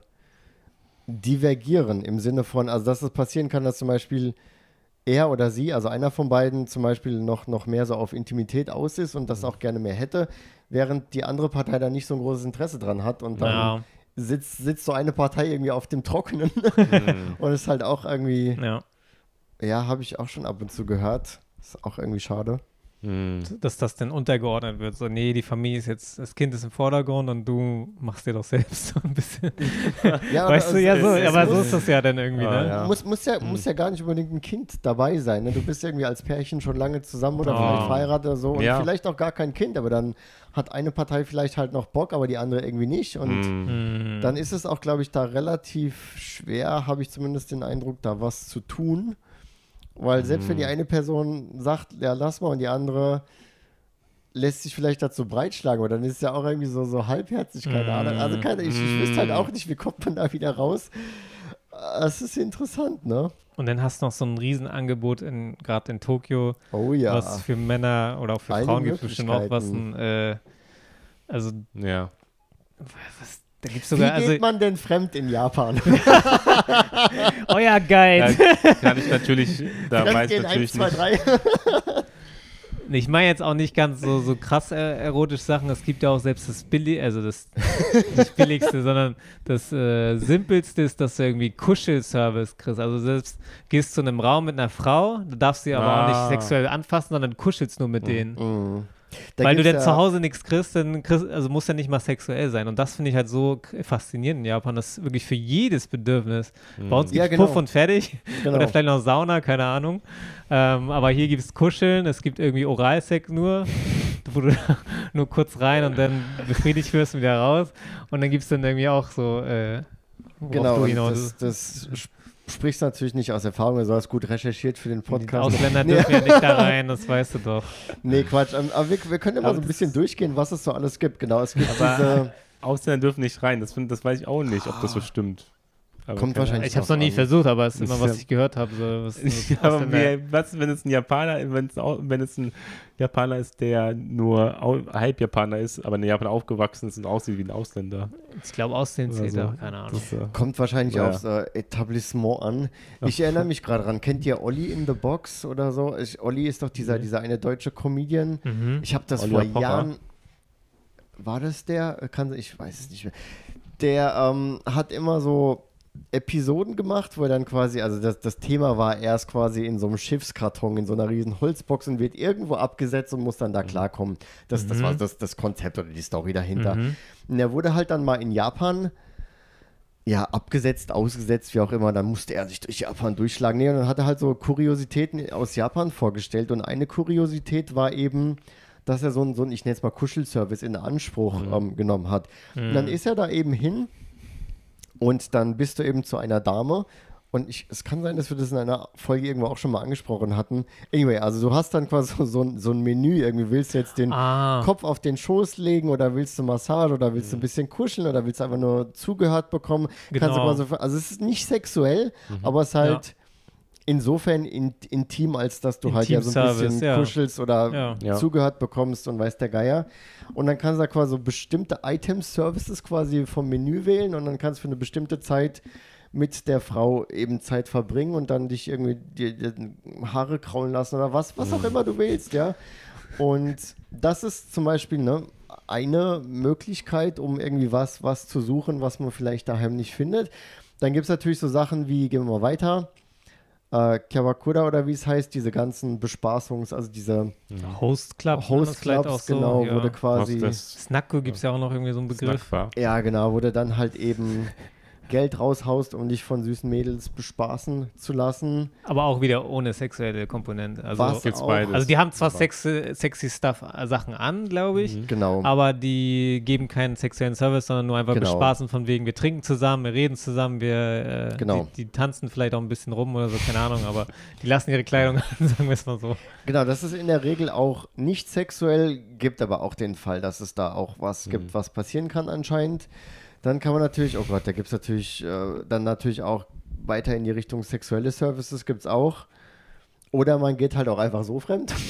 divergieren im Sinne von, also dass es passieren kann, dass zum Beispiel er oder sie, also einer von beiden zum Beispiel noch, noch mehr so auf Intimität aus ist und das
Mhm.
auch gerne mehr hätte, während die andere Partei da nicht so ein großes Interesse dran hat und dann
Ja,
sitzt, sitzt so eine Partei irgendwie auf dem Trockenen
Mhm.
und ist halt auch irgendwie,
ja.
ja, habe ich auch schon ab und zu gehört. Ist auch irgendwie schade.
Mhm.
Dass das dann untergeordnet wird. So, nee, die Familie ist jetzt, das Kind ist im Vordergrund und du machst dir doch selbst so ein bisschen.
Ja,
weißt du, ja, so, aber so ist das ja dann irgendwie,
Ah,
ne?
ja.
Muss, muss, ja, muss ja gar nicht unbedingt ein Kind dabei sein. Ne? Du bist irgendwie als Pärchen schon lange zusammen oder
Oh.
vielleicht verheiratet oder so und
Ja.
vielleicht auch gar kein Kind, aber dann hat eine Partei vielleicht halt noch Bock, aber die andere irgendwie nicht. Und
Mhm.
Mhm.
dann ist es auch, glaube ich, da relativ schwer, habe ich zumindest den Eindruck, da was zu tun. Weil selbst wenn die eine Person sagt, ja, lass mal, und die andere lässt sich vielleicht dazu breitschlagen, aber dann ist es ja auch irgendwie so, so halbherzig, keine Ahnung. Also keine, ich, ich wüsste halt auch nicht, wie kommt man da wieder raus. Es ist interessant, ne?
Und dann hast du noch so ein Riesenangebot in, gerade in Tokio,
Oh ja.
was für Männer oder auch für Frauen gibt es bestimmt auch was. Ein, äh, also,
Ja.
was, da gibt es
Wie
sogar,
geht
also,
man denn fremd in Japan?
euer Guide.
Ja, kann ich natürlich, da weiß
Fremdgehen 1,
natürlich
2,
nicht.
3.
Ich meine jetzt auch nicht ganz so, so krass äh, erotische Sachen. Es gibt ja auch selbst das billig, also das nicht billigste, sondern das äh, simpelste ist, dass du irgendwie Kuschelservice kriegst. Also selbst gehst zu einem Raum mit einer Frau, du darfst sie aber auch
Ah.
nicht sexuell anfassen, sondern kuschelst nur mit denen.
Mhm. Da
Weil du dann
ja-
zu Hause nichts kriegst, dann kriegst, also muss ja nicht mal sexuell sein. Und das finde ich halt so faszinierend in Japan, dass wirklich für jedes Bedürfnis. Bei uns
Ja,
gibt es
genau.
Puff und fertig.
Genau.
Oder vielleicht noch Sauna, keine Ahnung. Ähm, aber hier gibt es Kuscheln, es gibt irgendwie Oralsex nur, wo du nur kurz rein und dann befriedigt wirst und wieder raus. Und dann gibt es dann irgendwie auch so, äh,
Genau, das, das sprichst natürlich nicht aus Erfahrung, du hast gut recherchiert für den
die
Podcast.
Ausländer dürfen ja nicht da rein, das weißt du doch.
Nee, Quatsch. ähm, Aber wir, wir können ja mal so ein bisschen durchgehen, was es so alles gibt. Genau, es gibt
Aber-
diese.
Ausländer dürfen nicht rein. Das, find, das weiß ich auch nicht, ob das so stimmt. Aber
Kommt wahrscheinlich
Ich habe es noch nie
an.
versucht, aber es ist immer, was ich gehört habe. So, was, was
Ja, aber
Ausländer-
wie, was, wenn es ein Japaner, wenn es, auch, wenn es ein Japaner ist, der nur au, halb Japaner ist, aber in Japan aufgewachsen ist und aussieht wie ein Ausländer?
ich glaube, Aussehen zählt
so.
auch, keine Ahnung.
Das, äh,
Kommt wahrscheinlich
Ja.
aufs äh, Etablissement an. Ich erinnere mich gerade dran. Kennt ihr Olli in the Box oder so? Ich, Olli ist doch dieser, dieser eine deutsche Comedian.
Mhm.
Ich habe das
Oliver
vor
Pocher.
Jahren. War das der? Kann, ich weiß es nicht mehr. Der ähm, hat immer so Episoden gemacht, wo er dann quasi, also das, das Thema war erst quasi in so einem Schiffskarton, in so einer riesen Holzbox und wird irgendwo abgesetzt und muss dann da klarkommen. Das, das
Mhm.
war das, das Konzept oder die Story dahinter.
Mhm.
Und er wurde halt dann mal in Japan ja, abgesetzt, ausgesetzt, wie auch immer. Dann musste er sich durch Japan durchschlagen. Nee, und dann hat er halt so Kuriositäten aus Japan vorgestellt. Und eine Kuriosität war eben, dass er so ein, so ein ich nenne es mal Kuschelservice in Anspruch ähm, genommen hat. Und dann ist er da eben hin und dann bist du eben zu einer Dame. Und ich, es kann sein, dass wir das in einer Folge irgendwo auch schon mal angesprochen hatten. Anyway, also du hast dann quasi so, ein, so ein Menü. Irgendwie willst du jetzt den
Ah,
Kopf auf den Schoß legen oder willst du Massage oder willst du ein bisschen kuscheln oder willst du einfach nur zugehört bekommen? Kannst du
Genau.
quasi, also es ist nicht sexuell, aber es ist halt insofern in, intim, als dass du halt ja so ein bisschen
ja.
kuschelst oder
Ja.
Ja.
zugehört bekommst und weiß der Geier. Und dann kannst du da quasi so bestimmte Item-Services quasi vom Menü wählen und dann kannst du für eine bestimmte Zeit mit der Frau eben Zeit verbringen und dann dich irgendwie die, die Haare kraulen lassen oder was, was auch immer du willst, ja. Und das ist zum Beispiel ne, eine Möglichkeit, um irgendwie was, was zu suchen, was man vielleicht daheim nicht findet. Dann gibt es natürlich so Sachen wie, gehen wir mal weiter, äh, Kawakura oder wie es heißt, diese ganzen Bespaßungs-, also diese
Host Club. vielleicht
Hostclubs,
auch so,
genau,
ja.
du quasi,
Snacko gibt es ja auch noch irgendwie so einen Begriff.
Snackbar.
ja genau, du dann halt eben Geld raushaust, um dich von süßen Mädels bespaßen zu lassen.
Aber auch wieder ohne sexuelle Komponente. Also,
Was
Gibt's
auch,
beides.
also die haben zwar sexy, sexy Stuff äh, Sachen an, glaube ich,
Genau.
aber die geben keinen sexuellen Service, sondern nur einfach
Genau.
bespaßen von wegen, wir trinken zusammen, wir reden zusammen, wir äh,
Genau.
die, die tanzen vielleicht auch ein bisschen rum oder so, keine Ahnung, aber die lassen ihre Kleidung an, sagen wir es mal so.
Genau, das ist in der Regel auch nicht sexuell, gibt aber auch den Fall, dass es da auch was gibt, was passieren kann anscheinend. Dann kann man natürlich, oh Gott, da gibt es natürlich, äh, dann natürlich auch weiter in die Richtung sexuelle Services gibt es auch. Oder man geht halt auch einfach so fremd.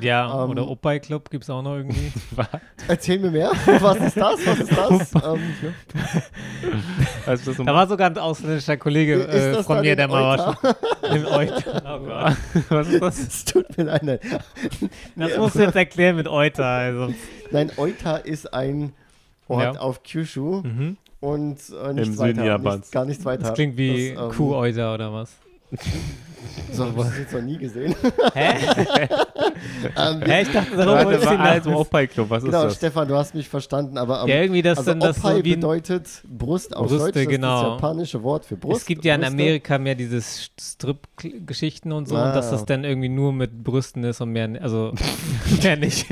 Ja,
Ähm,
oder Opai Club gibt es auch noch irgendwie.
Erzähl mir mehr. Was ist das? Was ist das? ähm,
Also
Da war sogar ein ausländischer Kollege äh, von mir, der mal war
Euter?
schon Euter. Oh Gott.
was ist das?
Es tut mir leid. Nein,
Das musst du jetzt erklären mit Euter. Also.
nein Oita ist ein Ort
Ja.
auf Kyushu
Mhm.
und äh, nichts
Im
weiter. Nichts, gar nichts weiter.
Das klingt wie
Das, ähm,
Kuh-Euter oder was?
So habe ich das jetzt noch nie gesehen.
Hä?
ähm,
Hä? Ich dachte, darum wollte
war
ich
also
hinaus.
Oppai Club, was ist
genau,
das?
Stefan, du hast mich verstanden, aber ähm,
Ja, irgendwie das
also
dann das so wie
bedeutet Brust auf
Brüste,
Deutsch, das
genau.
ist das japanische Wort für Brust.
Es gibt ja in
Brüste.
Amerika mehr diese Strip-Geschichten und so,
Ah.
und dass das dann irgendwie nur mit Brüsten ist und mehr, also mehr nicht.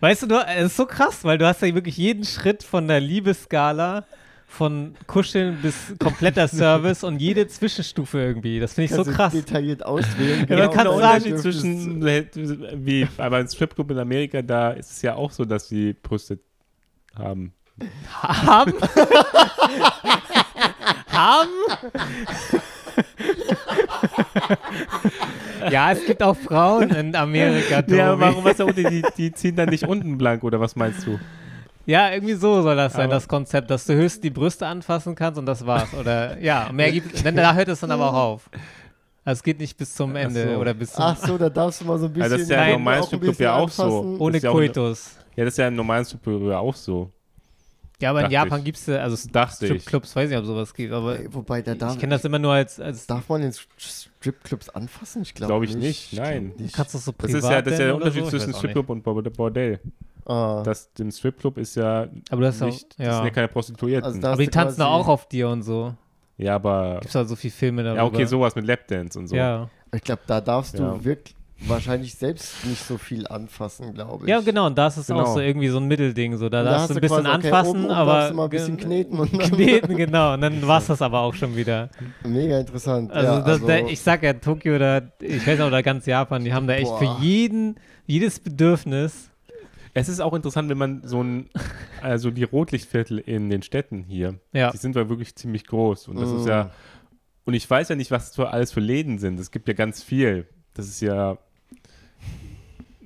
Weißt du, du, es ist so krass, weil du hast ja wirklich jeden Schritt von der Liebesskala von Kuscheln bis kompletter Service und jede Zwischenstufe irgendwie. Das finde ich so
Kannst du
krass.
detailliert auswählen.
Ja,
genau,
man kann auch
deine
sagen,
zwischen, wie, aber im Stripclub in Amerika, da ist es ja auch so, dass sie Brüste haben.
Haben? Haben? ja, es gibt auch Frauen in Amerika. Tobi.
Ja, warum was die, die, die ziehen dann nicht unten blank oder was meinst du?
Ja, irgendwie so soll das sein,
Aber-
das Konzept, dass du höchst die Brüste anfassen kannst und das war's. Oder ja, mehr gibt denn da hört es dann aber auch auf. Also es geht nicht bis zum Ende
so.
oder bis zum
Ach so, da darfst du mal so ein bisschen.
Also das ist ja
im
auch
normalen
ein
Stripclub ja auch so.
anfassen.
ohne
ist ja
Koitus.
Ja, das ist ja im normalen Stripclub ja auch so.
Ja, aber in
dachte
Japan gibt es also
Dachte ich.
Stripclubs, weiß nicht, ob sowas gibt, aber
Ey, Wobei, da darf,
ich kenne das immer nur als, als
darf man den Stripclubs anfassen? Ich glaube
Glaube ich
nicht.
nicht, nein.
glaub nicht.
kannst du so
Das
privat
ist ja, das ist ja der Unterschied
so?
Zwischen. Stripclub und Bord- Bordell.
Ah,
Das, dem Stripclub ist ja
Aber du hast auch,
nicht, das
ja.
sind ja keine Prostituierten.
Also da-
aber die tanzen
quasi-
auch auf dir und so.
ja, aber
Gibt's da so viele Filme darüber.
ja, okay, sowas mit Lapdance und so.
Ja.
ich glaube, da darfst du
Ja.
wirklich wahrscheinlich selbst nicht so viel anfassen, glaube ich.
ja, genau, und das ist auch
Genau.
so irgendwie so ein Mittelding. So. Da
da
darfst du ein bisschen
quasi, okay,
anfassen,
oben, oben
aber.
darfst du mal ein bisschen kneten und dann
Kneten, genau. Und dann war es das aber auch schon wieder.
mega interessant.
Also,
ja,
das,
also
Da, ich sag ja, Tokio oder ich weiß auch, oder ganz Japan, die haben da echt
Boah.
für jeden, jedes Bedürfnis.
Es ist auch interessant, wenn man so ein, also die Rotlichtviertel in den Städten hier,
Ja.
die sind ja wirklich ziemlich groß. Und das ist
Mm.
ja, und ich weiß ja nicht, was für alles für Läden sind. Es gibt ja ganz viel. Das ist ja.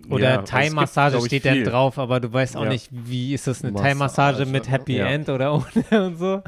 Oder
ja, also
Thai-Massage steht dann
viel.
drauf, aber du weißt auch
Ja.
nicht, wie ist das eine
Massage,
Thai-Massage mit Happy
Ja.
End oder ohne und so.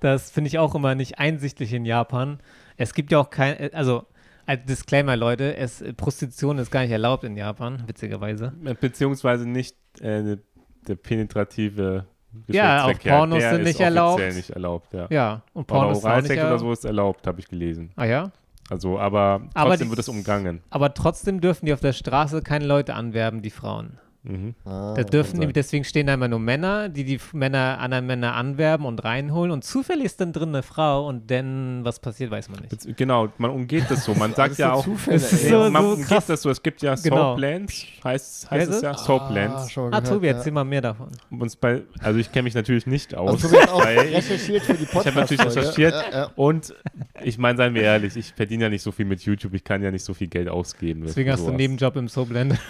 Das finde ich auch immer nicht einsichtlich in Japan. Es gibt ja auch kein, also als Disclaimer, Leute, es, Prostitution ist gar nicht erlaubt in Japan, witzigerweise.
Beziehungsweise nicht äh, der penetrative
Ja, auch Pornos
der
sind nicht erlaubt.
nicht erlaubt, ja.
Ja, und
Aber
Pornos nicht
Oralsex oder so ist erlaubt, habe ich gelesen.
Ah ja?
Also, aber
Aber
trotzdem
die-
wird es umgangen.
Aber trotzdem dürfen die auf der Straße keine Leute anwerben, die Frauen.
Mhm.
ah,
Da dürfen die, deswegen stehen da immer nur Männer, die die Männer, anderen Männer anwerben und reinholen und zufällig ist dann drin eine Frau und dann, was passiert, weiß man nicht.
Jetzt- Genau, man umgeht das so. Man sagt ja
so
auch,
Zufälle,
Es ist
ey.
so-
man umgeht
krass.
das so. Es gibt ja
Genau.
Soaplands, heißt, heißt es ja,
schon
Ah,
gehört,
Tobi,
ja.
erzähl mal mehr davon.
Bei, also ich kenne mich natürlich nicht aus.
Also Tobi hat auch
weil ich,
recherchiert für die
ich
podcast
habe natürlich recherchiert
Ja, ja.
und ich meine, seien wir ehrlich, ich verdiene ja nicht so viel mit YouTube, ich kann ja nicht so viel Geld ausgeben.
Deswegen hast du einen. Nebenjob im Soapland.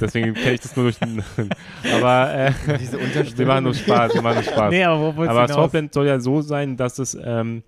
Deswegen kenne ich das nur durch den. Aber äh,
Diese
wir
Unterstellung.
machen nur Spaß, wir machen nur Spaß.
nee, aber
Aber? Soapland soll ja so sein, dass es, ähm,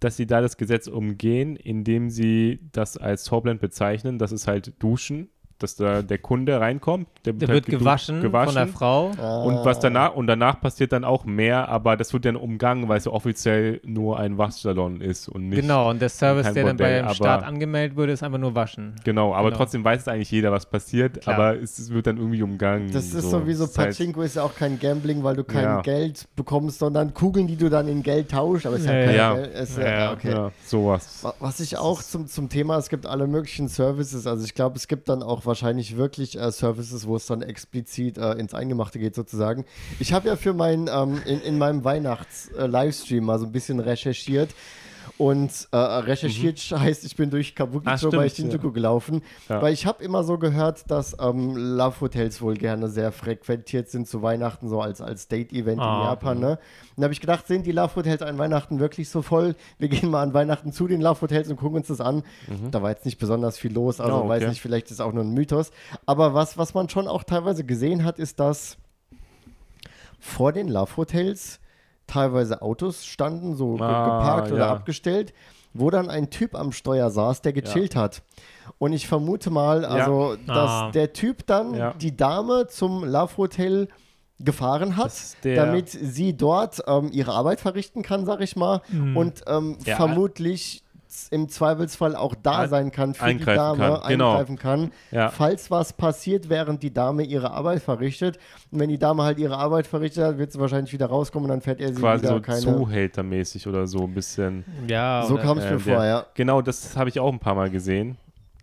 dass sie da das Gesetz umgehen, indem sie das als Soapland bezeichnen. Das ist halt Duschen, dass da der Kunde reinkommt. Der,
Der wird
gedu-
gewaschen, von der Frau.
Ah.
Und was danach und danach passiert dann auch mehr, aber das wird dann umgangen, weil es ja offiziell nur ein Waschsalon ist und nicht.
Genau, und der Service, der dann beim
aber-
Staat angemeldet wurde, ist einfach nur waschen.
Genau, aber
Genau.
trotzdem weiß es eigentlich jeder, was passiert,
Klar.
aber es, es wird dann irgendwie umgangen.
Das ist so wie so
Es ist halt-
Pachinko ist ja auch kein Gambling, weil du kein
Ja.
Geld bekommst, sondern Kugeln, die du dann in Geld tauschst. Aber es ist ja,
Ja,
kein
ja.
Geld. Es,
Ja,
okay.
Ja, sowas.
Wa- Was ich auch zum, zum Thema, es gibt alle möglichen Services, also ich glaube, es gibt dann auch wahrscheinlich wirklich äh, Services, wo es dann explizit äh, ins Eingemachte geht sozusagen. Ich habe ja für mein, ähm, in, in meinem Weihnachts-Livestream mal so ein bisschen recherchiert und äh, recherchiert heißt, ich bin durch Kabukicho
Ah,
bei Shinjuku gelaufen,
Ja.
weil ich habe immer so gehört, dass ähm, Love-Hotels wohl gerne sehr frequentiert sind zu Weihnachten, so als, als Date-Event
Ah,
in Japan, ne? Und da habe ich gedacht, sind die Love-Hotels an Weihnachten wirklich so voll? Wir gehen mal an Weihnachten zu den Love-Hotels und gucken uns das an. Da war jetzt nicht besonders viel los, also
Ja, Mhm. Oh, okay.
weiß nicht, vielleicht ist es auch nur ein Mythos. Aber was, was man schon auch teilweise gesehen hat, ist, dass vor den Love-Hotels teilweise Autos standen, so
Ah,
geparkt oder
ja.
abgestellt, wo dann ein Typ am Steuer saß, der gechillt hat. Und ich vermute mal, also, dass
Ah.
der Typ dann
Ja.
die Dame zum Love-Hotel gefahren hat, damit sie dort ähm, ihre Arbeit verrichten kann, sag ich mal,
Mhm.
und ähm,
Ja.
vermutlich im Zweifelsfall auch da
Ein-
sein kann für die Dame,
kann, genau.
eingreifen kann,
Ja.
falls was passiert, während die Dame ihre Arbeit verrichtet. Und wenn die Dame halt ihre Arbeit verrichtet hat, wird sie wahrscheinlich wieder rauskommen und dann fährt er sie
Quasi
wieder
so
keine.
Zuhältermäßig oder so ein bisschen.
Ja,
so kam es mir
äh,
vor,
der-
ja.
Genau, das habe ich auch ein paar Mal gesehen.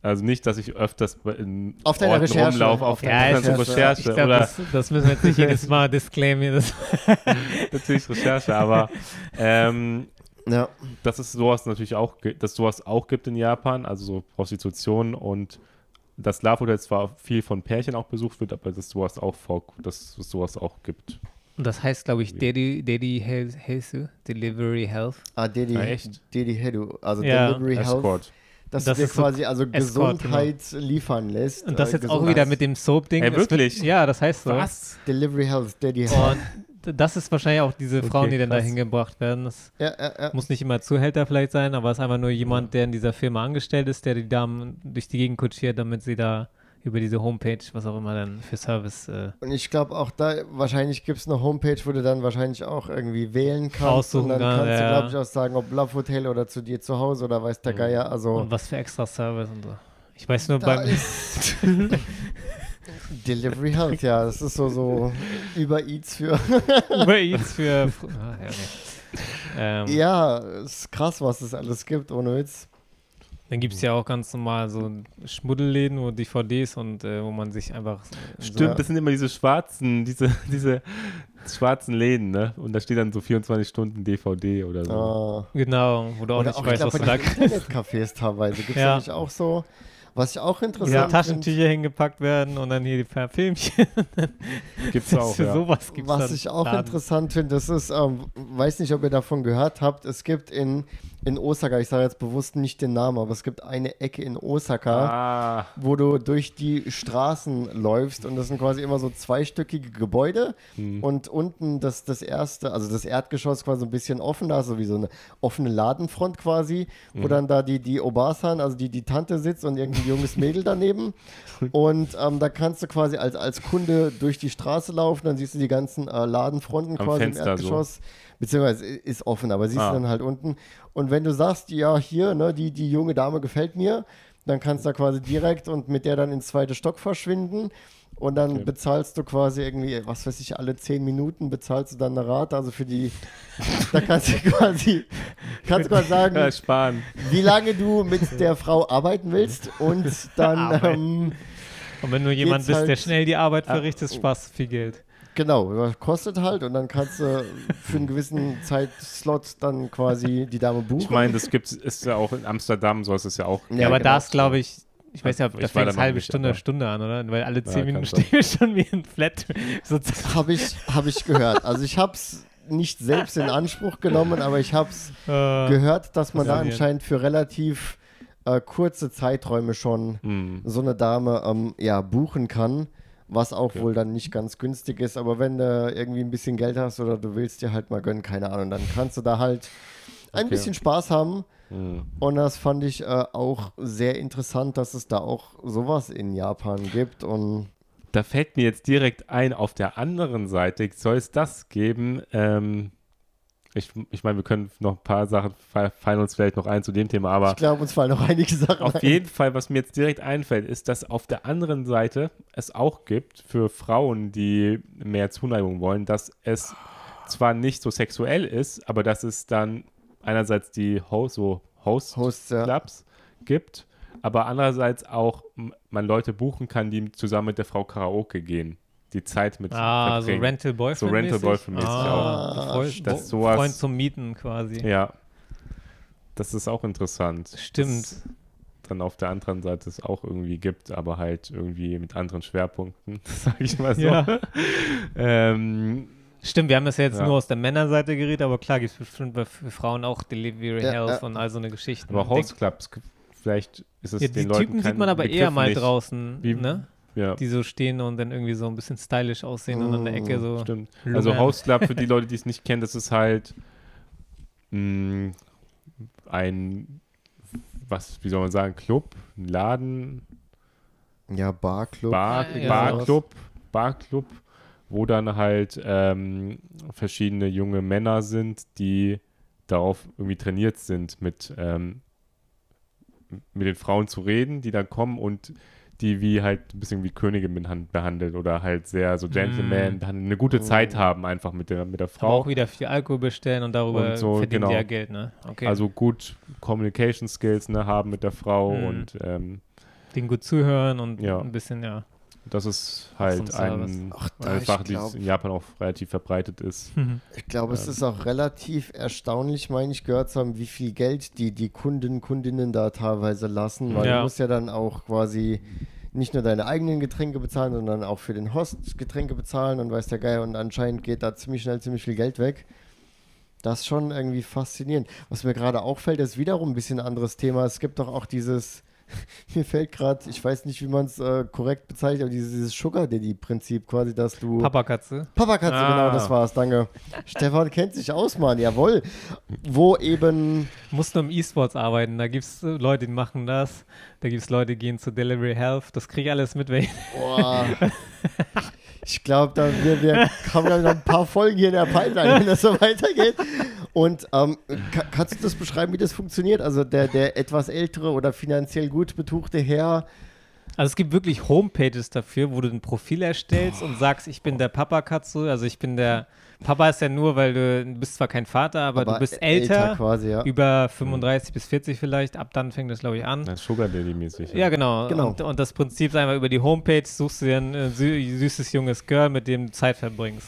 Also nicht, dass ich öfters bei- in
Auf deiner
Orten
Recherche.
rumlaufe, auf der
deiner Recherche.
Recherche.
Ich glaube,
oder
das, das müssen wir jetzt nicht jedes Mal disclaimen.
Natürlich Recherche, aber ähm,
ja.
dass es sowas natürlich auch, dass sowas auch gibt in Japan, also so Prostitution und das Love Hotel zwar viel von Pärchen auch besucht wird, aber dass sowas auch vor, dass es sowas auch gibt.
und das heißt, glaube ich, Daddy, Daddy Health, Delivery Health.
Ah, Dedi,
Ah, echt?
Dedi Hedu, also
Ja.
Delivery Health,
Escort.
dass
Das
du dir quasi also
Escort,
Gesundheit liefern lässt.
Und das
äh,
jetzt auch
Gesundheits-
wieder mit dem Soap-Ding.
Ey,
Es wird-
wirklich?
Ja, das heißt so.
Delivery Health, Daddy Health.
Und das ist wahrscheinlich auch diese
Okay,
Frauen, die dann da hingebracht werden. Das
Ja, ja, ja.
muss nicht immer Zuhälter vielleicht sein, aber es ist einfach nur jemand, der in dieser Firma angestellt ist, der die Damen durch die Gegend kutschiert, damit sie da über diese Homepage, was auch immer dann für Service äh,
Und ich glaube auch da, wahrscheinlich gibt es eine Homepage, wo du dann wahrscheinlich auch irgendwie wählen kannst.
Aussuchen
und dann
kann,
kannst du,
ja.
glaube ich, auch sagen, ob Love Hotel oder zu dir zu Hause oder weiß der Geier. Also
und was für extra Service und so. Ich weiß nur
da
beim
ist Delivery Health, ja, das ist so, so über Eats für.
Uber Eats für. Ah, ja, nee. ähm,
ja, ist krass, was es alles gibt, ohne Witz.
Dann gibt es ja auch ganz normal so Schmuddelläden, wo DVDs und äh, wo man sich einfach. so-
Stimmt, das sind immer diese schwarzen, diese, diese schwarzen Läden, ne? Und da steht dann so 24 Stunden DVD oder so.
Ah.
Genau, wo du auch
Oder
nicht
auch,
weißt,
ich
was du da
diesen Internetcafés teilweise gibt es ja.
Ja.
nicht auch so. Was ich auch interessant
ja,
finde,
Taschentücher hingepackt werden und dann hier die paar Filmchen.
Gibt's auch,
Für
ja.
sowas gibt es
Was ich auch interessant finde, das ist, ähm, weiß nicht, ob ihr davon gehört habt, es gibt in, in Osaka, ich sage jetzt bewusst nicht den Namen, aber es gibt eine Ecke in Osaka,
Ah,
wo du durch die Straßen läufst und das sind quasi immer so zweistöckige Gebäude
hm.
und unten das, das erste, also das Erdgeschoss quasi ein bisschen offen, da ist so wie so eine offene Ladenfront quasi, wo dann da die, die Obasan, also die, die Tante sitzt und irgendwie junges Mädel daneben und ähm, da kannst du quasi als, als Kunde durch die Straße laufen, dann siehst du die ganzen äh, Ladenfronten
Am
quasi
Fenster
im
so.
Erdgeschoss. Beziehungsweise ist offen, aber siehst
Ah.
du dann halt unten. Und wenn du sagst, ja, hier, ne, die, die junge Dame gefällt mir, dann kannst du da quasi direkt und mit der dann ins zweite Stock verschwinden. Und dann
Okay.
bezahlst du quasi irgendwie, was weiß ich, alle zehn Minuten bezahlst du dann eine Rate. Also für die, da kannst du quasi, kannst du quasi sagen,
ja, sparen.
wie lange du mit der Frau arbeiten willst. Und dann, ähm,
Und wenn du jemand bist, der
halt-
schnell die Arbeit verrichtet, sparst du viel Geld.
genau, kostet halt. Und dann kannst du für einen gewissen Zeitslot dann quasi die Dame buchen.
Ich meine, das gibt ist ja auch in Amsterdam, so ist es ja auch.
Ja, aber
genau.
da ist, glaube ich, ich weiß ja,
Ich
da
war
fängt es halbe
nicht,
Stunde,
aber-
Stunde an, oder? Weil alle zehn
Ja,
Minuten stehen wir schon wie ein Flat.
Habe ich, hab ich gehört. Also ich habe es nicht selbst in Anspruch genommen, aber ich habe es
äh,
gehört, dass man da anscheinend für relativ äh, kurze Zeiträume schon
Hm.
so eine Dame ähm, ja, buchen kann, was auch
Okay.
wohl dann nicht ganz günstig ist. Aber wenn du irgendwie ein bisschen Geld hast oder du willst dir halt mal gönnen, keine Ahnung, dann kannst du da halt ein
Okay.
bisschen Spaß haben.
Hm.
Und das fand ich äh, auch sehr interessant, dass es da auch sowas in Japan gibt. Und
Da fällt mir jetzt direkt ein, auf der anderen Seite soll es das geben. Ähm, ich ich meine, wir können noch ein paar Sachen, fa- fallen uns vielleicht noch ein zu dem Thema, aber
ich glaube, uns fallen noch einige Sachen
auf
ein.
jeden Fall, was mir jetzt direkt einfällt, ist, dass auf der anderen Seite es auch gibt für Frauen, die mehr Zuneigung wollen, dass es zwar nicht so sexuell ist, aber dass es dann einerseits die Host, so Host
Hosts, ja.
Clubs gibt, aber andererseits auch man Leute buchen kann, die zusammen mit der Frau Karaoke gehen, die Zeit mit
ah, so
verbringen.
Rental Boyfriend.
So Rental Boyfriend-mäßig
ah,
auch.
Freund,
Das sowas-
Freund zum Mieten quasi.
Ja, das ist auch interessant.
Stimmt.
Das dann auf der anderen Seite es auch irgendwie gibt, aber halt irgendwie mit anderen Schwerpunkten, sage ich mal so.
Ja.
ähm,
Stimmt, wir haben das ja jetzt
Ja.
nur aus der Männerseite geredet, aber klar gibt es bestimmt bei- für Frauen auch Delivery
Ja,
Health
ja.
und all so eine Geschichte.
aber Hostclubs, vielleicht ist es
ja,
den
die
Leuten
Typen sieht man aber
Begriff
eher mal
nicht.
draußen,
Wie-
ne?
Ja,
Die so stehen und dann irgendwie so ein bisschen stylisch aussehen und an der Ecke so.
stimmt.
lungern.
Also Host Club, für die Leute, die es nicht kennen, das ist halt mh, ein, was, wie soll man sagen, Club, ein Laden,
Ja, Barclub.
Bar,
Ja, ja.
Barclub, Barclub, wo dann halt ähm, verschiedene junge Männer sind, die darauf irgendwie trainiert sind, mit, ähm, mit den Frauen zu reden, die dann kommen und die wie halt ein bisschen wie Könige behan- behandelt oder halt sehr so Gentleman
Mm.
eine gute Zeit haben einfach mit der, mit der
Aber
Frau.
auch wieder viel Alkohol bestellen und darüber
Und so,
verdienen
genau.
die ja Geld, ne? Okay.
Also gut Communication Skills ne, haben mit der Frau
Mhm.
und ähm,
denen gut zuhören und
Ja.
ein bisschen, ja.
Das ist halt ein,
Ach, da,
eine Sache, die in Japan auch relativ verbreitet ist.
Ich glaube, es
Ähm.
ist auch relativ erstaunlich, meine ich, gehört zu haben, wie viel Geld die, die Kunden, Kundinnen da teilweise lassen, weil
Ja.
du musst ja dann auch quasi nicht nur deine eigenen Getränke bezahlen, sondern auch für den Host Getränke bezahlen und weiß der Geier und anscheinend geht da ziemlich schnell ziemlich viel Geld weg. Das ist schon irgendwie faszinierend. Was mir gerade auffällt, ist wiederum ein bisschen ein anderes Thema. Es gibt doch auch dieses, mir fällt gerade, ich weiß nicht, wie man es äh, korrekt bezeichnet, aber dieses, dieses Sugar Daddy-Prinzip quasi, dass du...
Papakatze.
Papakatze,
Ah.
genau, das war's, danke. Stefan kennt sich aus, Mann, jawohl. Wo eben,
Muss nur im E-Sports arbeiten. Da gibt es Leute, die machen das. Da gibt es Leute, die gehen zu Delivery Health. Das kriege ich alles mit. Wenn ich
boah, ich glaube, da wir, wir haben noch ein paar Folgen hier in der Pipeline, wenn das so weitergeht. Und ähm, ka kannst du das beschreiben, wie das funktioniert? Also der, der etwas ältere oder finanziell gut betuchte Herr,
Also es gibt wirklich Homepages dafür, wo du ein Profil erstellst und sagst, ich bin der Papakatze. Also ich bin der. Papa ist ja nur, weil du, du bist zwar kein Vater, aber, du bist älter,
quasi, ja.
über 35 bis 40 vielleicht. Ab dann fängt das, glaube ich, an.
Das ist Sugar Daddy-mäßig.
Ja, genau.
Genau.
Und, und das Prinzip ist einfach über die Homepage suchst du dir ein äh, sü süßes junges Girl, mit dem du Zeit verbringst.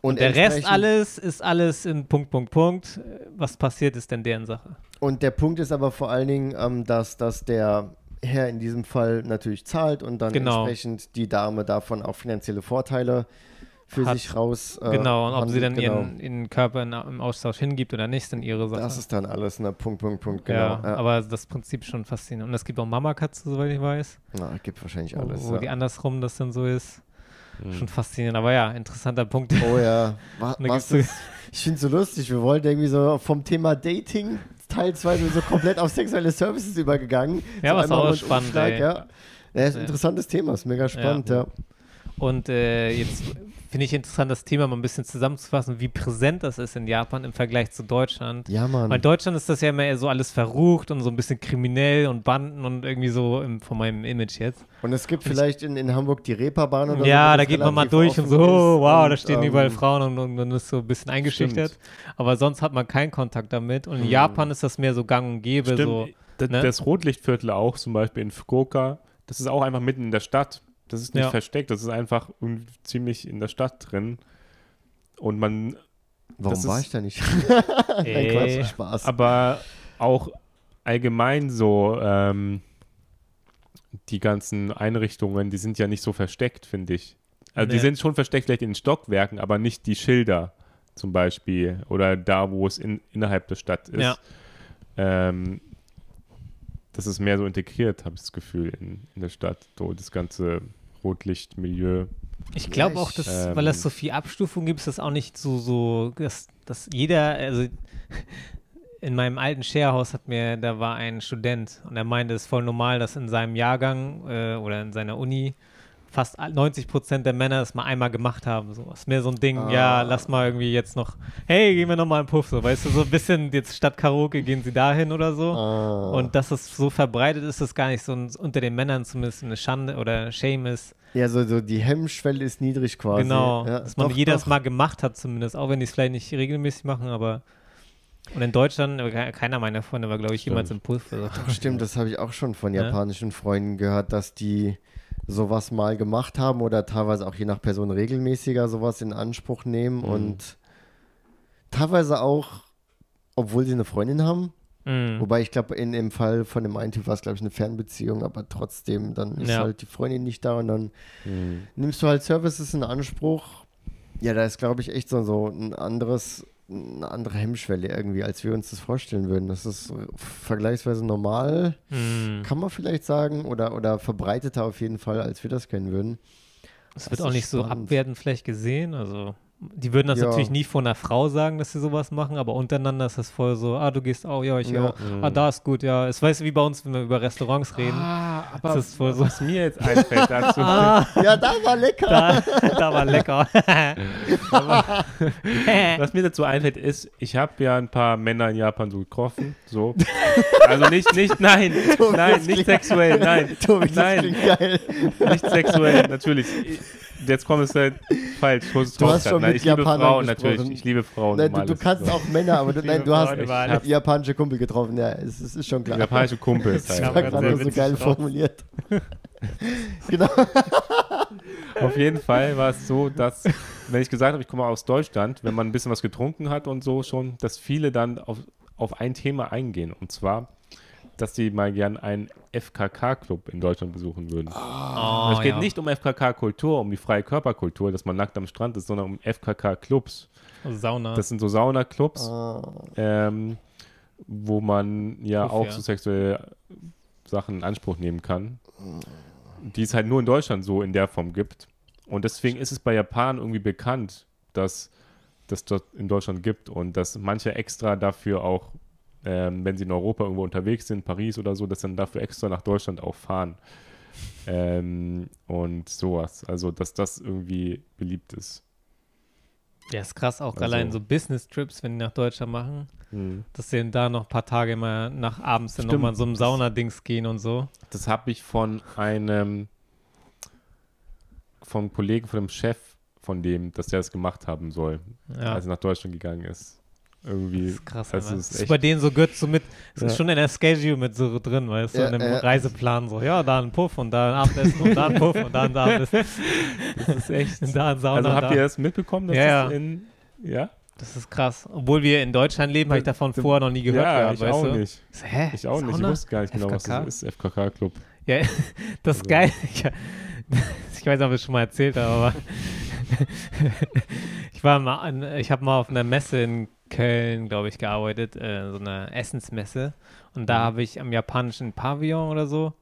Und der Rest alles ist alles in Punkt, Punkt, Punkt. Was passiert, ist denn deren Sache.
Und der Punkt ist aber vor allen Dingen, ähm, dass, dass der Herr in diesem Fall natürlich zahlt und dann
Genau.
entsprechend die Dame davon auch finanzielle Vorteile für
Hat.
sich raus. äh,
genau. Und ob sie dann
genau.
ihren, ihren Körper in, im Austausch hingibt oder nicht, dann ihre Sache.
Das ist dann alles, ne? Punkt, Punkt, Punkt, genau.
ja,
Ja,
aber das Prinzip ist schon faszinierend. Und es gibt auch Mamakatze, soweit ich weiß.
Na, gibt wahrscheinlich
Wo,
alles.
wo die
ja.
andersrum das dann so ist.
Mhm.
Schon faszinierend. Aber ja, interessanter Punkt.
Oh ja. Wa was ist, ich finde es so lustig. Wir wollten irgendwie so vom Thema Dating Teil 2 so komplett auf sexuelle Services übergegangen.
Ja,
so
was auch spannend,
Umschlag,
ey.
ja. Ja, ist ein
Ja.
interessantes Thema, ist mega spannend, ja.
Und äh, jetzt finde ich interessant, das Thema mal ein bisschen zusammenzufassen, wie präsent das ist in Japan im Vergleich zu Deutschland.
Ja, Mann.
Weil in Deutschland ist das ja immer eher so alles verrucht und so ein bisschen kriminell und Banden und irgendwie so im, von meinem Image jetzt.
Und es gibt vielleicht in, in Hamburg die Reeperbahn oder so.
ja, da geht man mal durch und so, oh, wow,
und,
da stehen
ähm,
überall Frauen und, und man ist so ein bisschen eingeschüchtert. Aber sonst hat man keinen Kontakt damit. Und in
Mhm.
Japan ist das mehr so gang und gäbe.
Stimmt,
So,
das,
ne?
das Rotlichtviertel auch, zum Beispiel in Fukuoka, das ist auch einfach mitten in der Stadt. Das ist nicht
Ja.
versteckt, das ist einfach ziemlich in der Stadt drin. Und man,
Warum war
ist-
ich da nicht? Nein,
Ey.
Quatsch, Spaß.
aber auch allgemein so, ähm, die ganzen Einrichtungen, die sind ja nicht so versteckt, finde ich. Also die
Nee.
sind schon versteckt vielleicht in den Stockwerken, aber nicht die Schilder zum Beispiel oder da, wo es in, innerhalb der Stadt ist.
Ja.
Ähm, das ist mehr so integriert, habe ich das Gefühl, in, in der Stadt. So das ganze Rotlichtmilieu.
Ich glaube auch, dass,
ähm,
weil es so viel Abstufung gibt, ist das auch nicht so, so dass, dass jeder, also in meinem alten Sharehouse hat mir, da war ein Student und er meinte, es ist voll normal, dass in seinem Jahrgang äh, oder in seiner Uni fast 90 Prozent der Männer das mal einmal gemacht haben. So. Ist mehr so ein Ding,
Ah.
ja, lass mal irgendwie jetzt noch, hey, gehen wir noch mal einen Puff, so, weißt du, so ein bisschen jetzt statt Karaoke gehen sie dahin oder so.
Ah.
Und dass es so verbreitet ist, dass gar nicht so ein, unter den Männern zumindest eine Schande oder Shame ist,
ja, so, so die Hemmschwelle ist niedrig quasi.
Genau,
ja,
dass man
doch,
jedes
doch.
Mal gemacht hat zumindest, auch wenn die es vielleicht nicht regelmäßig machen, aber und in Deutschland, ke- keiner meiner Freunde war, glaube ich,
Stimmt.
jemals im Puff. Also.
Stimmt, das habe ich auch schon von
Ja.
japanischen Freunden gehört, dass die sowas mal gemacht haben oder teilweise auch je nach Person regelmäßiger sowas in Anspruch nehmen
Mhm.
und teilweise auch, obwohl sie eine Freundin haben.
Mm.
Wobei ich glaube, in dem Fall von dem einen Typ war es, glaube ich, eine Fernbeziehung, aber trotzdem, dann ist
Ja.
halt die Freundin nicht da und dann
Hm.
nimmst du halt Services in Anspruch. Ja, da ist, glaube ich, echt so, so ein anderes, eine andere Hemmschwelle irgendwie, als wir uns das vorstellen würden. Das ist vergleichsweise normal,
Mm.
kann man vielleicht sagen, oder, oder verbreiteter auf jeden Fall, als wir das kennen würden.
Das
das
wird auch nicht so
spannend.
abwertend vielleicht gesehen. Also, die würden das
Ja.
natürlich nie von einer Frau sagen, dass sie sowas machen, aber untereinander ist das voll so, ah, du gehst auch, ja, ich
Ja.
auch. Ah, da ist gut, ja. Es weißt du, wie bei uns, wenn wir über Restaurants reden.
Ah, Aber
Das ist wohl so.
was mir jetzt einfällt dazu.
Ja, da war lecker.
Da, da war lecker.
Was mir dazu einfällt, ist, ich habe ja ein paar Männer in Japan so getroffen. So. Also nicht, nicht, nein,
Tobi,
nein, nicht sexuell, nein.
Tobi, das
nein, nicht sexuell, natürlich. Jetzt kommt es halt falsch.
Du hast
rauscutten.
schon mit
ich liebe
Japanern
Frauen
gesprochen.
natürlich. Ich liebe Frauen.
Nein, du, du
ist
kannst
so.
auch Männer, aber du, nein,
liebe
du hast
war alles.
japanische Kumpel getroffen. Ja, es, es ist schon klar.
Japanische Kumpels
Das war
halt.
aber
gerade so geil
drauf.
formuliert. genau.
Auf jeden Fall war es so, dass, wenn ich gesagt habe, ich komme aus Deutschland, wenn man ein bisschen was getrunken hat und so schon, dass viele dann auf, auf ein Thema eingehen. Und zwar, dass sie mal gern einen FKK-Club in Deutschland besuchen würden.
Oh,
es geht
ja.
nicht um FKK-Kultur, um die freie Körperkultur, dass man nackt am Strand ist, sondern um FKK-Clubs.
Sauna.
Das sind so Sauna-Clubs,
Ah,
ähm, wo man ja
Puff,
auch
ja.
so sexuelle Sachen in Anspruch nehmen kann, die es halt nur in Deutschland so in der Form gibt. Und deswegen ist es bei Japan irgendwie bekannt, dass das dort in Deutschland gibt und dass manche extra dafür auch, ähm, wenn sie in Europa irgendwo unterwegs sind, Paris oder so, dass dann dafür extra nach Deutschland auch fahren. Ähm, und sowas. Also, dass das irgendwie beliebt ist.
ja, ist krass, auch
Also-
allein so Business-Trips, wenn die nach Deutschland machen,
Hm.
dass sie da noch ein paar Tage immer nach abends dann nochmal in so einem Saunadings gehen und so.
Das habe ich von einem vom Kollegen, von dem Chef von dem, dass der das gemacht haben soll,
Ja.
als er nach Deutschland gegangen ist. Irgendwie.
Das ist krass,
das
das
ist
ist bei denen so gehört so mit, es ist
Ja.
schon in der Schedule mit so drin, weißt du,
Ja,
in dem
ja.
Reiseplan so, ja, da ein Puff und da ein Abendessen und da ein Puff und da ein Abendessen.
Das ist echt.
Und da ein Sauna.
Also habt
da.
ihr das mitbekommen, dass
Ja,
das
ja.
in. Ja?
Das ist krass. Obwohl wir in Deutschland leben, habe ich davon vorher noch nie gehört
ja,
gehabt,
ich
weißt
auch
du?
nicht.
Hä?
Ich auch nicht. Ich
Sauna?
wusste gar nicht genau, was
FKK?
das ist. FKK-Club.
Ja, das ist
Also.
geil. Ich, ich weiß nicht, ob ich es schon mal erzählt habe, aber ich war mal, an, ich habe mal auf einer Messe in Köln, glaube ich, gearbeitet, äh, so einer Essensmesse. Und da
Mhm.
habe ich am japanischen Pavillon oder so.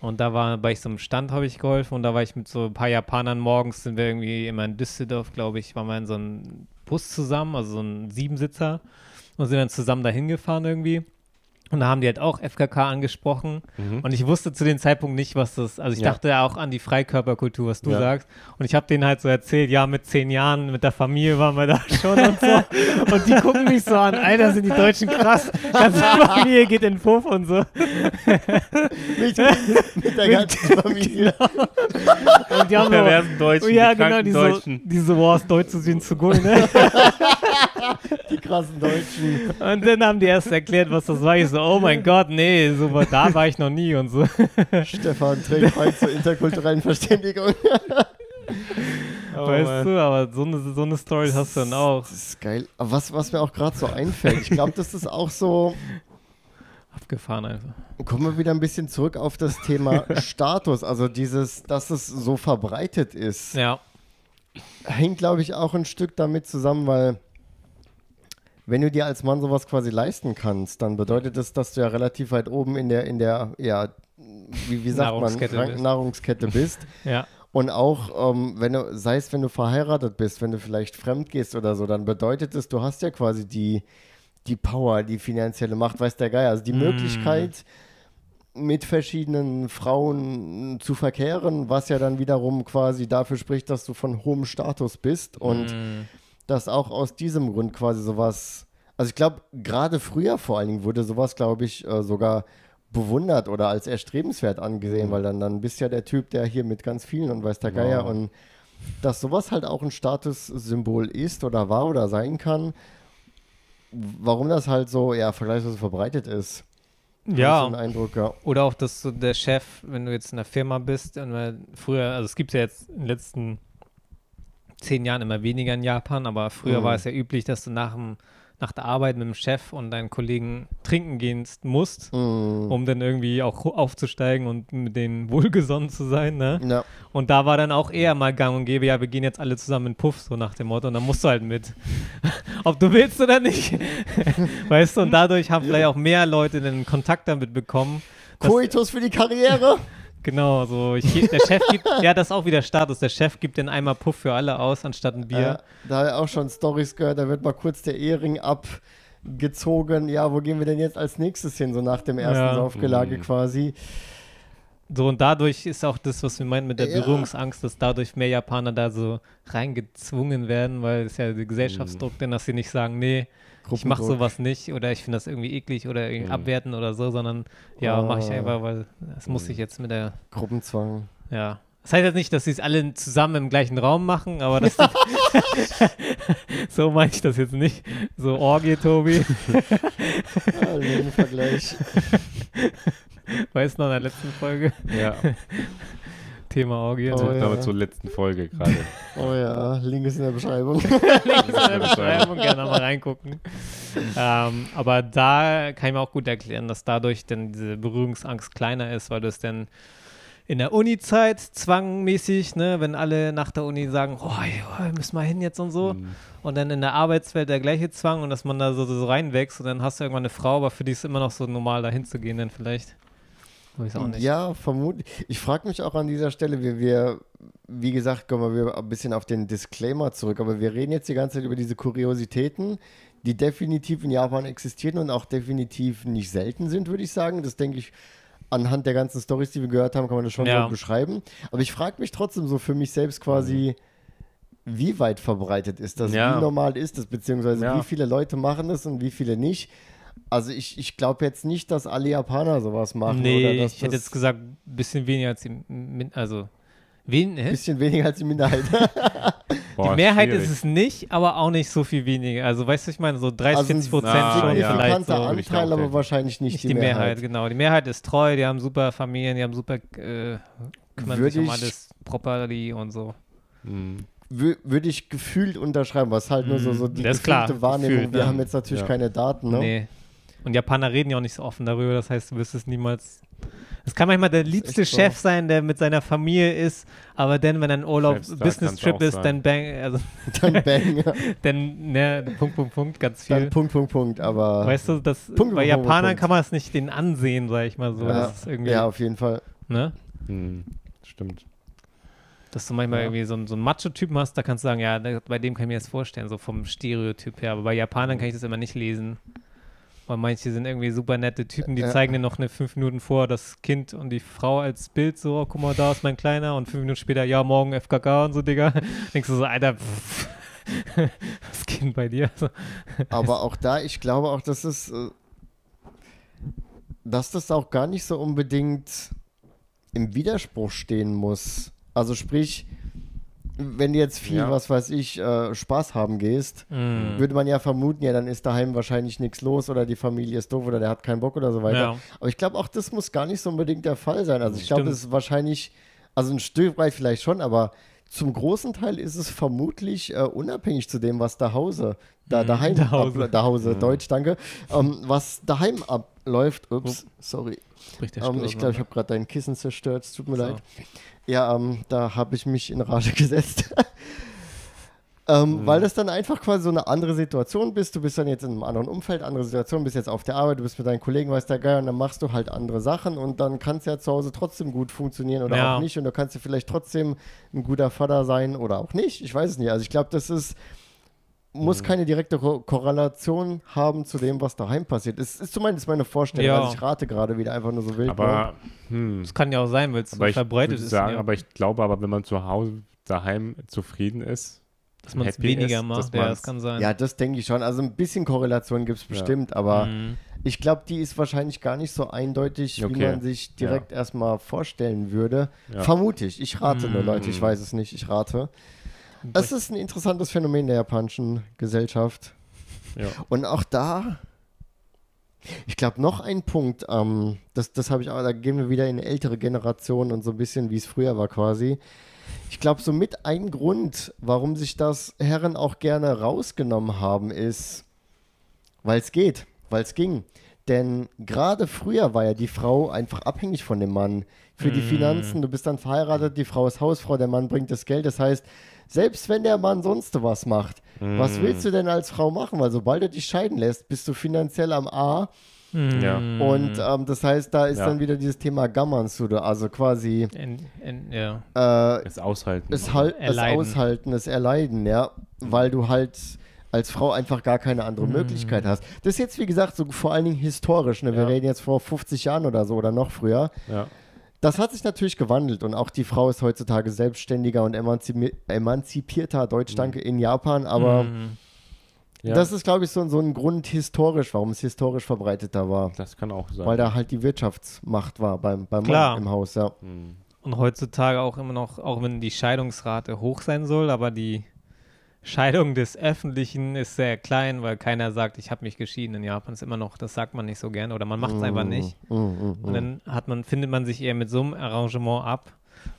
Und da war bei so einem Stand habe ich geholfen und da war ich mit so ein paar Japanern morgens sind wir irgendwie immer in Düsseldorf, glaube ich, waren wir in so einem Bus zusammen, also so ein Siebensitzer und sind dann zusammen dahin gefahren irgendwie. Und da haben die halt auch FKK angesprochen.
Mhm.
Und ich wusste zu dem Zeitpunkt nicht, was das, also ich
Ja.
dachte auch an die Freikörperkultur, was du
Ja.
sagst. Und ich habe denen halt so erzählt, ja, mit zehn Jahren, mit der Familie waren wir da schon und so. Und die gucken mich so an, Alter, sind die Deutschen krass. Ganze Familie geht in den Puff und so.
mit, mit der ganzen Familie.
Und die haben so,
Deutschen,
ja,
die
genau,
kranken
die so,
Deutschen.
die so, wow, ist Deutsch zu sehen zu gut, ne?
Die krassen Deutschen.
Und dann haben die erst erklärt, was das war. Ich so, oh mein Gott, nee, so da war ich noch nie und so.
Stefan trägt bei zur interkulturellen Verständigung.
Oh,
weißt
Mann.
du, aber so eine, so eine Story hast du dann auch.
Das ist geil. Aber was, was mir auch gerade so einfällt, ich glaube, das ist auch so,
Abgefahren einfach.
kommen wir wieder ein bisschen zurück auf das Thema Status. Also dieses, dass es so verbreitet ist,
Ja.
hängt, glaube ich, auch ein Stück damit zusammen, weil wenn du dir als Mann sowas quasi leisten kannst, dann bedeutet das, dass du ja relativ weit oben in der, in der, ja, wie, wie sagt man,
Nahrungskette
Rank-
bist.
Nahrungskette bist.
Ja.
Und auch, ähm, wenn du, sei es, wenn du verheiratet bist, wenn du vielleicht fremd gehst oder so, dann bedeutet es, du hast ja quasi die, die Power, die finanzielle Macht, weiß der Geier. Also die
Mm.
Möglichkeit, mit verschiedenen Frauen zu verkehren, was ja dann wiederum quasi dafür spricht, dass du von hohem Status bist und
Mm.
Dass auch aus diesem Grund quasi sowas, also ich glaube, gerade früher vor allen Dingen wurde sowas, glaube ich, äh, sogar bewundert oder als erstrebenswert angesehen, weil dann, dann bist ja der Typ, der hier mit ganz vielen und weiß der Geier
Wow.
und dass sowas halt auch ein Statussymbol ist oder war oder sein kann, warum das halt so, ja, vergleichsweise verbreitet ist.
Ja,
Eindruck, ja.
oder auch, dass so der Chef, wenn du jetzt in der Firma bist, früher, also es gibt ja jetzt in den letzten zehn Jahren immer weniger in Japan, aber früher
Mhm.
war es ja üblich, dass du nach, dem, nach der Arbeit mit dem Chef und deinen Kollegen trinken gehen musst,
Mm.
um dann irgendwie auch aufzusteigen und mit denen wohlgesonnen zu sein, ne?
Ja,
Und da war dann auch eher mal gang und gäbe, ja, wir gehen jetzt alle zusammen in Puff, so nach dem Motto, und dann musst du halt mit. Ob du willst oder nicht. weißt du, und dadurch haben vielleicht auch mehr Leute den Kontakt damit bekommen.
Koitus für die Karriere.
Genau, so ich, der Chef gibt, ja, das ist auch wieder Status. Der Chef gibt den einmal Puff für alle aus, anstatt ein Bier.
Ja, da habe ich auch schon Stories gehört, da wird mal kurz der Ehering abgezogen. Ja, wo gehen wir denn jetzt als nächstes hin, so nach dem ersten
Ja.
Saufgelage
Mhm.
quasi.
So, und dadurch ist auch das, was wir meinen mit der
Ja.
Berührungsangst, dass dadurch mehr Japaner da so reingezwungen werden, weil es ja der Gesellschaftsdruck, denn dass sie nicht sagen, nee, ich mache sowas nicht oder ich finde das irgendwie eklig oder irgendwie
Mhm.
abwerten oder so, sondern ja, mache ich
Ah.
einfach, weil es muss
Mhm.
ich jetzt mit der,
Gruppenzwang.
ja. Das heißt jetzt nicht, dass sie es alle zusammen im gleichen Raum machen, aber das so meine ich das jetzt nicht. So Orgie, Tobi.
Ja, ein Vergleich.
Weißt du noch in der letzten Folge?
Ja,
Thema Orgie.
Oh, ja.
damit zur letzten Folge gerade.
Oh ja, Link ist in der Beschreibung.
Links in der Beschreibung, gerne mal reingucken. ähm, aber da kann ich mir auch gut erklären, dass dadurch dann diese Berührungsangst kleiner ist, weil du es dann in der Uni-Zeit zwangmäßig, ne, wenn alle nach der Uni sagen, oh, wir müssen mal hin jetzt und so,
Mhm.
und dann in der Arbeitswelt der gleiche Zwang und dass man da so, so reinwächst und dann hast du irgendwann eine Frau, aber für die ist es immer noch so normal, da hinzugehen, dann vielleicht. Weiß auch nicht.
Ja, vermutlich. Ich frage mich auch an dieser Stelle, wir, wir, wie gesagt, kommen wir ein bisschen auf den Disclaimer zurück, aber wir reden jetzt die ganze Zeit über diese Kuriositäten, die definitiv in Japan existieren und auch definitiv nicht selten sind, würde ich sagen. Das denke ich, anhand der ganzen Stories, die wir gehört haben, kann man das schon
Ja.
so beschreiben. Aber ich frage mich trotzdem so für mich selbst quasi, wie weit verbreitet ist das?
Ja.
Wie normal ist das? Beziehungsweise
Ja.
wie viele Leute machen das und wie viele nicht? Also ich, ich glaube jetzt nicht, dass alle Japaner sowas machen.
nee,
oder dass
ich hätte jetzt gesagt, ein bisschen weniger als die, Min- also, wen,
bisschen weniger als die Minderheit.
Boah,
die Mehrheit
schwierig.
ist es nicht, aber auch nicht so viel weniger. Also, weißt du, ich meine, so 30,
Also ein
40 Prozent
Ah,
schon
ja.
vielleicht.
signifikanter
So.
Anteil, aber wahrscheinlich nicht,
Nicht die Mehrheit. genau. Die Mehrheit ist treu, die haben super Familien, die haben super, äh, kümmern
Würde
sich um
ich-
alles properly und so.
Wür- Würde ich gefühlt unterschreiben, was halt nur so, so die
Das ist klar,
gefühlte Wahrnehmung.
gefühlt,
Wir
ne?
haben jetzt natürlich
Ja.
keine Daten, ne?
Nee. Und Japaner reden ja auch nicht so offen darüber, das heißt, du wirst es niemals. Es kann manchmal der liebste
so.
Chef sein, der mit seiner Familie ist, aber dann, wenn ein Urlaub
Selbst da
Business
kann's
Trip
auch
ist,
sein.
dann bang, also
Dann bang, ja.
dann, ne, Punkt, Punkt, Punkt, ganz viel.
dann Punkt, Punkt, Punkt. Aber
weißt du, das,
Punkt,
bei
Punkt,
Japanern
Punkt.
kann man es nicht den ansehen, sag ich mal so.
ja,
Das ist irgendwie,
ja, auf jeden Fall.
ne?
Mhm. Stimmt.
Dass du manchmal
Ja.
irgendwie so, einen- so einen Macho-Typen hast, da kannst du sagen, ja, bei dem kann ich mir das vorstellen, so vom Stereotyp her. Aber bei Japanern kann ich das immer nicht lesen. Weil manche sind irgendwie super nette Typen, die
Ja.
zeigen dir noch eine fünf Minuten vor das Kind und die Frau als Bild, so, oh, guck mal, da ist mein Kleiner und fünf Minuten später, ja, morgen FKK und so, Digga. Denkst du so, Alter, pff, geht denn bei dir?
Aber auch da, ich glaube auch, dass es, äh, dass das auch gar nicht so unbedingt im Widerspruch stehen muss. Also sprich, wenn du jetzt viel,
Ja.
was weiß ich, äh, Spaß haben gehst,
mm,
würde man ja vermuten, ja, dann ist daheim wahrscheinlich nichts los oder die Familie ist doof oder der hat keinen Bock oder so weiter.
Ja.
Aber ich glaube, auch das muss gar nicht so unbedingt der Fall sein. Also ich glaube, das ist wahrscheinlich, also ein Stück weit vielleicht schon, aber zum großen Teil ist es vermutlich äh, unabhängig zu dem, was da Hause, da
Mhm,
daheim,
Dahause.
Ab, Dahause,
Mhm.
Deutsch, danke, ähm, was daheim abläuft. Ups, sorry. Ähm, ich glaube, ich habe gerade dein Kissen zerstört. Es tut mir
So.
leid. Ja, ähm, da habe ich mich in Rage gesetzt. ähm,
Mhm.
Weil das dann einfach quasi so eine andere Situation bist. Du bist dann jetzt in einem anderen Umfeld, andere Situation, bist jetzt auf der Arbeit, du bist mit deinen Kollegen, weiß der Geier, und dann machst du halt andere Sachen und dann kann es ja zu Hause trotzdem gut funktionieren oder
Ja.
auch nicht. Und du kannst ja vielleicht trotzdem ein guter Vater sein oder auch nicht. Ich weiß es nicht. Also ich glaube, das ist muss
Mhm.
keine direkte Ko Korrelation haben zu dem, was daheim passiert. Es ist zumindest meine Vorstellung.
Ja.
Also ich rate gerade wieder einfach nur so wild. ne?
Aber, hm,
Das kann ja auch sein, weil es so verbreitet
würde
ist,
sagen,
ja,
aber ich glaube aber, wenn man zu Hause daheim zufrieden ist,
dass man es
happy
weniger
ist,
macht. Ja, das kann sein.
Ja, das denke ich schon. Also ein bisschen Korrelation gibt es
Ja.
bestimmt, aber
Mhm.
ich glaube, die ist wahrscheinlich gar nicht so eindeutig, wie
Okay.
man sich direkt erstmal vorstellen würde.
Ja.
Vermute ich. Ich rate nur,
Mhm.
Leute. Ich weiß es nicht. Ich rate. Es ist ein interessantes Phänomen der japanischen Gesellschaft.
ja.
Und auch da, ich glaube, noch ein Punkt, ähm, das, das habe ich auch, da gehen wir wieder in ältere Generation und so ein bisschen, wie es früher war quasi. Ich glaube, so mit ein Grund, warum sich das Herren auch gerne rausgenommen haben, ist, weil es geht, weil es ging. Denn gerade früher war ja die Frau einfach abhängig von dem Mann. Für die
Mm.
Finanzen, du bist dann verheiratet, die Frau ist Hausfrau, der Mann bringt das Geld. Das heißt, selbst wenn der Mann sonst was macht, was willst du denn als Frau machen? Weil sobald du dich scheiden lässt, bist du finanziell am A.
Ja.
Mhm.
Und ähm, das heißt, da ist
Ja.
dann wieder dieses Thema Gammansude, also quasi
In, in, ja.
äh,
es aushalten.
es, halt, es
Erleiden.
aushalten, es erleiden, ja, weil du halt als Frau einfach gar keine andere
Mhm.
Möglichkeit hast. Das ist jetzt, wie gesagt, so vor allen Dingen historisch. Ne? Wir
Ja.
reden jetzt vor 50 Jahren oder so oder noch früher.
ja.
Das hat sich natürlich gewandelt und auch die Frau ist heutzutage selbstständiger und emanzipi emanzipierter Deutschdanke in Japan, aber
Mhm.
Ja,
das ist, glaube ich, so, so ein Grund historisch, warum es historisch verbreiteter war.
das kann auch sein.
Weil da halt die Wirtschaftsmacht war beim, beim
Klar.
Mann im Haus, ja.
Hm.
Und heutzutage auch immer noch, auch wenn die Scheidungsrate hoch sein soll, aber die Scheidung des Öffentlichen ist sehr klein, weil keiner sagt, ich habe mich geschieden. In Japan ist immer noch, das sagt man nicht so gern oder man macht es einfach nicht.
Mm, mm, mm,
Und dann hat man, findet man sich eher mit so einem Arrangement ab,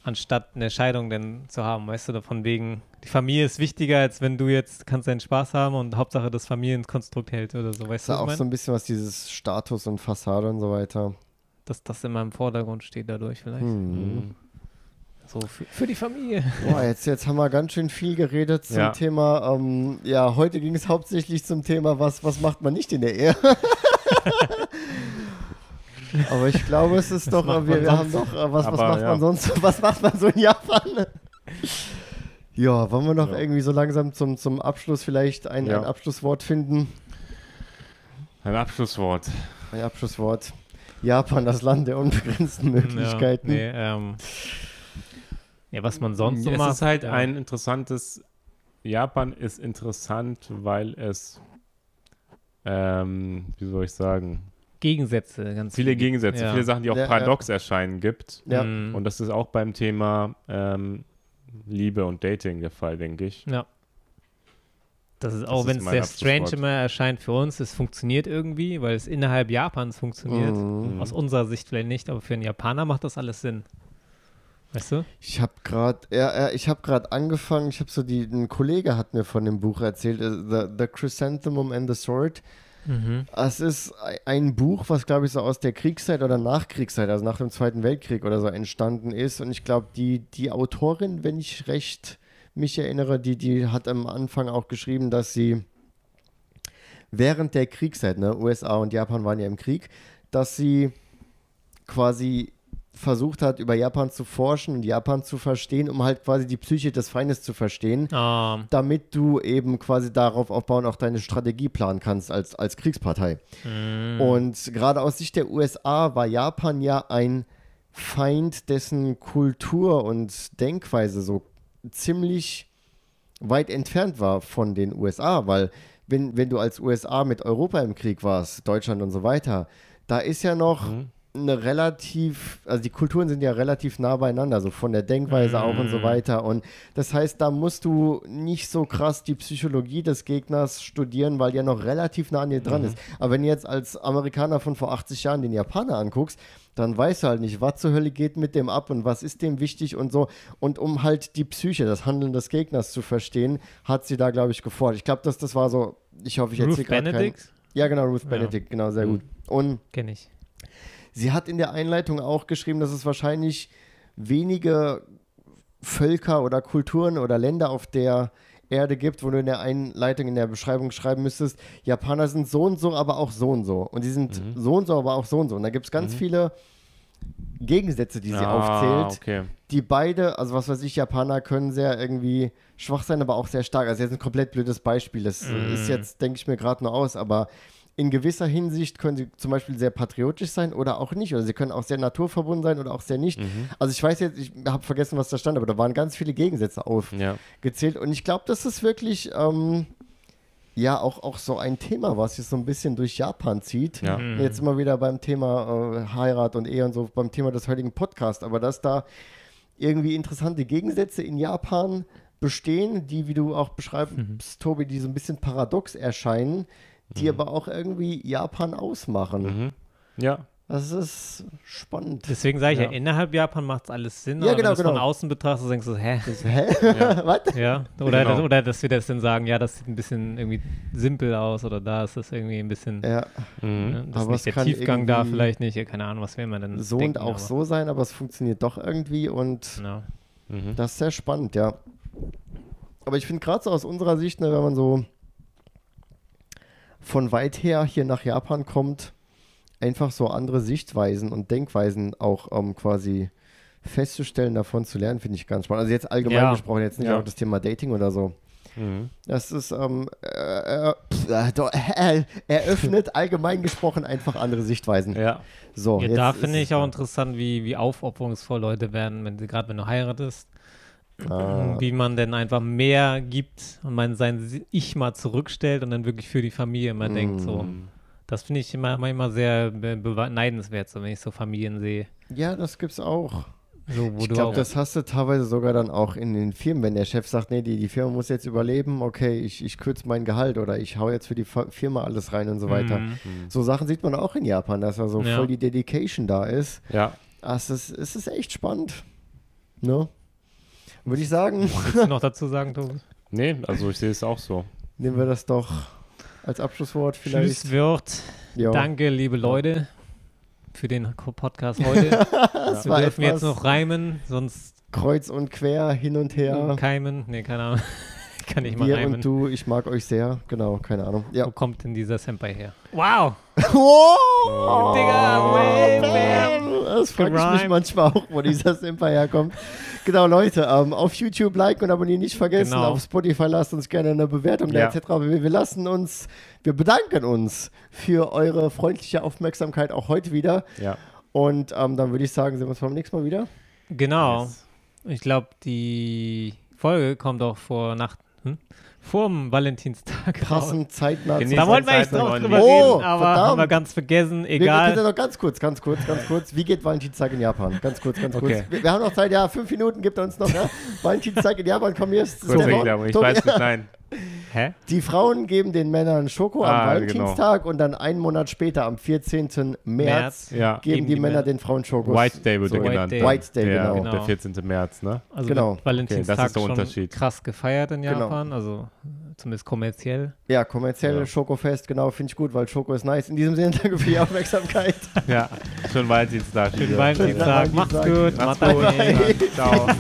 anstatt eine Scheidung denn zu haben, weißt du, von wegen, die Familie ist wichtiger, als wenn du jetzt kannst deinen Spaß haben und Hauptsache das Familienkonstrukt hält oder so, weißt
ist
du,
auch
ich
so
mein?
ein bisschen was dieses Status und Fassade und so weiter.
dass das immer im Vordergrund steht dadurch vielleicht.
Hm.
So für, für die Familie.
Boah, jetzt, jetzt haben wir ganz schön viel geredet zum
Ja.
Thema. Ähm, ja, heute ging es hauptsächlich zum Thema, was, was macht man nicht in der Ehe. Aber ich glaube, es ist doch, äh, wir, wir haben doch, äh, was, was
Aber,
macht
ja.
man sonst, was macht man so in Japan? Ja, wollen wir noch
Ja.
irgendwie so langsam zum, zum Abschluss vielleicht ein,
Ja.
ein Abschlusswort finden?
Ein Abschlusswort.
Ein Abschlusswort. Japan, das Land der unbegrenzten Möglichkeiten.
Ja, nee, ähm, ja, was man sonst so
es
macht.
ist halt
ja.
ein interessantes. Japan ist interessant, weil es, ähm, wie soll ich sagen,
Gegensätze, ganz
viele Gegensätze,
Ja.
viele Sachen, die auch
Ja, ja.
paradox erscheinen gibt.
Ja.
Mhm.
Und das ist auch beim Thema ähm, Liebe und Dating der Fall, denke ich.
Ja. Das ist auch, wenn es sehr strange immer erscheint für uns, es funktioniert irgendwie, weil es innerhalb Japans funktioniert.
Mhm.
Aus unserer Sicht vielleicht nicht, aber für einen Japaner macht das alles Sinn. Weißt du?
Ich habe gerade, ja, ich habe gerade angefangen. Ich habe so die, ein Kollege hat mir von dem Buch erzählt, äh, The, the Chrysanthemum and the Sword.
Mhm.
Es ist ei- ein Buch, was glaube ich so aus der Kriegszeit oder Nachkriegszeit, also nach dem Zweiten Weltkrieg oder so entstanden ist. Und ich glaube, die, die Autorin, wenn ich recht mich erinnere, die, die hat am Anfang auch geschrieben, dass sie während der Kriegszeit, ne, USA und Japan waren ja im Krieg, dass sie quasi versucht hat, über Japan zu forschen und Japan zu verstehen, um halt quasi die Psyche des Feindes zu verstehen
Ah,
damit du eben quasi darauf aufbauen auch deine Strategie planen kannst als, als Kriegspartei.
mm,
Und gerade aus Sicht der USA war Japan ja ein Feind, dessen Kultur und Denkweise so ziemlich weit entfernt war von den USA, weil wenn, wenn du als USA mit Europa im Krieg warst, Deutschland und so weiter, da ist ja noch
Mhm.
Eine relativ, also die Kulturen sind ja relativ nah beieinander, so von der Denkweise auch und so
Mm.
weiter. Und das heißt, da musst du nicht so krass die Psychologie des Gegners studieren, weil der noch relativ nah an dir dran ist. Aber wenn du jetzt als Amerikaner von vor 80 Jahren den Japaner anguckst, dann weißt du halt nicht, was zur Hölle geht mit dem ab und was ist dem wichtig und so. Und um halt die Psyche, das Handeln des Gegners zu verstehen, hat sie da, glaube ich, gefordert. Ich glaube, dass das war so, ich hoffe, ich erzähle gerade keinen-
Benedict?
Ja, genau, Ruth
Ja.
Benedict, genau, sehr
Mhm.
gut. Und
Kenne ich.
Sie hat in der Einleitung auch geschrieben, dass es wahrscheinlich wenige Völker oder Kulturen oder Länder auf der Erde gibt, wo du in der Einleitung, in der Beschreibung schreiben müsstest, Japaner sind so und so, aber auch so und so. Und die sind
Mhm.
so und so, aber auch so und so. Und da gibt es ganz
Mhm.
viele Gegensätze, die sie
Ah,
aufzählt,
okay.
die beide, also was weiß ich, Japaner können sehr irgendwie schwach sein, aber auch sehr stark. Also jetzt ein komplett blödes Beispiel. Das
Mm.
ist jetzt, denke ich mir gerade nur aus, aber in gewisser Hinsicht können sie zum Beispiel sehr patriotisch sein oder auch nicht. Oder sie können auch sehr naturverbunden sein oder auch sehr nicht.
Mhm.
Also ich weiß jetzt, ich habe vergessen, was da stand, aber da waren ganz viele Gegensätze
Ja.
aufgezählt. Und ich glaube, das ist wirklich ähm, ja auch, auch so ein Thema, was sich so ein bisschen durch Japan zieht.
Ja.
Mhm.
Jetzt immer wieder beim Thema äh, Heirat und Ehe und so, beim Thema des heutigen Podcasts, aber dass da irgendwie interessante Gegensätze in Japan bestehen, die, wie du auch beschreibst,
Mhm.
Tobi, die so ein bisschen paradox erscheinen, die
Mhm.
aber auch irgendwie Japan ausmachen.
Mhm. Ja.
Das ist spannend.
Deswegen sage ich ja,
Ja.
innerhalb Japan macht es alles Sinn.
Ja,
aber
genau,
wenn du es von
genau.
außen betrachtest, denkst du, hä?
Das, hä?
Ja.
Was?
Ja, oder,
Genau.
das, oder dass wir das dann sagen, ja, das sieht ein bisschen irgendwie simpel aus oder da ist das irgendwie ein bisschen,
Ja,
Mhm.
ne, das
Aber
ist nicht der Tiefgang da vielleicht nicht, ja, keine Ahnung, was will man denn
so
denken,
und auch
aber,
so sein, aber es funktioniert doch irgendwie und
Ja.
Mhm.
Das ist sehr spannend, ja. Aber ich finde gerade so aus unserer Sicht, ne, wenn man so von weit her hier nach Japan kommt, einfach so andere Sichtweisen und Denkweisen auch ähm, quasi festzustellen, davon zu lernen, finde ich ganz spannend. Also jetzt allgemein
Ja.
gesprochen, jetzt nicht
Ja.
auf das Thema Dating oder so.
Mhm.
Das ist, ähm, äh, äh, pf, äh, äh, eröffnet allgemein gesprochen einfach andere Sichtweisen.
Ja.
So,
Ja,
jetzt
da finde ich auch interessant, wie, wie aufopferungsvoll Leute werden, wenn sie gerade wenn du heiratest.
Ah.
Wie man denn einfach mehr gibt und man sein Ich mal zurückstellt und dann wirklich für die Familie immer denkt. So.
Mm.
Das finde ich immer, manchmal sehr be beneidenswert, so wenn ich so Familien sehe.
Ja, das gibt's auch.
So, wo
Ich glaube, das hast du teilweise sogar dann auch in den Firmen, wenn der Chef sagt, nee, die, die Firma muss jetzt überleben, okay, ich, ich kürze mein Gehalt oder ich hau jetzt für die Firma alles rein und so weiter.
Mhm.
So Sachen sieht man auch in Japan, dass da so
Ja.
voll die Dedication da ist.
Ja.
Ah, es, ist es ist echt spannend. Ne? Würde ich sagen,
Willst du noch dazu sagen, Tobi?
Nee, also ich sehe es auch so.
nehmen wir das doch als Abschlusswort vielleicht.
Schlusswort.
Ja.
Danke, liebe Leute, für den Podcast heute.
Das
Wir
war
dürfen
etwas
jetzt noch reimen, sonst
kreuz und quer, hin und her.
keimen. Nee, keine Ahnung. Ich kann nicht mal
Wir
reimen.
und du, ich mag euch sehr. Genau, keine Ahnung. Ja.
Wo kommt denn dieser Senpai her? Wow!
Oh,
Digga, way.
Das frage ich mich manchmal auch, wo dieser Simper herkommt. Genau, Leute, ähm, auf YouTube liken und abonnieren nicht vergessen.
Genau.
Auf Spotify lasst uns gerne eine Bewertung
Ja.
etc. Wir, wir lassen uns, wir bedanken uns für eure freundliche Aufmerksamkeit auch heute wieder.
Ja.
Und ähm, dann würde ich sagen, sehen wir uns beim nächsten Mal wieder.
Genau.
Yes.
Ich glaube, die Folge kommt auch vor Nacht. Vorm Valentinstag. raus.
Passend, zeitnah.
Genießt
Da wollten wir noch
mit
drüber
Lieben.
reden, aber
Oh, verdammt.
haben wir ganz vergessen.
Wir, wir können
Egal.
ja noch ganz kurz, ganz kurz, ganz kurz. Wie geht Valentinstag in Japan? Ganz kurz, ganz
Okay.
kurz. Wir, wir haben noch Zeit, ja, fünf Minuten gibt er uns noch. Ja? Valentinstag in Japan, komm hier.
Erklärung. Ich
Tobi-
weiß nicht, nein.
Hä?
Die Frauen geben den Männern Schoko am
Ah,
Valentinstag und dann einen Monat später, am 14. März,
März.
Ja.
geben
Geben
die,
die
Männer den Frauen Schokos.
White Day wird
So,
er
White
genannt.
Day.
White Day,
ja,
genau.
Der 14. März, ne?
Also
Genau.
Valentinstag
Okay, das ist der
schon
Unterschied.
krass gefeiert in
Genau.
Japan, also zumindest kommerziell.
Ja, kommerziell
Ja.
Schokofest, genau, finde ich gut, weil Schoko ist nice. In diesem Sinne, danke für die Aufmerksamkeit.
Ja. Schönen Valentinstag.
Schönen. Valentinstag. Macht's gut.
Macht's
Macht's
gut.
gut.
Ciao.